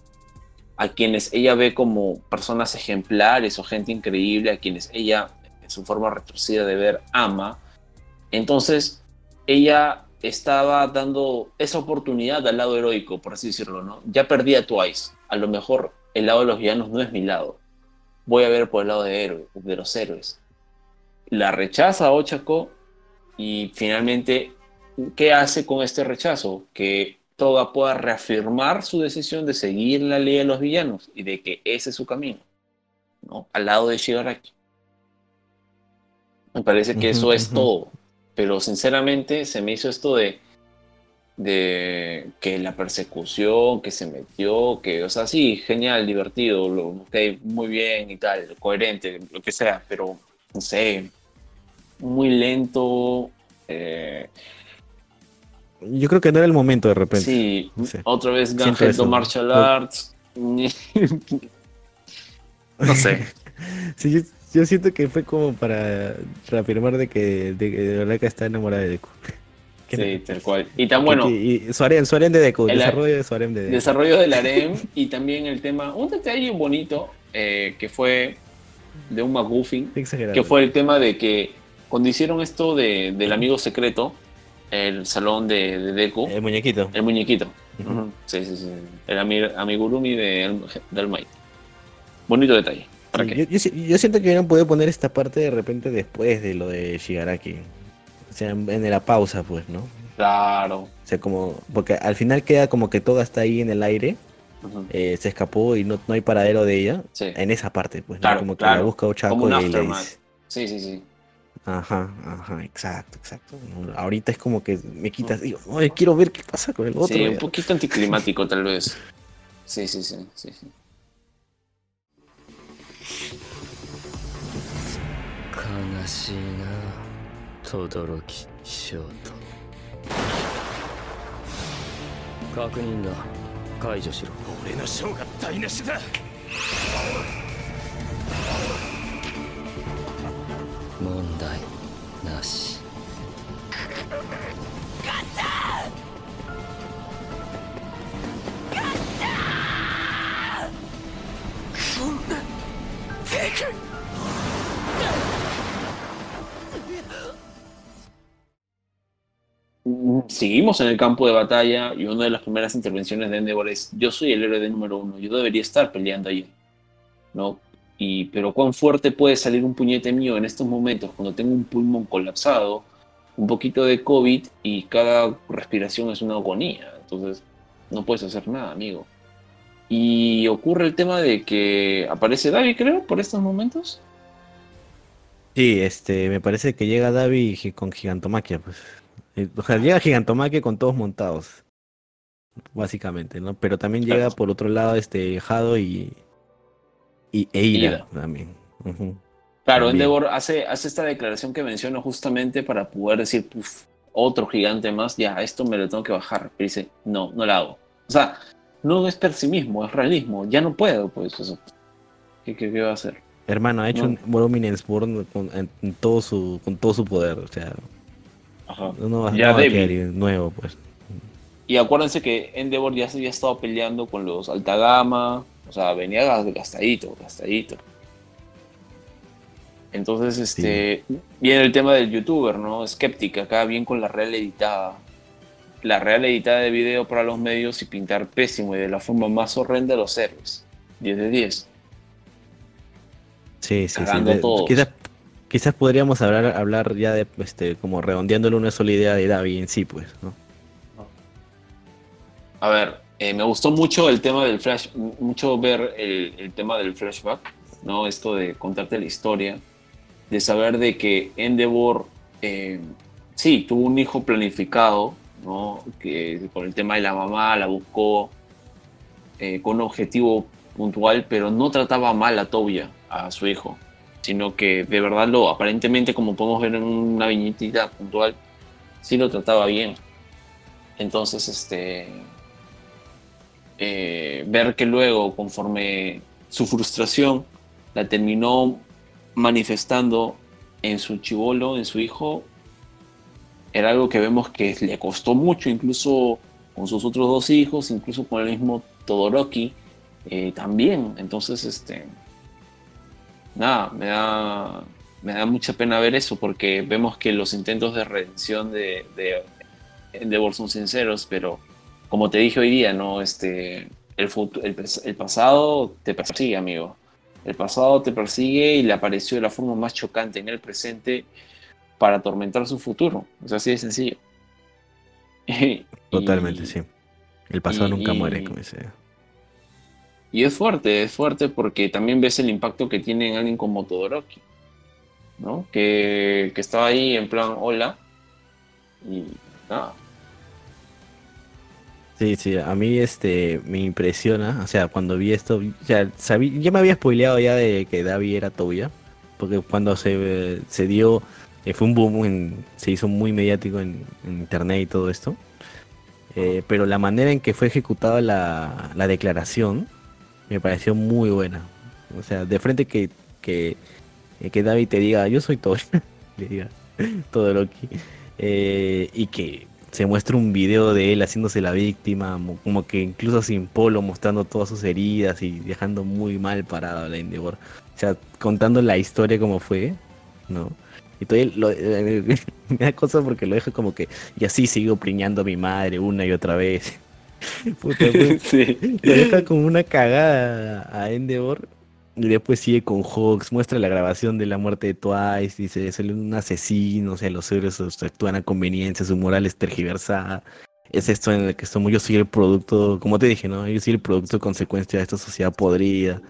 A quienes ella ve como personas ejemplares o gente increíble, a quienes ella, en su forma retorcida de ver, ama. Entonces, ella estaba dando esa oportunidad al lado heroico, por así decirlo, ¿no? Ya perdí a Twice. A lo mejor el lado de los villanos no es mi lado. Voy a ver por el lado de, héroe, de los héroes la rechaza Ochako y finalmente, ¿qué hace con este rechazo? Que Toga pueda reafirmar su decisión de seguir la ley de los villanos y de que ese es su camino, ¿no? Al lado de Shigaraki. Me parece que eso es todo. Pero sinceramente se me hizo esto de, de que la persecución, que se metió, que, o sea, sí, genial, divertido, lo, muy bien y tal, coherente, lo que sea, pero no sé, muy lento. Eh, Yo creo que no era el momento de repente. Sí, otra vez Gangetto Martial Arts. no sé. sí, yo, siento que fue como para reafirmar de que de, de verdad que está enamorada de Deku. Sí, tal cual. Y tan bueno. Y, su, harem, de Deku, el desarrollo de su harem de Deku. Desarrollo del harem y también el tema, un detalle bonito eh, que fue de un McGuffin, que fue el tema de que cuando hicieron esto de, del amigo secreto, el salón de, de Deku. El muñequito. El muñequito. Sí, sí, sí. El amigurumi de, del Might. Bonito detalle. yo, siento que hubieran podido poner esta parte de repente después de lo de Shigaraki. O sea, en, la pausa, pues, ¿no? Claro. O sea, como. Porque al final queda como que todo está ahí en el aire. Eh, se escapó y no, no hay paradero de ella. En esa parte, pues, ¿no? Como que la busca Ochako y le dice. Sí, sí, sí. Ajá, ajá, exacto, exacto. Ahorita es como que me quitas, digo, Oye, quiero ver qué pasa con el otro. Sí, un poquito anticlimático tal vez. Sí, sí, sí, sí. sí. 悲しいな轟翔太確認だ解除しろ俺の将が台無しだ 問題なしガッチャガッチャこんなでかい Seguimos en el campo de batalla y una de las primeras intervenciones de Endeavor es yo soy el héroe de número uno, yo debería estar peleando allí. ¿no? pero cuán fuerte puede salir un puñete mío en estos momentos cuando tengo un pulmón colapsado, un poquito de COVID y cada respiración es una agonía. Entonces, no puedes hacer nada, amigo. Y ocurre el tema de que aparece David, creo, por estos momentos. Sí, este, me parece que llega David con Gigantomaquia, pues. Eh, o sea, llega Gigantomaquia con todos montados. Básicamente, ¿no? Pero también llega por otro lado este Jado y, y Eira, también. Claro, Endeavor hace, hace esta declaración que menciono justamente para poder decir, otro gigante más, ya, esto me lo tengo que bajar. Pero dice, no, no lo hago. O sea, no es pesimismo, es realismo. Ya no puedo, pues eso. ¿Qué, qué, va a hacer? Hermano, ha hecho un Prominence con, en, todo su, con todo su poder, o sea. Ajá. No, ya nuevo, pues. Y acuérdense que Endeavor ya se había estado peleando con los Altagama, o sea, venía gastadito, gastadito. Entonces, este, viene el tema del youtuber, ¿no? Escéptica, acá bien con la real editada. La real editada de video para los medios y pintar pésimo y de la forma más horrenda los héroes. 10 de 10. Sí, sí, sí. Quizás, podríamos hablar, hablar ya de, este, como redondeándole una sola idea de David en sí, pues, ¿no? A ver, eh, me gustó mucho el tema del flash, mucho ver el, tema del flashback, ¿no? Esto de contarte la historia, de saber de que Endeavor, eh, sí, tuvo un hijo planificado, ¿no? Que con el tema de la mamá la buscó eh, con un objetivo puntual, pero no trataba mal a Tobia, a su hijo, sino que de verdad lo, aparentemente, como podemos ver en una viñetita puntual, sí lo trataba bien. Entonces, este, eh, ver que luego, conforme su frustración la terminó manifestando en su chivolo, en su hijo, era algo que vemos que le costó mucho, incluso con sus otros dos hijos, incluso con el mismo Todoroki eh, también. Entonces, este, nada, me da, me da mucha pena ver eso porque vemos que los intentos de redención de, de Endeavor son sinceros, pero como te dije hoy día, ¿no? Este, el, el, pasado te persigue, amigo. El pasado te persigue y le apareció de la forma más chocante en el presente para atormentar su futuro. Es así de sencillo. Totalmente, sí. El pasado nunca muere, como dice. Y es fuerte, es fuerte porque también ves el impacto que tiene en alguien como Todoroki, ¿no? Que, que estaba ahí en plan, hola, y nada. Sí, sí, a mí este me impresiona, o sea, cuando vi esto, ya sabí, ya me había spoileado ya de que Davi era Toya, porque cuando se, se dio, eh, fue un boom, se hizo muy mediático en, internet y todo esto, eh, pero la manera en que fue ejecutada la, la declaración, me pareció muy buena. O sea, de frente que, que, eh, que David te diga, yo soy todo, le diga todo Loki, eh, y que se muestre un video de él haciéndose la víctima, como que incluso sin polo, mostrando todas sus heridas y dejando muy mal parado a la Endeavor. O sea, contando la historia como fue, ¿no? Y todavía lo, eh, me da cosa porque lo deja como que, y así sigo priñando a mi madre una y otra vez. Puta, Le deja como una cagada a Endeavor. Y después sigue con Hawks, muestra la grabación de la muerte de Twice, dice, es un asesino, o sea, los héroes actúan a conveniencia, su moral es tergiversada. Es esto en el que somos, yo soy el producto, como te dije, ¿no? Yo soy el producto consecuencia de esta sociedad podrida.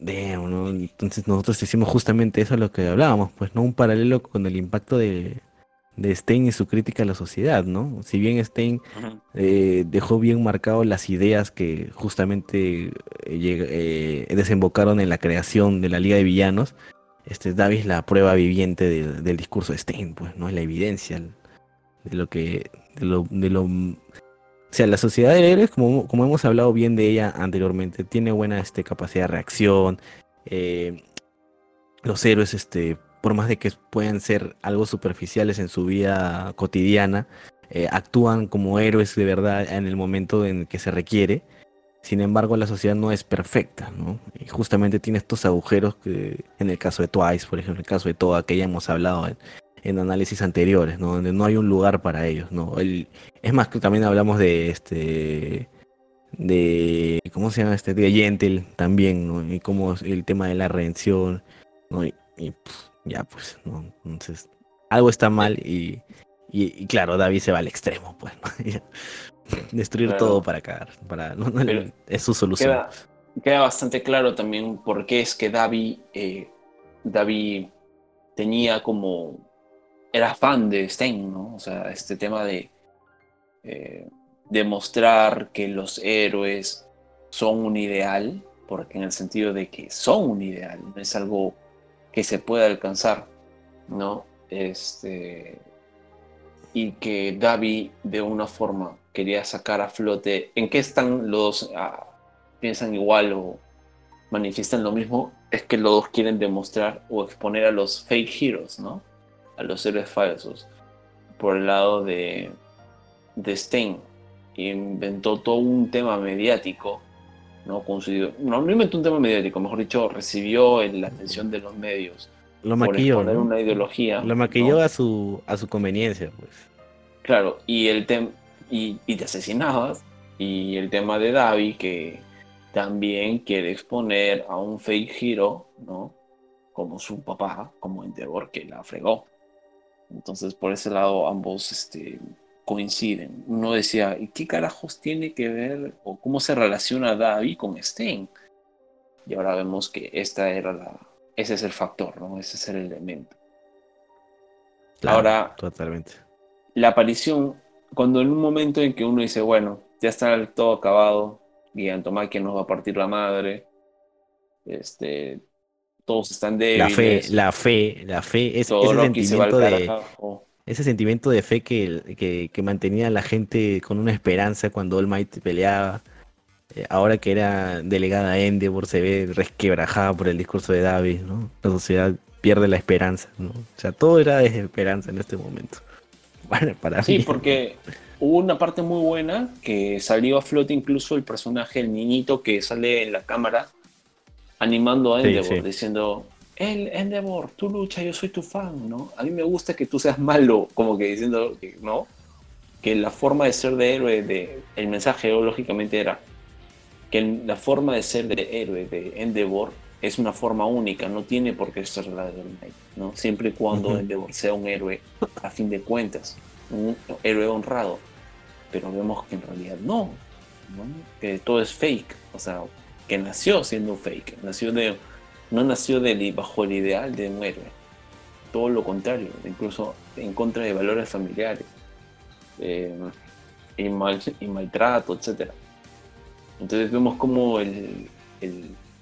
¿no? Entonces nosotros decimos justamente eso a lo que hablábamos, pues, ¿no? Un paralelo con el impacto de, de Stein y su crítica a la sociedad, ¿no? Si bien Stein eh, dejó bien marcado las ideas que justamente eh, eh, desembocaron en la creación de la Liga de Villanos, este Davis la prueba viviente del discurso de Stein, pues, ¿no? Es la evidencia de lo que, de lo, de lo, o sea, la sociedad de héroes, como, como hemos hablado bien de ella anteriormente, tiene buena este, capacidad de reacción, los héroes, este, por más de que puedan ser algo superficiales en su vida cotidiana, eh, actúan como héroes de verdad en el momento en que se requiere. Sin embargo, la sociedad no es perfecta, ¿no? Y justamente tiene estos agujeros que, en el caso de Twice, por ejemplo, en el caso de Toa, que ya hemos hablado en, análisis anteriores, ¿no? Donde no hay un lugar para ellos, ¿no? es más que también hablamos de este de cómo se llama este de Gentle también, ¿no? Y cómo el tema de la redención, ¿no? Y, ya pues, ¿no? Entonces, algo está mal y, y, claro, David se va al extremo, pues, Destruir todo para cagar, para, no, es su solución. Queda, bastante claro también por qué es que David, eh, David tenía como, era fan de Stein, ¿no? O sea, este tema de eh, demostrar que los héroes son un ideal, porque en el sentido de que son un ideal, no es algo que se pueda alcanzar, ¿no? Este, y que Davi de una forma quería sacar a flote. ¿En qué están los ah, piensan igual o manifiestan lo mismo? Es que los dos quieren demostrar o exponer a los fake heroes, ¿no? A los héroes falsos. Por el lado de, de Stein. Inventó todo un tema mediático ¿no? no, no inventó un tema mediático, mejor dicho, recibió la atención de los medios. Lo maquilló. Por una ideología. Lo maquilló a, su, a su conveniencia, pues. Claro, y el tema. Y, te asesinabas. Y el tema de Davi, que también quiere exponer a un fake hero, ¿no? Como su papá, como Endeavor, que la fregó. Entonces, por ese lado, ambos este, coinciden. Uno decía, ¿y qué carajos tiene que ver o cómo se relaciona David con Stein? Y ahora vemos que esta era la, ese es el factor, ¿no? Ese es el elemento. ahora, totalmente. La aparición, cuando en un momento en que uno dice, bueno, ya está todo acabado, y Antomaquia nos va a partir la madre, este, todos están débiles. La fe, la fe, la fe, es, ese sentimiento de ese sentimiento de fe que, que, mantenía a la gente con una esperanza cuando All Might peleaba. Eh, ahora que era delegada a Endeavor, se ve resquebrajada por el discurso de David, ¿no? La sociedad pierde la esperanza, ¿no? O sea, todo era desesperanza en este momento. Bueno, para sí, porque hubo una parte muy buena que salió a flote incluso el personaje, el niñito que sale en la cámara animando a Endeavor, diciendo, el Endeavor, tú lucha, yo soy tu fan, ¿no? A mí me gusta que tú seas malo, como que diciendo, ¿no? Que la forma de ser de héroe, de, el mensaje lógicamente era que la forma de ser de héroe de Endeavor es una forma única, no tiene por qué ser la de Knight, ¿no? Siempre y cuando Endeavor sea un héroe, a fin de cuentas, un héroe honrado. Pero vemos que en realidad no, que todo es fake, o sea, que nació siendo fake, nació de, no nació de, bajo el ideal de un héroe, todo lo contrario, incluso en contra de valores familiares, eh, y, mal, y maltrato, etc. Entonces vemos como el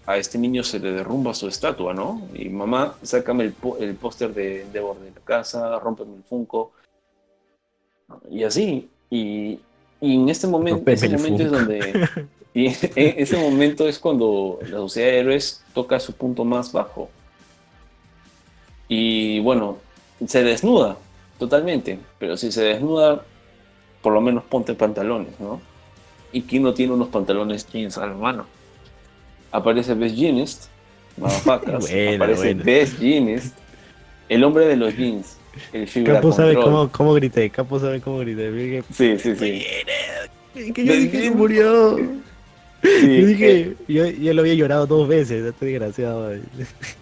a este niño se le derrumba su estatua, ¿no? Y mamá, sácame el, el póster de Endeavor de la casa, rómpeme el Funko. Y así. Y, en este momento, ese momento es donde. Y ese momento es cuando la sociedad de héroes toca su punto más bajo. Y bueno, se desnuda totalmente. Pero si se desnuda, por lo menos ponte pantalones, ¿no? ¿Y quién no tiene unos pantalones jeans a la mano? aparece Best Jeanist, aparece Best Jeanist, el hombre de los jeans, el Capo sabe cómo, cómo, grité, Capo sabe cómo grité. Sí, sí, sí. Que yo dije que murió. Sí, yo dije, yo, yo, lo había llorado dos veces, este desgraciado.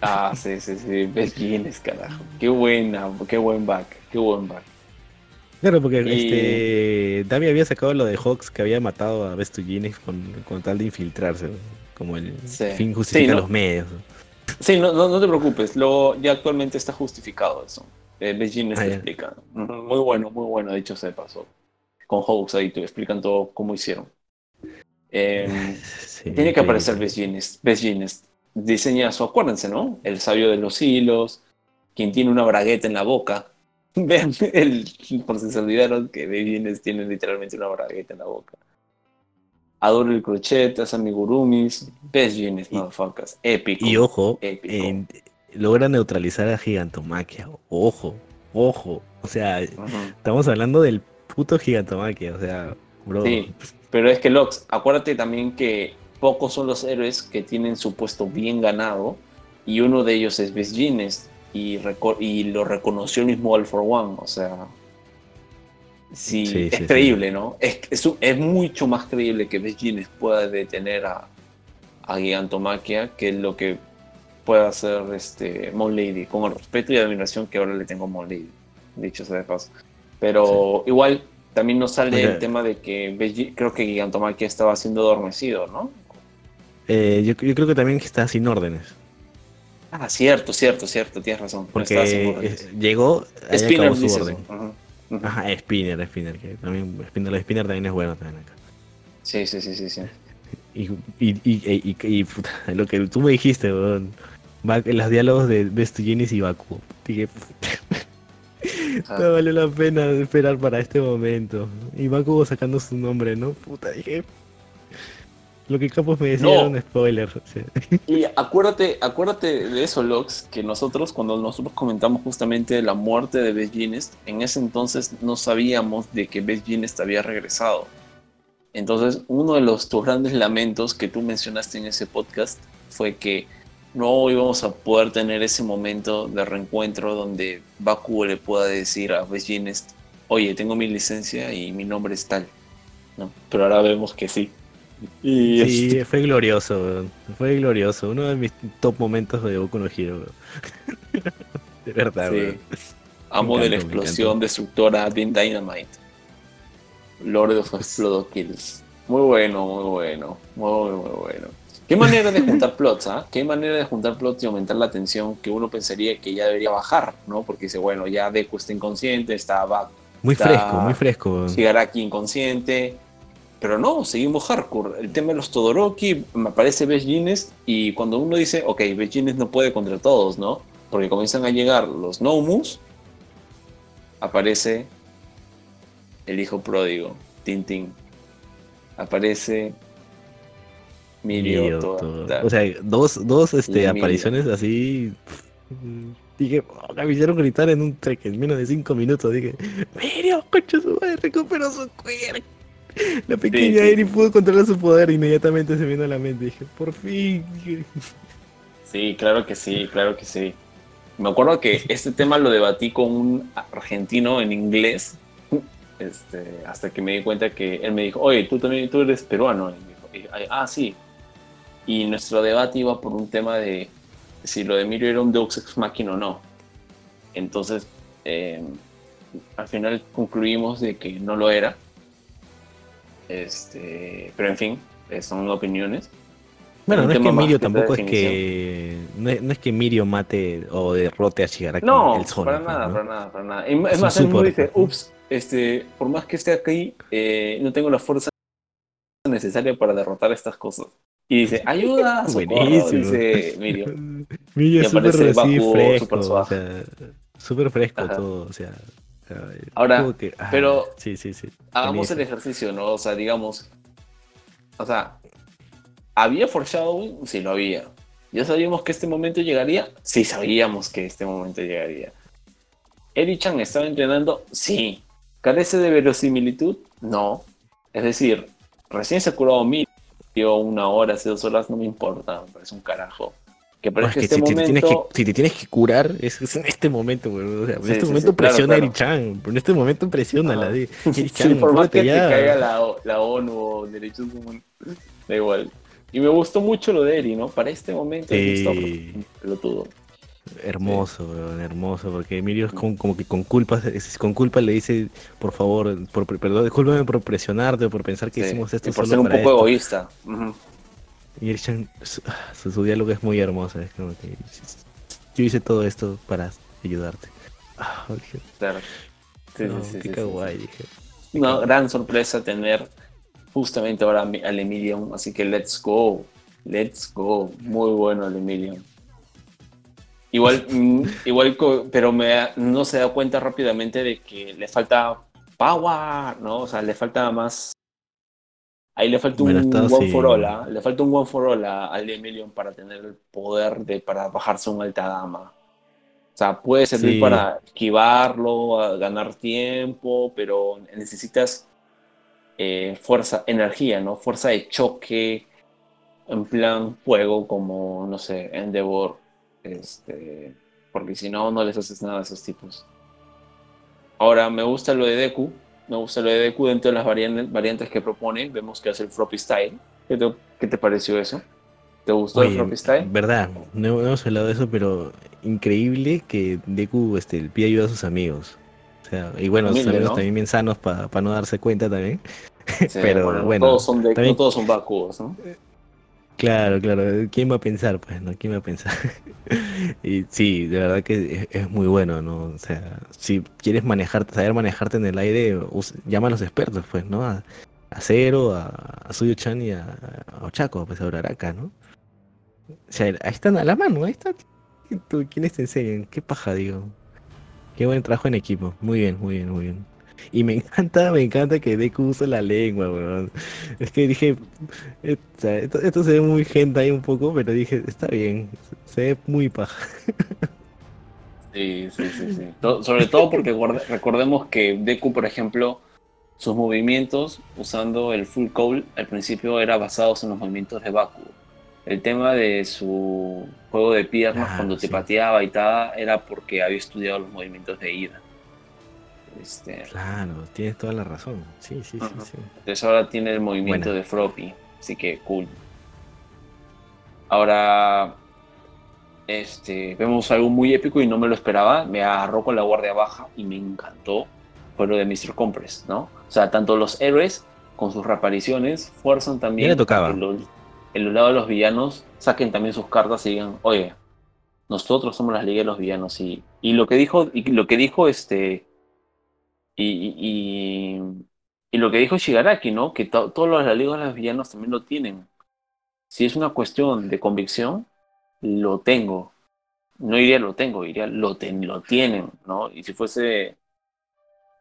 Ah, sí, sí, sí, Best Jeanist, carajo. Qué buena, qué buen back, qué buen back. Claro, porque este Dami había sacado lo de Hawks que había matado a Best Jeanist con, con tal de infiltrarse como el fin justifica los medios. Sí, no, no, te preocupes, lo, ya actualmente está justificado eso. Eh, ah, explicando. Muy bueno, muy bueno, dicho se pasó. Con Hawks ahí te explican todo cómo hicieron. Em, tiene que aparecer Beijing. Diseña su, acuérdense, ¿no? El sabio de los hilos, quien tiene una bragueta en la boca. Vean, el, por si se olvidaron que Beijing tiene literalmente una bragueta en la boca. Adoro el crochet, hace amigurumis, best jeans, motherfuckers. Épico. Y ojo, logra neutralizar a Gigantomaquia. Ojo, ojo. O sea, estamos hablando del puto Gigantomaquia. O sea, bro. Sí, pero es que Lox, acuérdate también que pocos son los héroes que tienen su puesto bien ganado. Y uno de ellos es Jeans. Y, y lo reconoció el mismo All for One. O sea, Sí, es creíble, ¿no? Es, es, mucho más creíble que Best pueda detener a, a Gigantomaquia que lo que pueda hacer este Mon Lady, con el respeto y admiración que ahora le tengo a Mon Lady, dicho sea de paso. Pero igual también nos sale el tema de que creo que Gigantomaquia estaba siendo adormecido, ¿no? Eh, yo, creo que también está sin órdenes. Ah, cierto, cierto, cierto, tienes razón. Porque llegó, Spinner su orden. Ajá, Spinner, Spinner, que también Spinner, Spinner también es bueno también acá. Sí, sí, sí, sí, sí. Y, y, y, y, puta, lo que tú me dijiste, weón. Los diálogos de Best Genis y Baku. Dije. no vale la pena esperar para este momento. Y Baku sacando su nombre, ¿no? Puta, dije, lo que Capos me decía era un spoiler. Y acuérdate, acuérdate de eso, Lox, que nosotros, cuando nosotros comentamos justamente la muerte de Beth en ese entonces no sabíamos de que Beth había regresado. Entonces, uno de los tus grandes lamentos que tú mencionaste en ese podcast fue que no íbamos a poder tener ese momento de reencuentro donde Baku le pueda decir a Beth oye, tengo mi licencia y mi nombre es tal. ¿no? Pero ahora vemos que sí. Y sí, este fue glorioso, fue glorioso. Uno de mis top momentos de Boku no Hero. de verdad, sí. Amo de la explosión destructora de Dynamite. Lord of Explode Kills. Muy bueno, muy bueno. Muy, muy bueno. Qué manera de juntar plots, ¿ah? Qué manera de juntar plots y aumentar la tensión que uno pensaría que ya debería bajar, ¿no? Porque dice, bueno, ya Deku está inconsciente, está Back. Muy fresco, muy fresco. aquí inconsciente, pero no, seguimos hardcore. El tema de los Todoroki, me aparece Best y cuando uno dice, ok, Best no puede contra todos, ¿no? Porque comienzan a llegar los Nomus, aparece el hijo pródigo, Tintin. Aparece Mirio. O sea, dos, dos este, apariciones así Dije, oh, me hicieron gritar en un trek en menos de 5 minutos. Dije, Mirio, concha su madre, recuperó su cuerpo. La pequeña Eri pudo controlar su poder, inmediatamente se vino a la mente. Dije, por fin. Sí, claro que sí, claro que sí. Me acuerdo que este tema lo debatí con un argentino en inglés, este, hasta que me di cuenta que él me dijo, oye, tú también tú eres peruano. Y dijo, ah, sí. Y nuestro debate iba por un tema de si lo de Mirio era un Deus Ex Machina o no. Entonces, eh, al final concluimos de que no lo era. Este, pero en fin, eh, son opiniones. Bueno, no es que Mirio tampoco es que. No es, que Mirio mate o derrote a Shigaraki no, el sol. Para nada, para nada, para nada. Es, más, él dice: Ups, este, por más que esté aquí, eh, no tengo la fuerza necesaria para derrotar estas cosas. Y dice, ayuda, Buenísimo. dice Mirio. Mirio es súper fresco, o sea, súper fresco todo, o sea. Ahora, ah, pero sí, sí, sí. hagamos el ejercicio, ¿no? O sea, digamos, o sea, ¿había foreshadowing? Sí, lo había. ¿Ya sabíamos que este momento llegaría? Sí, sabíamos que este momento llegaría. ¿Eri-chan estaba entrenando? Sí. ¿Carece de verosimilitud? No. Es decir, recién se ha curado mil una hora, hace dos horas, no me importa, me parece un carajo. Que parece este si, momento... te tienes que, si te tienes que curar, es, en este momento, en este momento presiona a Eri-chan. En este momento presiona la de Eri-chan. por más que te caiga la, la ONU o Derechos Humanos, da igual. Y me gustó mucho lo de Eri, ¿no? Para este momento sí. pelotudo. Hermoso, hermoso, porque Emilio es como que con culpa, con culpa le dice, por favor, por, perdón, discúlpame por presionarte, por pensar que hicimos esto. Y por ser un poco egoísta. Y su, diálogo es muy hermoso, es como que yo hice todo esto para ayudarte. Ah, claro. qué kawaii, dije. Una gran sorpresa tener justamente ahora al Emilion, así que let's go, let's go, muy bueno el Emilion. Igual, mm, igual, pero me, no se da cuenta rápidamente de que le falta power, ¿no? O sea, le falta más. Ahí le falta un one for all, ¿ah? le falta un one for all al Emilion para tener el poder de para bajarse un alta dama. O sea, puede servir para esquivarlo, ganar tiempo, pero necesitas eh, fuerza, energía, ¿no? Fuerza de choque, en plan fuego, como, no sé, Endeavor este, porque si no, no les haces nada a esos tipos. Ahora, me gusta lo de Deku. Me gusta lo de Deku dentro de las variantes, que propone. Vemos que hace el Floppy Style. ¿Qué te, pareció eso? ¿Te gustó el Floppy Style? Verdad, no, hemos hablado de eso, pero increíble que Deku este, pide ayuda a sus amigos. O sea, y bueno, sus amigos también bien sanos para no darse cuenta también. pero bueno, todos son, de, todos son vacuos, ¿no? Claro, claro. ¿Quién va a pensar? Pues, ¿no? ¿Quién va a pensar? y sí, de verdad que es, muy bueno, ¿no? O sea, si quieres manejarte, saber manejarte en el aire, llama a los expertos, pues, ¿no? A, Cero, a, a Suyo-chan y a, Ochako, pues a Uraraka, ¿no? O sea, ahí están a la mano, ahí están. ¿Quiénes te enseñan? Qué paja, digo. Qué buen trabajo en equipo. Muy bien, muy bien, muy bien. Y me encanta, me encanta que Deku use la lengua, weón. Es que dije, esto, se ve muy gente ahí un poco, pero dije, está bien, se ve muy paja. Sí, sí, sí, sí. sobre todo porque recordemos que Deku, por ejemplo, sus movimientos usando el full call al principio era basados en los movimientos de Baku. El tema de su juego de piernas cuando te pateaba y tal era porque había estudiado los movimientos de ida. Este, claro, tienes toda la razón. Sí, sí, sí, sí. Entonces ahora tiene el movimiento de Froppy, así que cool. Ahora este, vemos algo muy épico y no me lo esperaba. Me agarró con la guardia baja y me encantó. Fue lo de Mr. Compress, ¿no? O sea, tanto los héroes con sus reapariciones fuerzan también. le tocaba? En los, lado de los villanos saquen también sus cartas y digan, oye, nosotros somos las ligas de los villanos. Y, y lo que dijo, y lo que dijo este y, y, lo que dijo Shigaraki, ¿no? Que todos los de los villanos también lo tienen. Si es una cuestión de convicción, lo tengo. No iría lo tengo, iría lo, lo tienen, ¿no? Y si fuese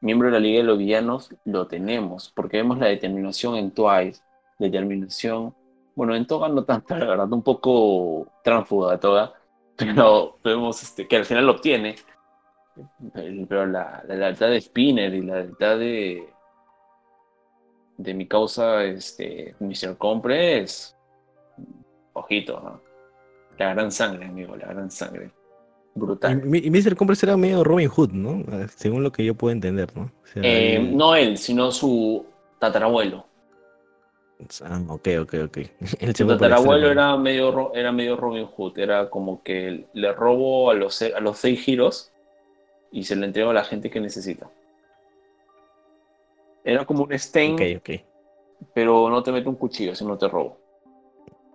miembro de la Liga de los Villanos, lo tenemos, porque vemos la determinación en Twice, determinación, bueno, en Toga no tanto, la verdad, un poco tránfuga Toga, pero vemos este, que al final lo obtiene. Pero la, la lealtad de Spinner y la lealtad de, de mi causa, este, Mr. Compre es ojito, ¿no? La gran sangre, amigo, la gran sangre. Brutal. Y, Mr. Compre era medio Robin Hood, ¿no? Según lo que yo puedo entender, ¿no? Eh, no él, sino su tatarabuelo. Ah, ok, ok, ok. El tatarabuelo era medio, era medio Robin Hood, era como que le robo a los, a los seis giros y se le entrego a la gente que necesita. Era como un ok. pero no te mete un cuchillo, sino te robo.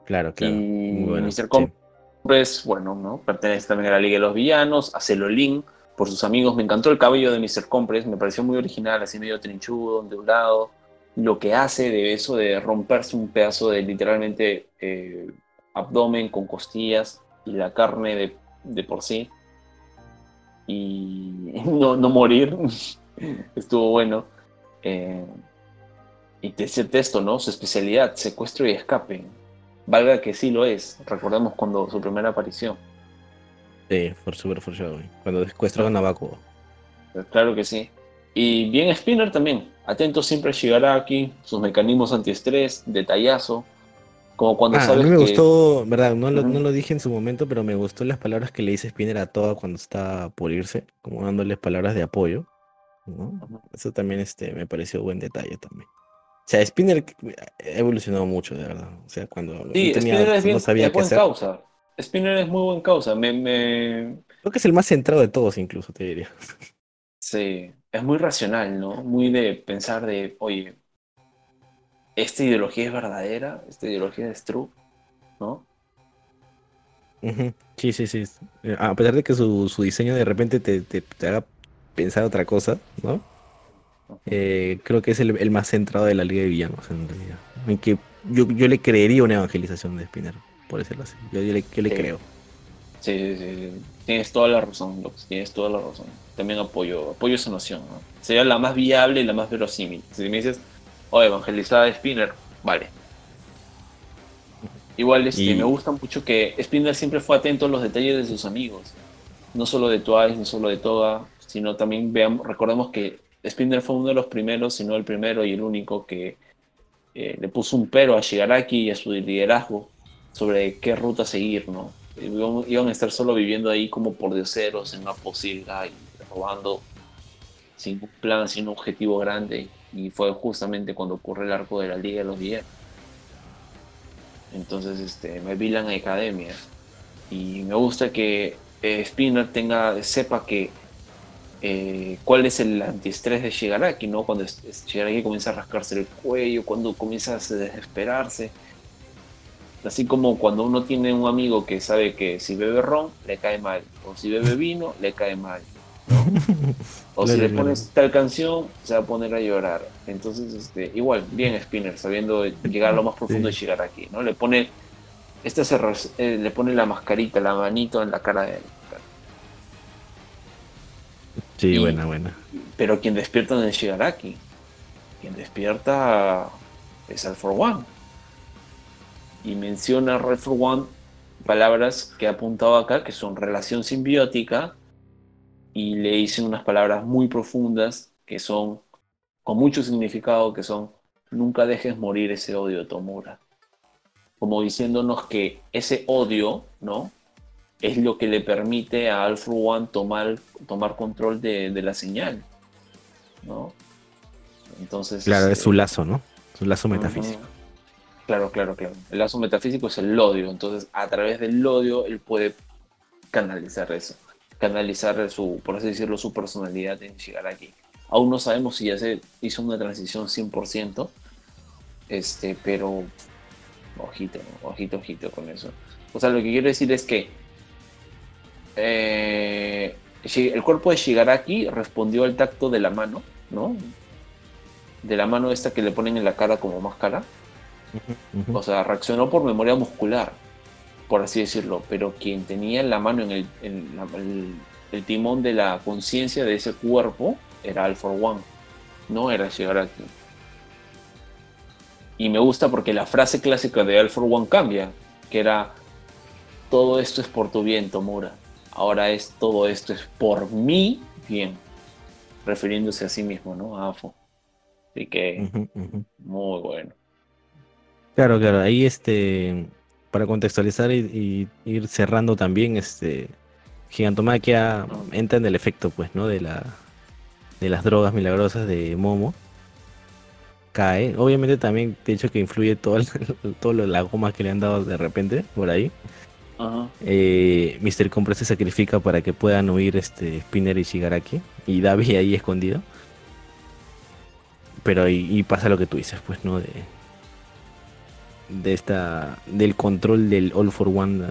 Claro, claro. Y bueno, Mr. Compres, bueno, ¿no? Pertenece también a la Liga de los Villanos, a Celolín, por sus amigos. Me encantó el cabello de Mr. Compres, me pareció muy original, así medio trinchudo, ondulado lo que hace de eso de romperse un pedazo de literalmente eh, abdomen con costillas y la carne de, por sí y no, morir. Estuvo bueno. Eh, y ese texto no su especialidad secuestro y escape. Valga que sí lo es. Recordemos cuando su primera aparición. Sí por super cuando secuestra a Navaco claro que sí. Y bien Spinner también. Atento siempre a aquí, sus mecanismos antiestrés, detallazo. Como cuando ah, sabes a mí me gustó, verdad, no lo, no lo, dije en su momento, pero me gustó las palabras que le dice Spinner a Toa cuando está por irse, como dándoles palabras de apoyo. Eso también este, me pareció buen detalle también. O sea, Spinner ha evolucionado mucho, de verdad. O sea, cuando sí, Spinner es bien, no sabía qué hacer. causa. Spinner es muy buen causa. Me, me... Creo que es el más centrado de todos, incluso, te diría. Sí, es muy racional, ¿no? Muy de pensar de, oye, esta ideología es verdadera, esta ideología es true, ¿no? Sí, sí, sí. Eh, a pesar de que su, diseño de repente te, haga pensar otra cosa, ¿no? Eh, creo que es el, más centrado de la Liga de Villanos, en realidad. En que yo, le creería una evangelización de Spinner, por decirlo así. Yo, le, creo. Sí, sí, sí. Tienes toda la razón, Lux, tienes toda la razón también apoyo, apoyo esa noción. Sería la más viable y la más verosímil. Si me dices, oh, evangelizada de Spinner, vale. Igual este, me gusta mucho que Spinner siempre fue atento a los detalles de sus amigos. No solo de Twice, no solo de Toga, sino también veamos, recordemos que Spinner fue uno de los primeros, si no el primero y el único que eh, le puso un pero a Shigaraki y a su liderazgo sobre qué ruta seguir, ¿no? Iban a estar solo viviendo ahí como por dioseros en una posilga y robando sin un plan, sin un objetivo grande. Y fue justamente cuando ocurre el arco de la Liga de los Días. Entonces este, me vi la academia. Y me gusta que eh, Spinner tenga, sepa que eh, cuál es el antiestrés de Shigaraki, ¿no? Cuando Shigaraki comienza a rascarse el cuello, cuando comienza a desesperarse. Así como cuando uno tiene un amigo que sabe que si bebe ron, le cae mal. O si bebe vino, le cae mal. O si le pones tal canción, se va a poner a llorar. Entonces, este, igual, bien Spinner, sabiendo llegar a lo más profundo y llegar aquí, ¿no? Le pone, este eh, le pone la mascarita, la manito en la cara de él. Sí, buena, buena. Pero quien despierta no es Shigaraki. Quien despierta es All for One. Y menciona Red for One palabras que he apuntado acá, que son relación simbiótica, y le dicen unas palabras muy profundas que son, con mucho significado, que son, nunca dejes morir ese odio de Tomura. Como diciéndonos que ese odio, ¿no? Es lo que le permite a Alpha One tomar, tomar control de, la señal, ¿no? Entonces... Claro, es su este, lazo, ¿no? Su lazo metafísico. Claro, claro, claro. El lazo metafísico es el odio. Entonces, a través del odio, él puede canalizar eso canalizar su, por así decirlo, su personalidad en aquí Aún no sabemos si ya se hizo una transición 100%, este, pero ojito, ojito, ojito con eso. O sea, lo que quiero decir es que eh, el cuerpo de Shigaraki respondió al tacto de la mano, ¿no? De la mano esta que le ponen en la cara como máscara. O sea, reaccionó por memoria muscular por así decirlo, pero quien tenía la mano en el, timón de la conciencia de ese cuerpo era All for One, no era aquí. Y me gusta porque la frase clásica de All for One cambia, que era todo esto es por tu bien, Tomura. Ahora es todo esto es por mi bien. Refiriéndose a sí mismo, ¿no? A Afo. Así que, muy bueno. Claro, claro, ahí este, para contextualizar y, ir cerrando también, este, Gigantomaquia entra en el efecto, pues, ¿no? De la, de las drogas milagrosas de Momo. Cae. Obviamente también, de hecho, que influye todo, el, todo la goma que le han dado de repente por ahí. Eh, Mr. Compre se sacrifica para que puedan huir este Spinner y Shigaraki. Y Davi ahí escondido. Pero y, pasa lo que tú dices, pues, ¿no? De, de esta. del control del All for One um,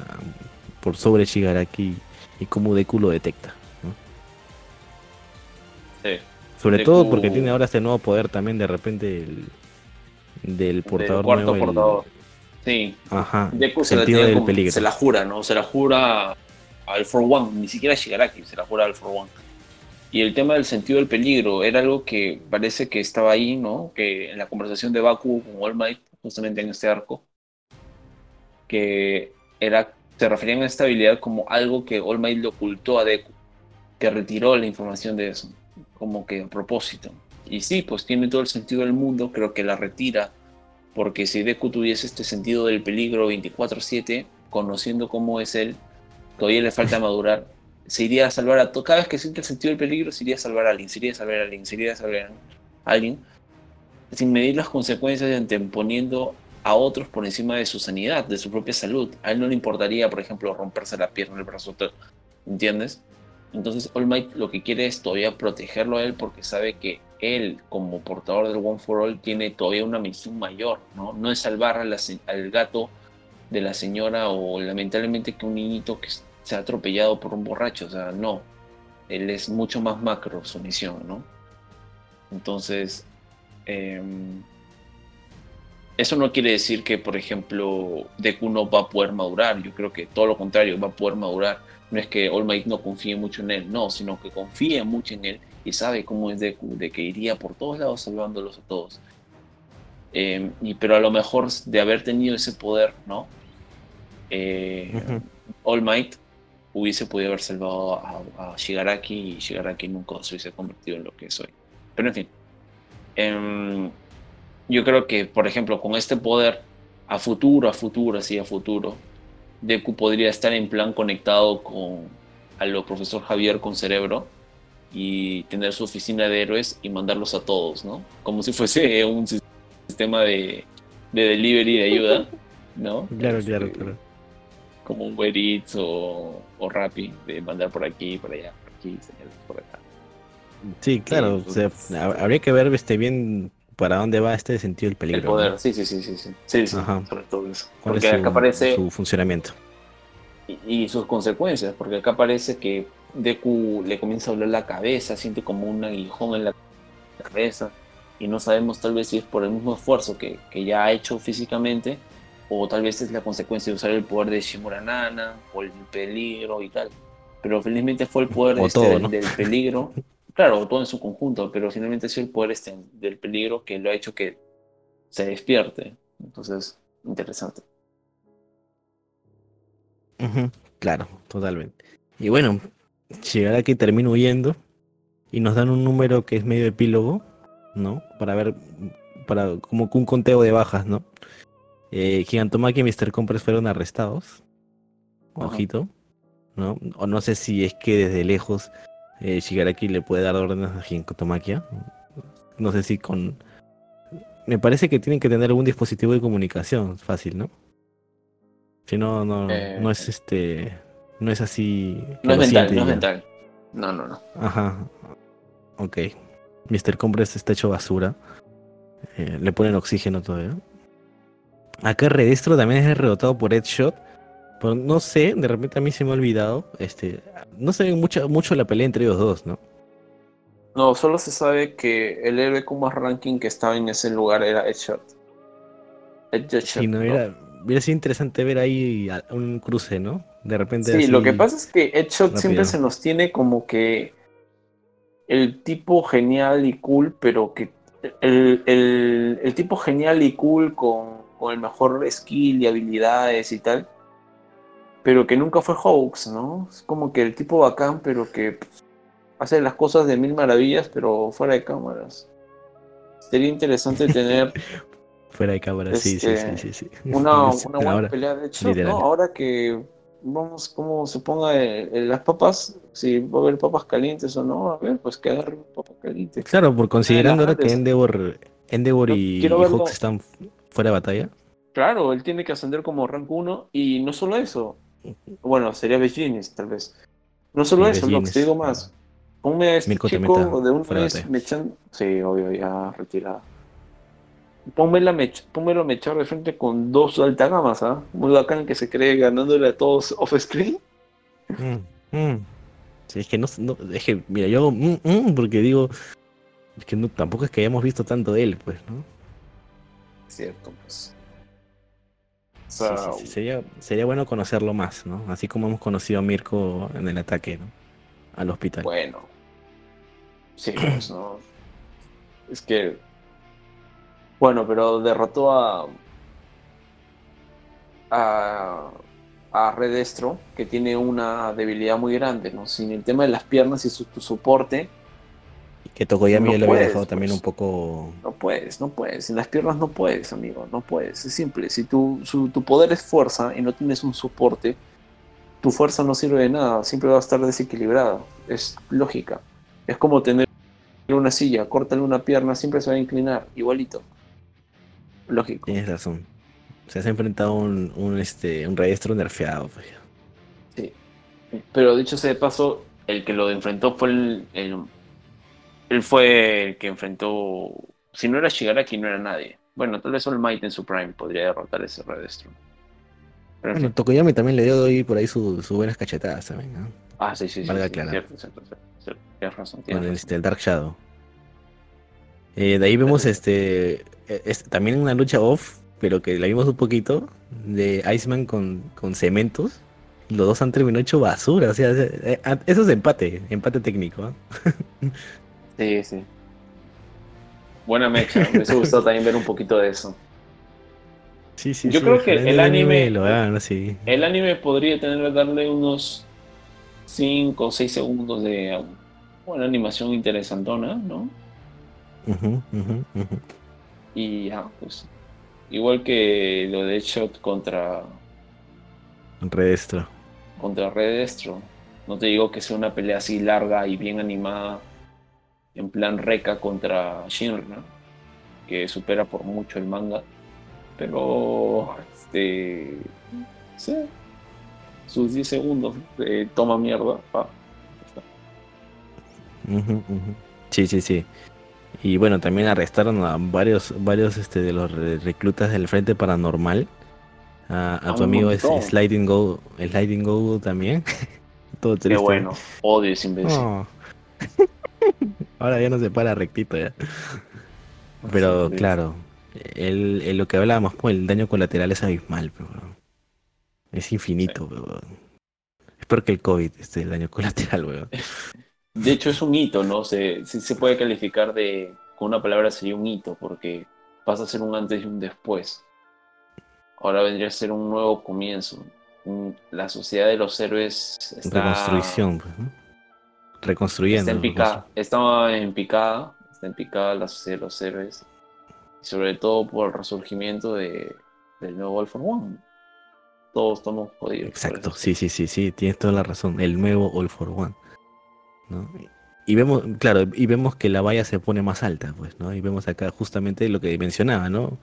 por sobre Shigaraki y cómo Deku lo detecta. Sobre todo porque tiene ahora este nuevo poder también de repente el, del portador cuarto portador. Sí. Ajá. Deku se la, se la jura, ¿no? Se la jura al For One, ni siquiera Shigaraki, se la jura al For One. Y el tema del sentido del peligro era algo que parece que estaba ahí, ¿no? Que en la conversación de Baku con All Might, justamente en este arco, que era, se referían a esta habilidad como algo que All Might le ocultó a Deku, que retiró la información de eso, como que a propósito. Y sí, pues tiene todo el sentido del mundo, creo que la retira porque si Deku tuviese este sentido del peligro 24/7, conociendo cómo es él, todavía le falta madurar, se iría a salvar a todo. Cada vez que siente el sentido del peligro, se iría a salvar a alguien, se iría a salvar a alguien, se iría a salvar a alguien, sin medir las consecuencias de anteponiendo a otros por encima de su sanidad, de su propia salud. A él no le importaría, por ejemplo, romperse la pierna, el brazo, ¿entiendes? Entonces All Might lo que quiere es todavía protegerlo a él porque sabe que él como portador del One for All tiene todavía una misión mayor, ¿no? No es salvar al gato de la señora o lamentablemente que un niñito que se ha atropellado por un borracho, o sea, no. Él es mucho más macro su misión, ¿no? Entonces, em, eso no quiere decir que, por ejemplo, Deku no va a poder madurar. Yo creo que todo lo contrario, va a poder madurar no es que All Might no confíe mucho en él, no, sino que confía mucho en él y sabe cómo es Deku, de que iría por todos lados salvándolos a todos. Em, y, pero a lo mejor de haber tenido ese poder, ¿no? Eh, All Might hubiese podido haber salvado a, Shigaraki y Shigaraki nunca se hubiese convertido en lo que soy. Pero en fin, em, yo creo que, por ejemplo, con este poder, a futuro, a futuro, así a futuro, Deku podría estar en plan conectado con a lo profesor Javier con cerebro y tener su oficina de héroes y mandarlos a todos, ¿no? Como si fuese un sistema de, de delivery de ayuda, ¿no? Claro, este, claro, claro. Como un Uber Eats o, o Rappi, de mandar por aquí, por allá, por aquí, por acá. Sí, claro, o sea, habría que ver este bien para dónde va este sentido del peligro. El poder, sí, sí, sí, sí, sí, sí, sobre todo eso. Porque acá aparece su funcionamiento. Y, sus consecuencias, porque acá aparece que Deku le comienza a doler la cabeza, siente como un aguijón en la cabeza, y no sabemos tal vez si es por el mismo esfuerzo que, que ya ha hecho físicamente, o tal vez es la consecuencia de usar el poder de Shimuranana, o el peligro y tal. Pero felizmente fue el poder este del peligro claro, todo en su conjunto, pero finalmente es el poder este del peligro que lo ha hecho que se despierte. Entonces, interesante. claro, totalmente. Y bueno, llegar aquí termina huyendo y nos dan un número que es medio epílogo, ¿no? Para ver, para como un conteo de bajas, ¿no? Eh, Gigantomaki y Mr. Compress fueron arrestados. Ojito, ¿no? O no sé si es que desde lejos eh, Shigaraki le puede dar órdenes a Hinkotomakia. No sé si con. Me parece que tienen que tener algún dispositivo de comunicación fácil, ¿no? Si no, no, no eh, es este. No es así. No es mental, no es mental. No, no, no. Ajá. Ok. Mr. Compress está hecho basura. Eh, le ponen oxígeno todavía. Acá Redestro también es derrotado por Headshot pero no sé, de repente a mí se me ha olvidado. Este, no se ve mucho, mucho la pelea entre ellos dos, ¿no? No, solo se sabe que el héroe con más ranking que estaba en ese lugar era Headshot. Headshot sí, no, Era, hubiera sido interesante ver ahí un cruce, ¿no? De repente. Sí, lo que pasa es que Headshot siempre se nos tiene como que el tipo genial y cool, pero que el, el, el tipo genial y cool con, con el mejor skill y habilidades y tal pero que nunca fue hoax, ¿no? Es como que el tipo bacán, pero que pues, hace las cosas de mil maravillas, pero fuera de cámaras. Sería interesante tener Fuera de cámara, sí, sí, Este, sí, sí, sí. una, Sí, una buena ahora, pelea de hecho. ¿no? Ahora que vamos, como se ponga las papas, si va a haber papas calientes o no, a ver, pues que agarre papas calientes. Claro, por considerando ahora que. Endeavor, Endeavor y, y. Hawks están fuera de batalla. Claro, él tiene que ascender como rank 1 y no solo eso. Bueno, sería Beginis, tal vez. No solo eso, Lox, te digo más. Ponme a este Mirko chico de un mes mechando. Sí, obvio, ya retirado. Pónmela mech... Pónmelo a mechar de frente con dos altagamas, ¿ah? Muy bacán que se cree ganándole a todos off-screen. Mm, mm. Sí, es que no, no- es que, mira, yo hago mm, porque digo, es que no, tampoco es que hayamos visto tanto de él, pues, ¿no? Cierto, pues. O Sí, sea, sí, sí, Sería, sería bueno conocerlo más, ¿no? Así como hemos conocido a Mirko en el ataque, ¿no? Al hospital. bueno. Sí, pues, ¿no? Es que. Bueno, pero derrotó a. a. a Redestro, que tiene una debilidad muy grande, ¿no? Sin el tema de las piernas y su, tu soporte, Que Tokoyami No lo había dejado también pues. un poco. no puedes, no puedes. Sin las piernas no puedes, amigo, no puedes. Es simple. Si tu, su- tu poder es fuerza y no tienes un soporte, tu fuerza no sirve de nada, siempre va a estar desequilibrada. Es lógica. Es como tener una silla, córtale una pierna, siempre se va a inclinar, igualito. Lógico. Tienes razón. Se has enfrentado a un, un, este, un rediestro nerfeado, pues. Sí. Pero dicho sea de paso, el que lo enfrentó fue el, el- Él fue el que enfrentó. Si no era Shigaraki, no era nadie. Bueno, tal vez All Might en su prime podría derrotar ese Redestro. Pero Bueno. Tokoyami también le dio ahí por ahí sus sus buenas cachetadas también, ¿no? Ah, sí, sí, sí. valga sí, aclarar. cierto, cierto, cierto, cierto. Tienes razón, tienes este, el Dark Shadow. Eh, de ahí vemos este, eh, es- también una lucha off, pero que la vimos un poquito, de Iceman con, con cementos. Los dos han terminado hecho basura. O sea, eh, eh, eso es empate, empate técnico. ¿ah? Sí, sí. Buena mecha. Me hubiese gustado también ver un poquito de eso. Sí, sí, Yo sí, creo que el anime- lo. El anime podría tener, darle unos 5 o 6 segundos de una animación interesantona, ¿no? Ujú, ujú, ujú. Y ya, pues. Igual que lo de Shot contra, Redestro. contra Redestro. No te digo que sea una pelea así larga y bien animada, en plan Reca contra Shinra, que supera por mucho el manga. Pero, este. Sí. Sus 10 segundos de toma mierda. pa, está. Sí, sí, sí. Y bueno, también arrestaron a varios, varios este, de los re- reclutas del Frente Paranormal. A, tu amigo es. Sliding Go, Sliding Go también. Todo Qué triste. bueno. Odio ese imbécil. Oh. Ahora ya no se para rectito ya. Pero Sí. claro, el, el- lo que hablábamos, pues el daño colateral es abismal, pero, es infinito, weón. Es peor que el COVID, este, el daño colateral, weón. De hecho, es un hito, ¿no? Se, sí se puede calificar de. Con una palabra sería un hito, porque pasa a ser un antes y un después. Ahora vendría a ser un nuevo comienzo. La sociedad de los héroes está, Reconstrucción, pues, ¿no? Reconstruyendo. está en picada. Está en picada. Está en picada la sociedad de los héroes. Sobre todo por el resurgimiento de, del nuevo All for One. Todos estamos jodidos. Exacto, sí, sí, sí, sí, tienes toda la razón. El nuevo All for One. ¿no? Y vemos, claro, y vemos que la valla se pone más alta, pues, ¿no? Y vemos acá justamente lo que mencionaba, ¿no?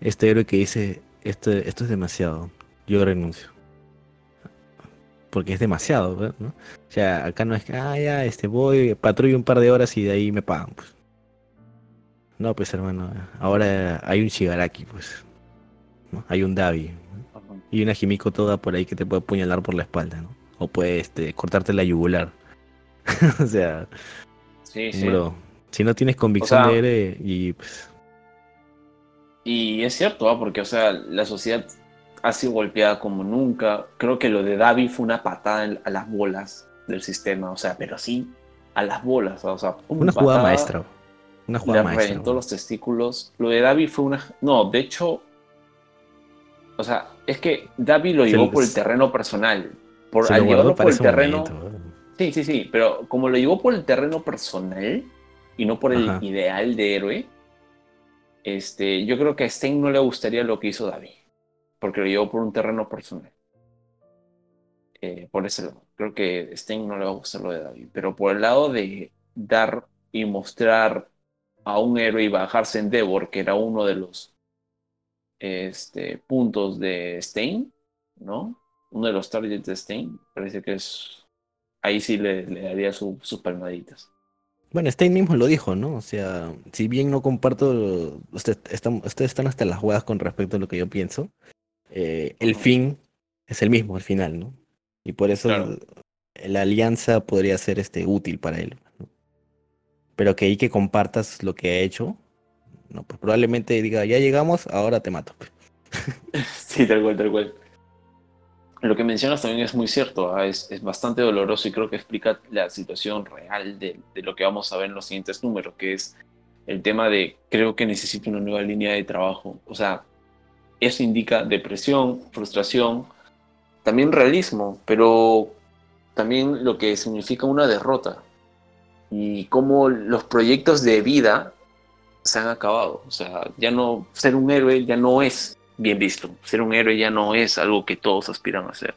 Este héroe que dice, esto, esto es demasiado, yo renuncio. Porque es demasiado, ¿no? O sea, acá no es que, ah, ya, este, voy, patrullo un par de horas y de ahí me pagan, pues. No, pues, hermano, ahora hay un Shigaraki, pues. ¿no? Hay un Davi, Ajá. y una Jimiko toda por ahí que te puede apuñalar por la espalda, ¿no? O puede este, cortarte la yugular. o sea, Sí, sí. bro, si no tienes convicción O sea- de héroe y pues, Y es cierto, ¿ah? porque, o sea, la sociedad ha sido golpeada como nunca. Creo que lo de Davi fue una patada en- a las bolas del sistema, o sea, pero sí a las bolas, o sea, pum, una jugada maestra. Una jugada le maestra. reventó los testículos. Lo de Davi fue una. No, de hecho. O sea, es que David lo llevó por el terreno personal. Por, al lo llevarlo por el terreno. momento. Sí, sí, sí, pero como lo llevó por el terreno personal y no por el Ajá. ideal de héroe, este, yo creo que a Stein no le gustaría lo que hizo David, porque lo llevó por un terreno personal. Eh, por ese lado, creo que Stein no le va a gustar lo de David, pero por el lado de dar y mostrar a un héroe y bajarse en Devor, que era uno de los este, puntos de Stein, ¿no? Uno de los targets de Stein, parece que es ahí sí le, le daría su- sus palmaditas. Bueno, Stein mismo lo dijo, ¿no? O sea, si bien no comparto, usted, están- ustedes están hasta las jugadas con respecto a lo que yo pienso, eh, el fin es el mismo al final, ¿no? Y por eso Claro. la alianza podría ser este, útil para él. ¿no? Pero que ahí que compartas lo que ha hecho, no, pues probablemente diga, ya llegamos, ahora te mato. Sí, tal cual, tal cual. Lo que mencionas también es muy cierto, ¿ah? es, es bastante doloroso y creo que explica la situación real de, de lo que vamos a ver en los siguientes números, que es el tema de creo que necesito una nueva línea de trabajo. O sea, eso indica depresión, frustración, también realismo, pero también lo que significa una derrota y cómo los proyectos de vida se han acabado. O sea, ya no ser un héroe ya no es bien visto. Ser un héroe ya no es algo que todos aspiran a ser.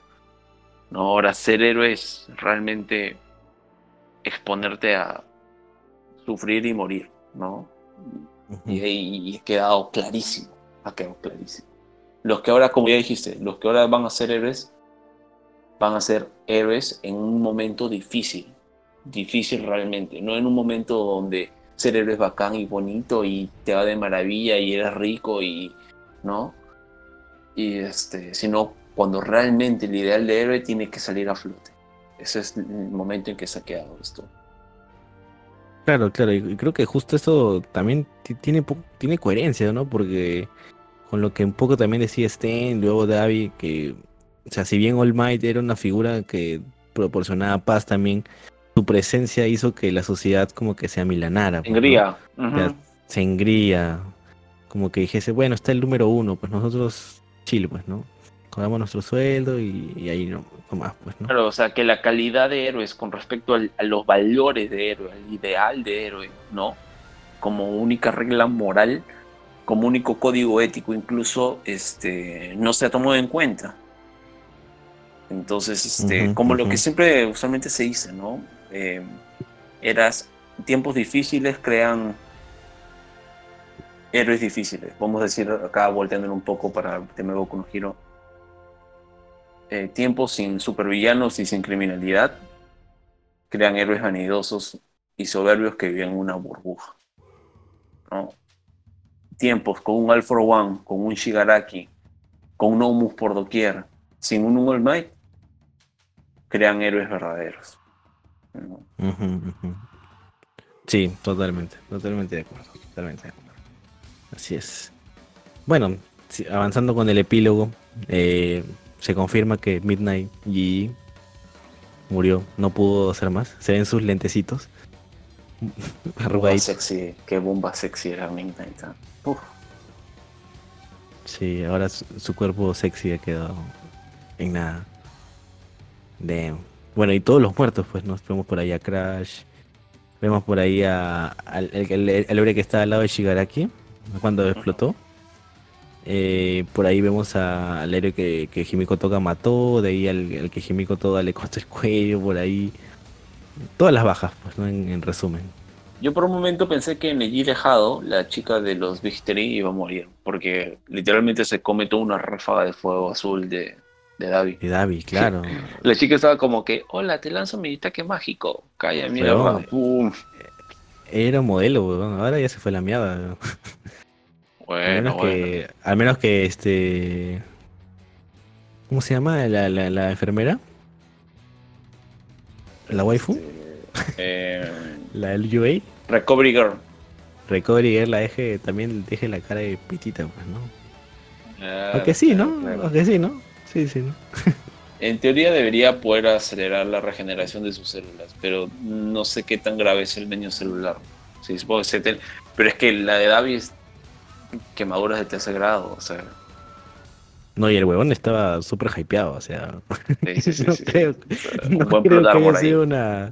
No, ahora ser héroe es realmente exponerte a sufrir y morir, ¿no? Y ahí ha quedado clarísimo, ha quedado clarísimo. Los que ahora, como ya dijiste, los que ahora van a ser héroes, van a ser héroes en un momento difícil, difícil realmente, no en un momento donde ser héroe es bacán y bonito y te va de maravilla y eres rico y, ¿no? Y este, sino cuando realmente el ideal de héroe tiene que salir a flote. Ese es el momento en que se ha quedado esto. Claro, claro, y creo que justo eso también ti- tiene, tiene coherencia, ¿no? Porque con lo que un poco también decía Sten, luego Davi, que, o sea, si bien All Might era una figura que proporcionaba paz también, su presencia hizo que la sociedad como que se amilanara. pues, ¿no? O sea, se engría, como que dijese, bueno, está el número uno, pues nosotros chill, pues, ¿no? Cobramos nuestro sueldo y, y ahí no, no más, pues, ¿no? Claro, o sea, que la calidad de héroes con respecto al- a los valores de héroe, al ideal de héroe, ¿no? Como única regla moral, como único código ético, incluso, este, no se ha tomado en cuenta. Entonces, este, como lo que siempre usualmente se dice, ¿no? Eh, eras, tiempos difíciles crean héroes difíciles. Vamos a decir acá, volteándolo un poco para el tema de no Hero eh, tiempos sin supervillanos y sin criminalidad crean héroes vanidosos y soberbios que viven en una burbuja. ¿no? Tiempos con un All for One, con un Shigaraki, con un Omus por doquier, sin un All Might, crean héroes verdaderos. Sí, totalmente, totalmente de acuerdo, totalmente de acuerdo. Así es. Bueno, avanzando con el epílogo, eh, se confirma que Midnight G murió, no pudo hacer más. Se ven sus lentecitos. Arrugaditos. sexy, qué bomba sexy era Midnight. ¿ah? Uf, Sí, ahora su, su cuerpo sexy ha quedado en nada. Damn. Bueno, y todos los muertos, pues nos vemos por ahí a Crash. Vemos por ahí a, al el, el- hombre que está al lado de Shigaraki, cuando explotó. Eh, por ahí vemos a- al héroe que, que Himiko Toga mató, de ahí al, al que Himiko Toga le cortó el cuello, por ahí. Todas las bajas, pues, ¿no? En, en resumen. Yo por un momento pensé que Neji Dejado, la chica de los Big Three, iba a morir, porque literalmente se come toda una ráfaga de fuego azul de, de Davi. Y Davi, claro. La chica estaba como que, hola, te lanzo mi ataque mágico. Calla. Weón. Pum. Era modelo, weón. Ahora ya se fue la mierda. weón. Al Bueno, menos bueno. que, al menos que este, ¿cómo se llama la, la, la enfermera? La waifu, Eh, la LUA, Recovery Girl. Recovery Girl la deje, también deje la cara de pitita, pues, ¿no? Ah, Aunque sí, ¿no? claro. Aunque sí, ¿no? Sí, sí, ¿no? En teoría debería poder acelerar la regeneración de sus células, pero no sé qué tan grave es el daño celular. Sí, supongo que se te- Pero es que la de Davi es quemaduras de tercer grado, o sea. No, y el huevón estaba súper hypeado, o sea. Sí, sí, sí, no creo, no creo que haya sido una,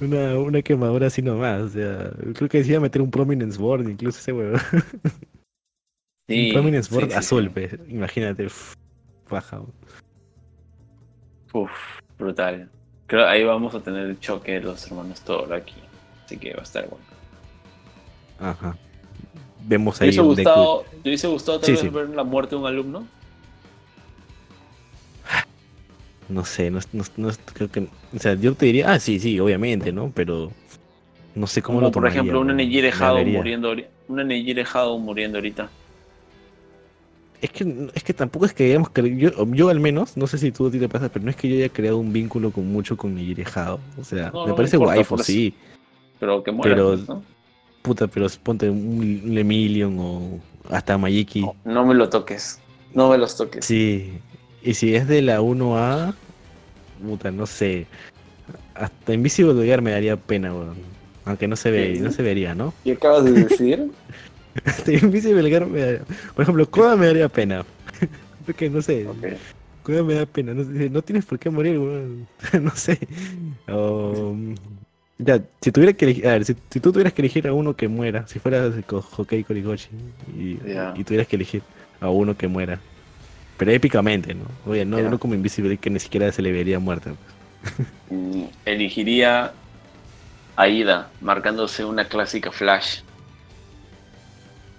una, una quemadura así nomás. O sea, creo que decía meter un Prominence Board, incluso ese huevón. Sí, un Prominence Board sí, azul, sí. imagínate. Baja. Uf, brutal. Creo ahí vamos a tener el choque de los hermanos Thor aquí. Así que va a estar bueno. Ajá. Vemos ¿Te ahí hubiese un Deku. gustado, ¿te hubiese gustado tal vez ver la muerte de un alumno? No sé, no, no, no- creo que. O sea, yo te diría, ah, sí, sí, obviamente, ¿no? Pero no sé cómo Como lo por tomaría, ejemplo un weón. Nejire Me Hado dolería. muriendo ahori- un Nejire Hado muriendo ahorita. Es que, es que tampoco es que hayamos yo, yo al menos, no sé si tú a ti te pasa, pero no es que yo haya creado un vínculo con mucho con Hado. O sea, No, me parece importa, waifu, por eso. sí. Pero que muera, Pero- pues, ¿no? Puta, pero ponte un, Lemillion o hasta Mayiki. No, no me lo toques. No me los toques. Sí. Y si es de la 1A, puta, no sé. Hasta Invisible Gear me daría pena, weón. Aunque no se ve, no se vería, ¿no? ¿Qué acabas de decir? Hasta Invisible Gear me daría... Por ejemplo, Koda me daría pena. Porque no sé. Ok. Koda me da pena. No, tienes por qué morir, weón. no sé. O, ya, si tuviera que elegir, a ver, si, si tú tuvieras que elegir a uno que muera, si fueras Ko- Hokei Korigoshi y, Ya. y tuvieras que elegir a uno que muera, pero épicamente, ¿no? Oye, no, no como Invisible que ni siquiera se le vería muerta. Mm, Elegiría a Ida, marcándose una clásica flash.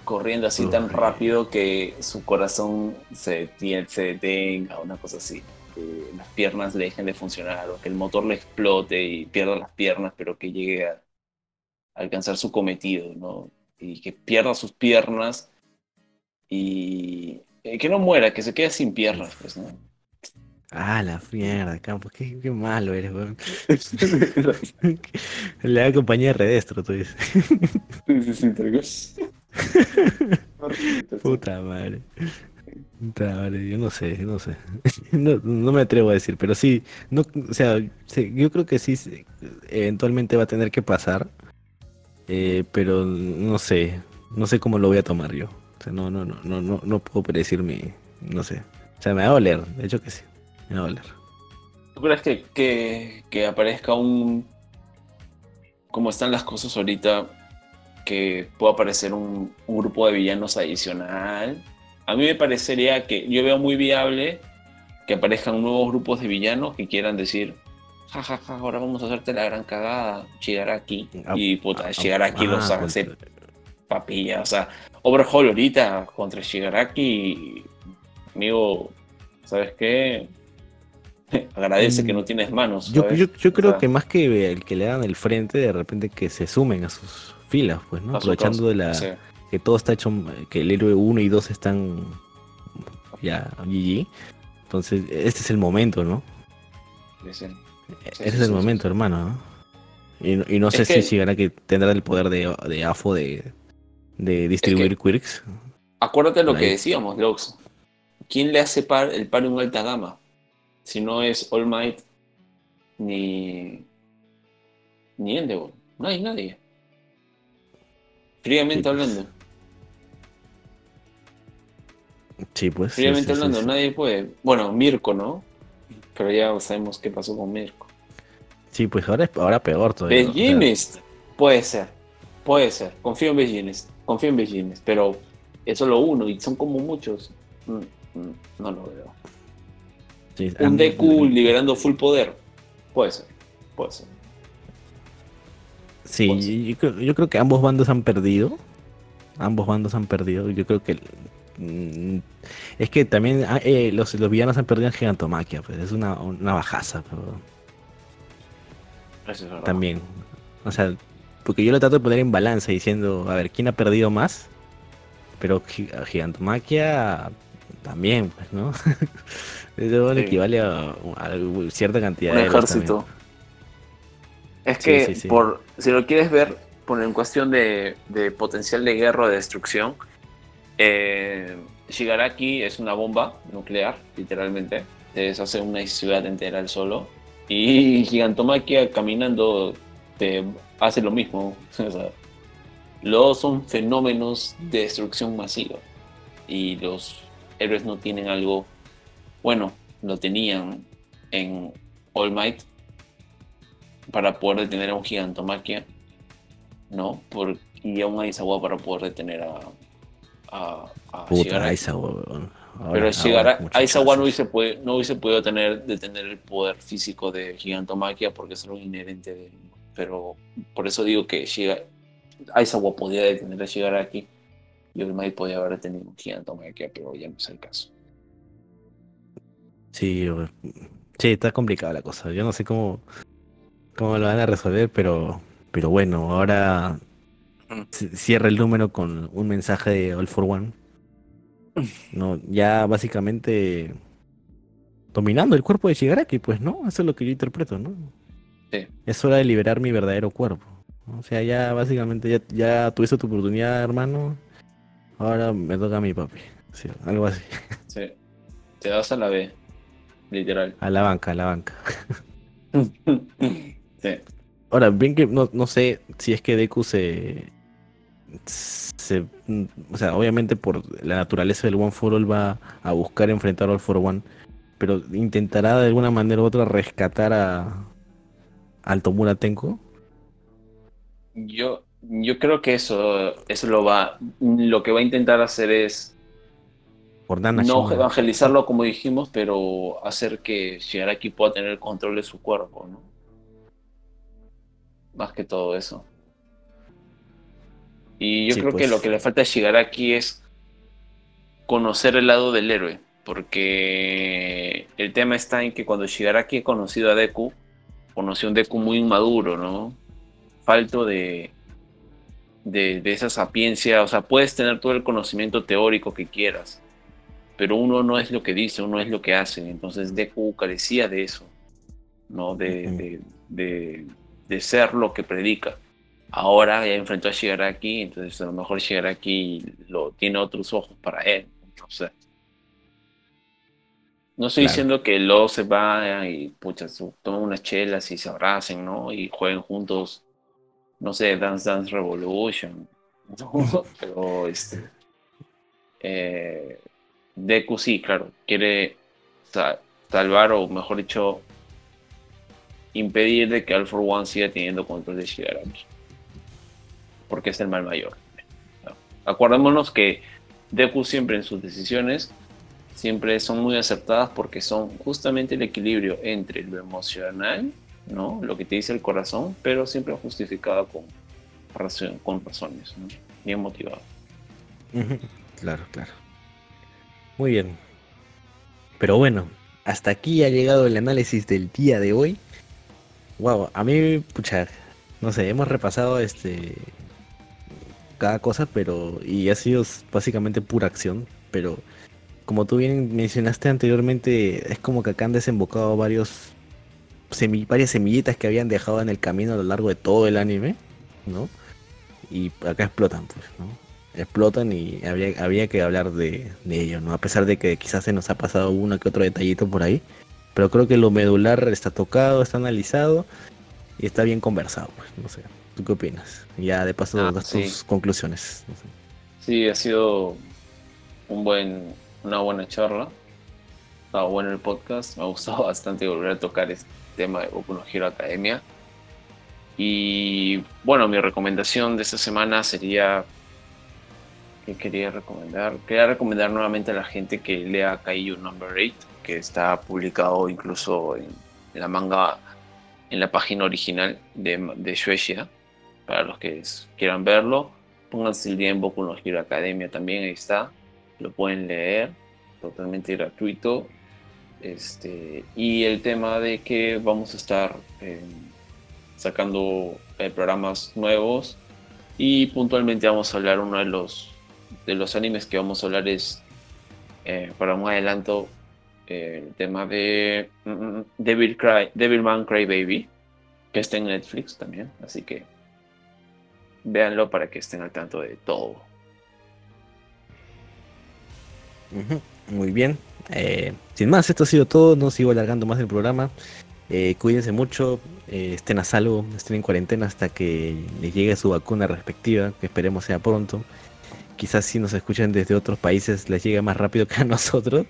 Corriendo así tan rápido que su corazón se, detenga, una cosa así. Que las piernas le dejen de funcionar, o que el motor le explote y pierda las piernas, pero que llegue a, a alcanzar su cometido, ¿no? Y que pierda sus piernas y eh, que no muera, que se quede sin piernas, pues, ¿no? Ah, la mierda, Campo, qué, qué malo eres, weón. Le da compañía de Redestro, tú dices. Sí, sí, sí. Puta madre. Puta madre, yo no sé, no sé. No, no me atrevo a decir, pero sí, no, o sea, sí, yo creo que sí, sí, eventualmente va a tener que pasar, eh, pero no sé, no sé cómo lo voy a tomar yo. Sea, no, no, no, no, no, no puedo predecir mi, no sé. O sea, me va a doler, de hecho que sí, me va a doler. ¿Tú crees que, que, que aparezca un... como están las cosas ahorita, que pueda aparecer un, un grupo de villanos adicional? A mí me parecería que yo veo muy viable que aparezcan nuevos grupos de villanos que quieran decir, jajaja, ahora vamos a hacerte la gran cagada, Shigaraki. Ah, Y puta, ah, Shigaraki los ah, hace papilla. O sea, Overhaul ahorita contra Shigaraki, amigo, ¿sabes qué? Agradece Mm, que no tienes manos. Yo, yo, yo O creo sea, que más que el que le dan el frente, de repente que se sumen a sus filas, pues, ¿no? Aprovechando de la, Sí, que todo está hecho, que el héroe 1 y 2 están ya GG. Entonces, este es el momento, ¿no? sí, sí. este es el momento, hermano. ¿no? Y, no- y no sé que- si llegará que tendrá el poder de, de AFO de, de distribuir quirks. Acuérdate lo que decíamos, Lox. ¿Quién le hace par, el par en alta gama? Si no es All Might ni, ni Endeavor. No hay nadie. Fríamente Sí, pues. hablando. Sí, pues. sí, Fríamente sí, sí, hablando, nadie puede. Bueno, Mirko, ¿no? Pero ya sabemos qué pasó con Mirko. Sí, pues ahora, ahora peor todavía. ¿no? O sea, Bellines, puede ser. Puede ser. Confío en Bellines. Confío en Bellines. Pero es solo uno y son como muchos. Mm, mm, No lo veo. sí, Un Deku liberando full poder. Puede ser. Puede ser. Sí, yo, yo creo, yo creo que ambos bandos han perdido. Ambos bandos han perdido. Yo creo que. mm, Es que también ah, eh, los, los villanos han perdido en Gigantomaquia. Pues es una, una bajaza. Pero Eso es verdad. también. O sea, porque yo lo trato de poner en balanza diciendo, a ver, ¿quién ha perdido más? Pero Gi- Gigantomaquia también, pues, ¿no? Eso Sí. equivale a, a cierta cantidad Un de ejército. Es que, sí, sí. por si lo quieres ver por en cuestión de, de potencial de guerra o de destrucción, eh, Shigaraki es una bomba nuclear, literalmente. Te deshace una ciudad entera al solo. Y Gigantomaquia caminando te hace lo mismo. O sea, los son fenómenos de destrucción masiva. Y los héroes no tienen algo bueno, lo tenían en All Might para poder detener a un Gigantomaquia, ¿no? Por, y a un Aizawa para poder detener a, a, a Puta. Ahora- Pero llegar a Aizawa no hubiese, no hubiese podido tener, detener el poder físico de Gigantomaquia porque es algo inherente de. Pero por eso digo que Shiga- Aizawa podía detener a Shigaraki y All Might podía haber detenido a Gigantomaquia, pero ya no es el caso. Sí, sí, está complicada la cosa. Yo no sé cómo, cómo lo van a resolver, pero, pero bueno, ahora Mm. cierra el número con un mensaje de All for One. No, ya básicamente dominando el cuerpo de Shigaraki, pues no, eso es lo que yo interpreto, ¿no? Sí. Es hora de liberar mi verdadero cuerpo. O sea, ya básicamente ya, ya tuviste tu oportunidad, hermano. Ahora me toca a mi papi. Sí, algo así. Sí. Te vas a la B, literal. A la banca, a la banca. sí. Ahora, bien que no, no sé si es que Deku se, se. O sea, obviamente por la naturaleza del One for All va a buscar enfrentar All for One. Pero intentará de alguna manera u otra rescatar a. Al Tomura Tenko. Yo, yo creo que eso, eso lo va, lo que va a intentar hacer es no evangelizarlo como dijimos, pero hacer que Shigaraki pueda tener el control de su cuerpo, ¿no? Más que todo eso. Y yo Sí, creo que pues. lo que le falta a Shigaraki es conocer el lado del héroe, porque el tema está en que cuando Shigaraki ha conocido a Deku, conoció un Deku muy inmaduro, ¿no? Falto de, de, de esa sapiencia, o sea, puedes tener todo el conocimiento teórico que quieras, pero uno no es lo que dice, uno es lo que hace. Entonces Deku carecía de eso, ¿no? De, de- de ser lo que predica. Ahora ya enfrentó a Shigaraki, entonces a lo mejor Shigaraki lo, tiene otros ojos para él. No sé. No estoy Claro. diciendo que luego se vayan y pucha, tomen unas chelas y se abracen, ¿no? Y jueguen juntos, no sé, Dance Dance Revolution. ¿no? Pero este. eh, Deku sí, claro, quiere sa- salvar o mejor dicho, impedir de que All for One siga teniendo control de Shigaraki. Porque es el mal mayor. ¿no? Acordémonos que Deku siempre en sus decisiones siempre son muy acertadas porque son justamente el equilibrio entre lo emocional, ¿no? Lo que te dice el corazón, pero siempre justificado con, razón- con razones, ¿no? Bien motivado. Claro, claro. Muy bien. Pero bueno, hasta aquí ha llegado el análisis del día de hoy. Wow, a mí, pucha, no sé, hemos repasado este cada cosa, pero y ha sido básicamente pura acción, pero como tú bien mencionaste anteriormente, es como que acá han desembocado varios semi- varias semillitas que habían dejado en el camino a lo largo de todo el anime, ¿no? Y acá explotan, pues, ¿no? explotan y habría, habría que hablar de, de ello, ¿no? A pesar de que quizás se nos ha pasado uno que otro detallito por ahí, pero creo que lo medular está tocado, está analizado y está bien conversado, pues, no sé. ¿Tú qué opinas? Ya de paso Ah, das sí. tus conclusiones. no sé. Sí, ha sido un buen, una buena charla. Estaba bueno el podcast. Me ha gustado bastante volver a tocar este tema de Boku no Hero Academia. Y bueno, mi recomendación de esta semana sería. ¿Qué quería recomendar? Quería recomendar nuevamente a la gente que lea Kaiju Number 8, que está publicado incluso en, la manga, en la página original de, de Shueisha, para los que quieran verlo. Pónganse el día en Boku no Hero Academia también, ahí está. Lo pueden leer, totalmente gratuito. Este, y el tema de que vamos a estar eh, sacando eh, programas nuevos y puntualmente vamos a hablar uno de los de los animes que vamos a hablar es eh, para un adelanto el tema de mm, mm, Devil Cry Devilman Crybaby que está en Netflix también así que véanlo para que estén al tanto de todo Muy bien. Eh, sin más, esto ha sido todo. No sigo alargando más el programa. Eh, cuídense mucho, eh, estén a salvo, estén en cuarentena hasta que les llegue su vacuna respectiva, que esperemos sea pronto. Quizás si nos escuchan desde otros países les llegue más rápido que a nosotros.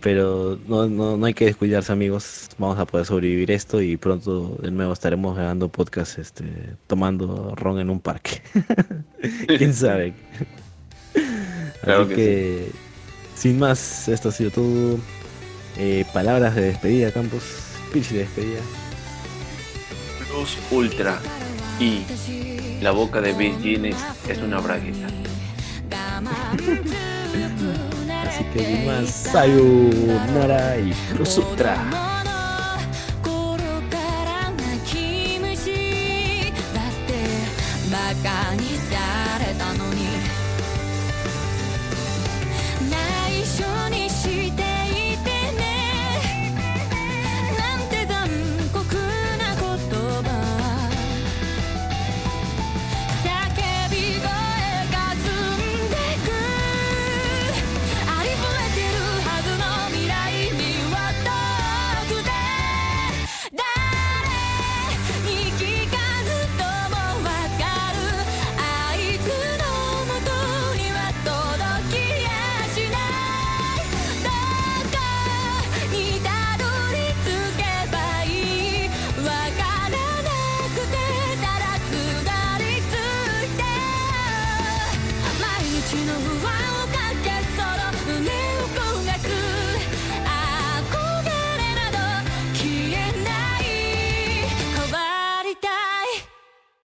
Pero no, no, no hay que descuidarse amigos, vamos a poder sobrevivir esto y pronto de nuevo estaremos grabando podcast este, tomando ron en un parque. ¿Quién sabe? Así que, sin más, esto ha sido todo. Eh, palabras de despedida, Campos. Pitch de despedida. Plus Ultra y la boca de Bill Guinness es una bragueta. Así que sin más, sayonara y Plus Ultra.「バカにされたの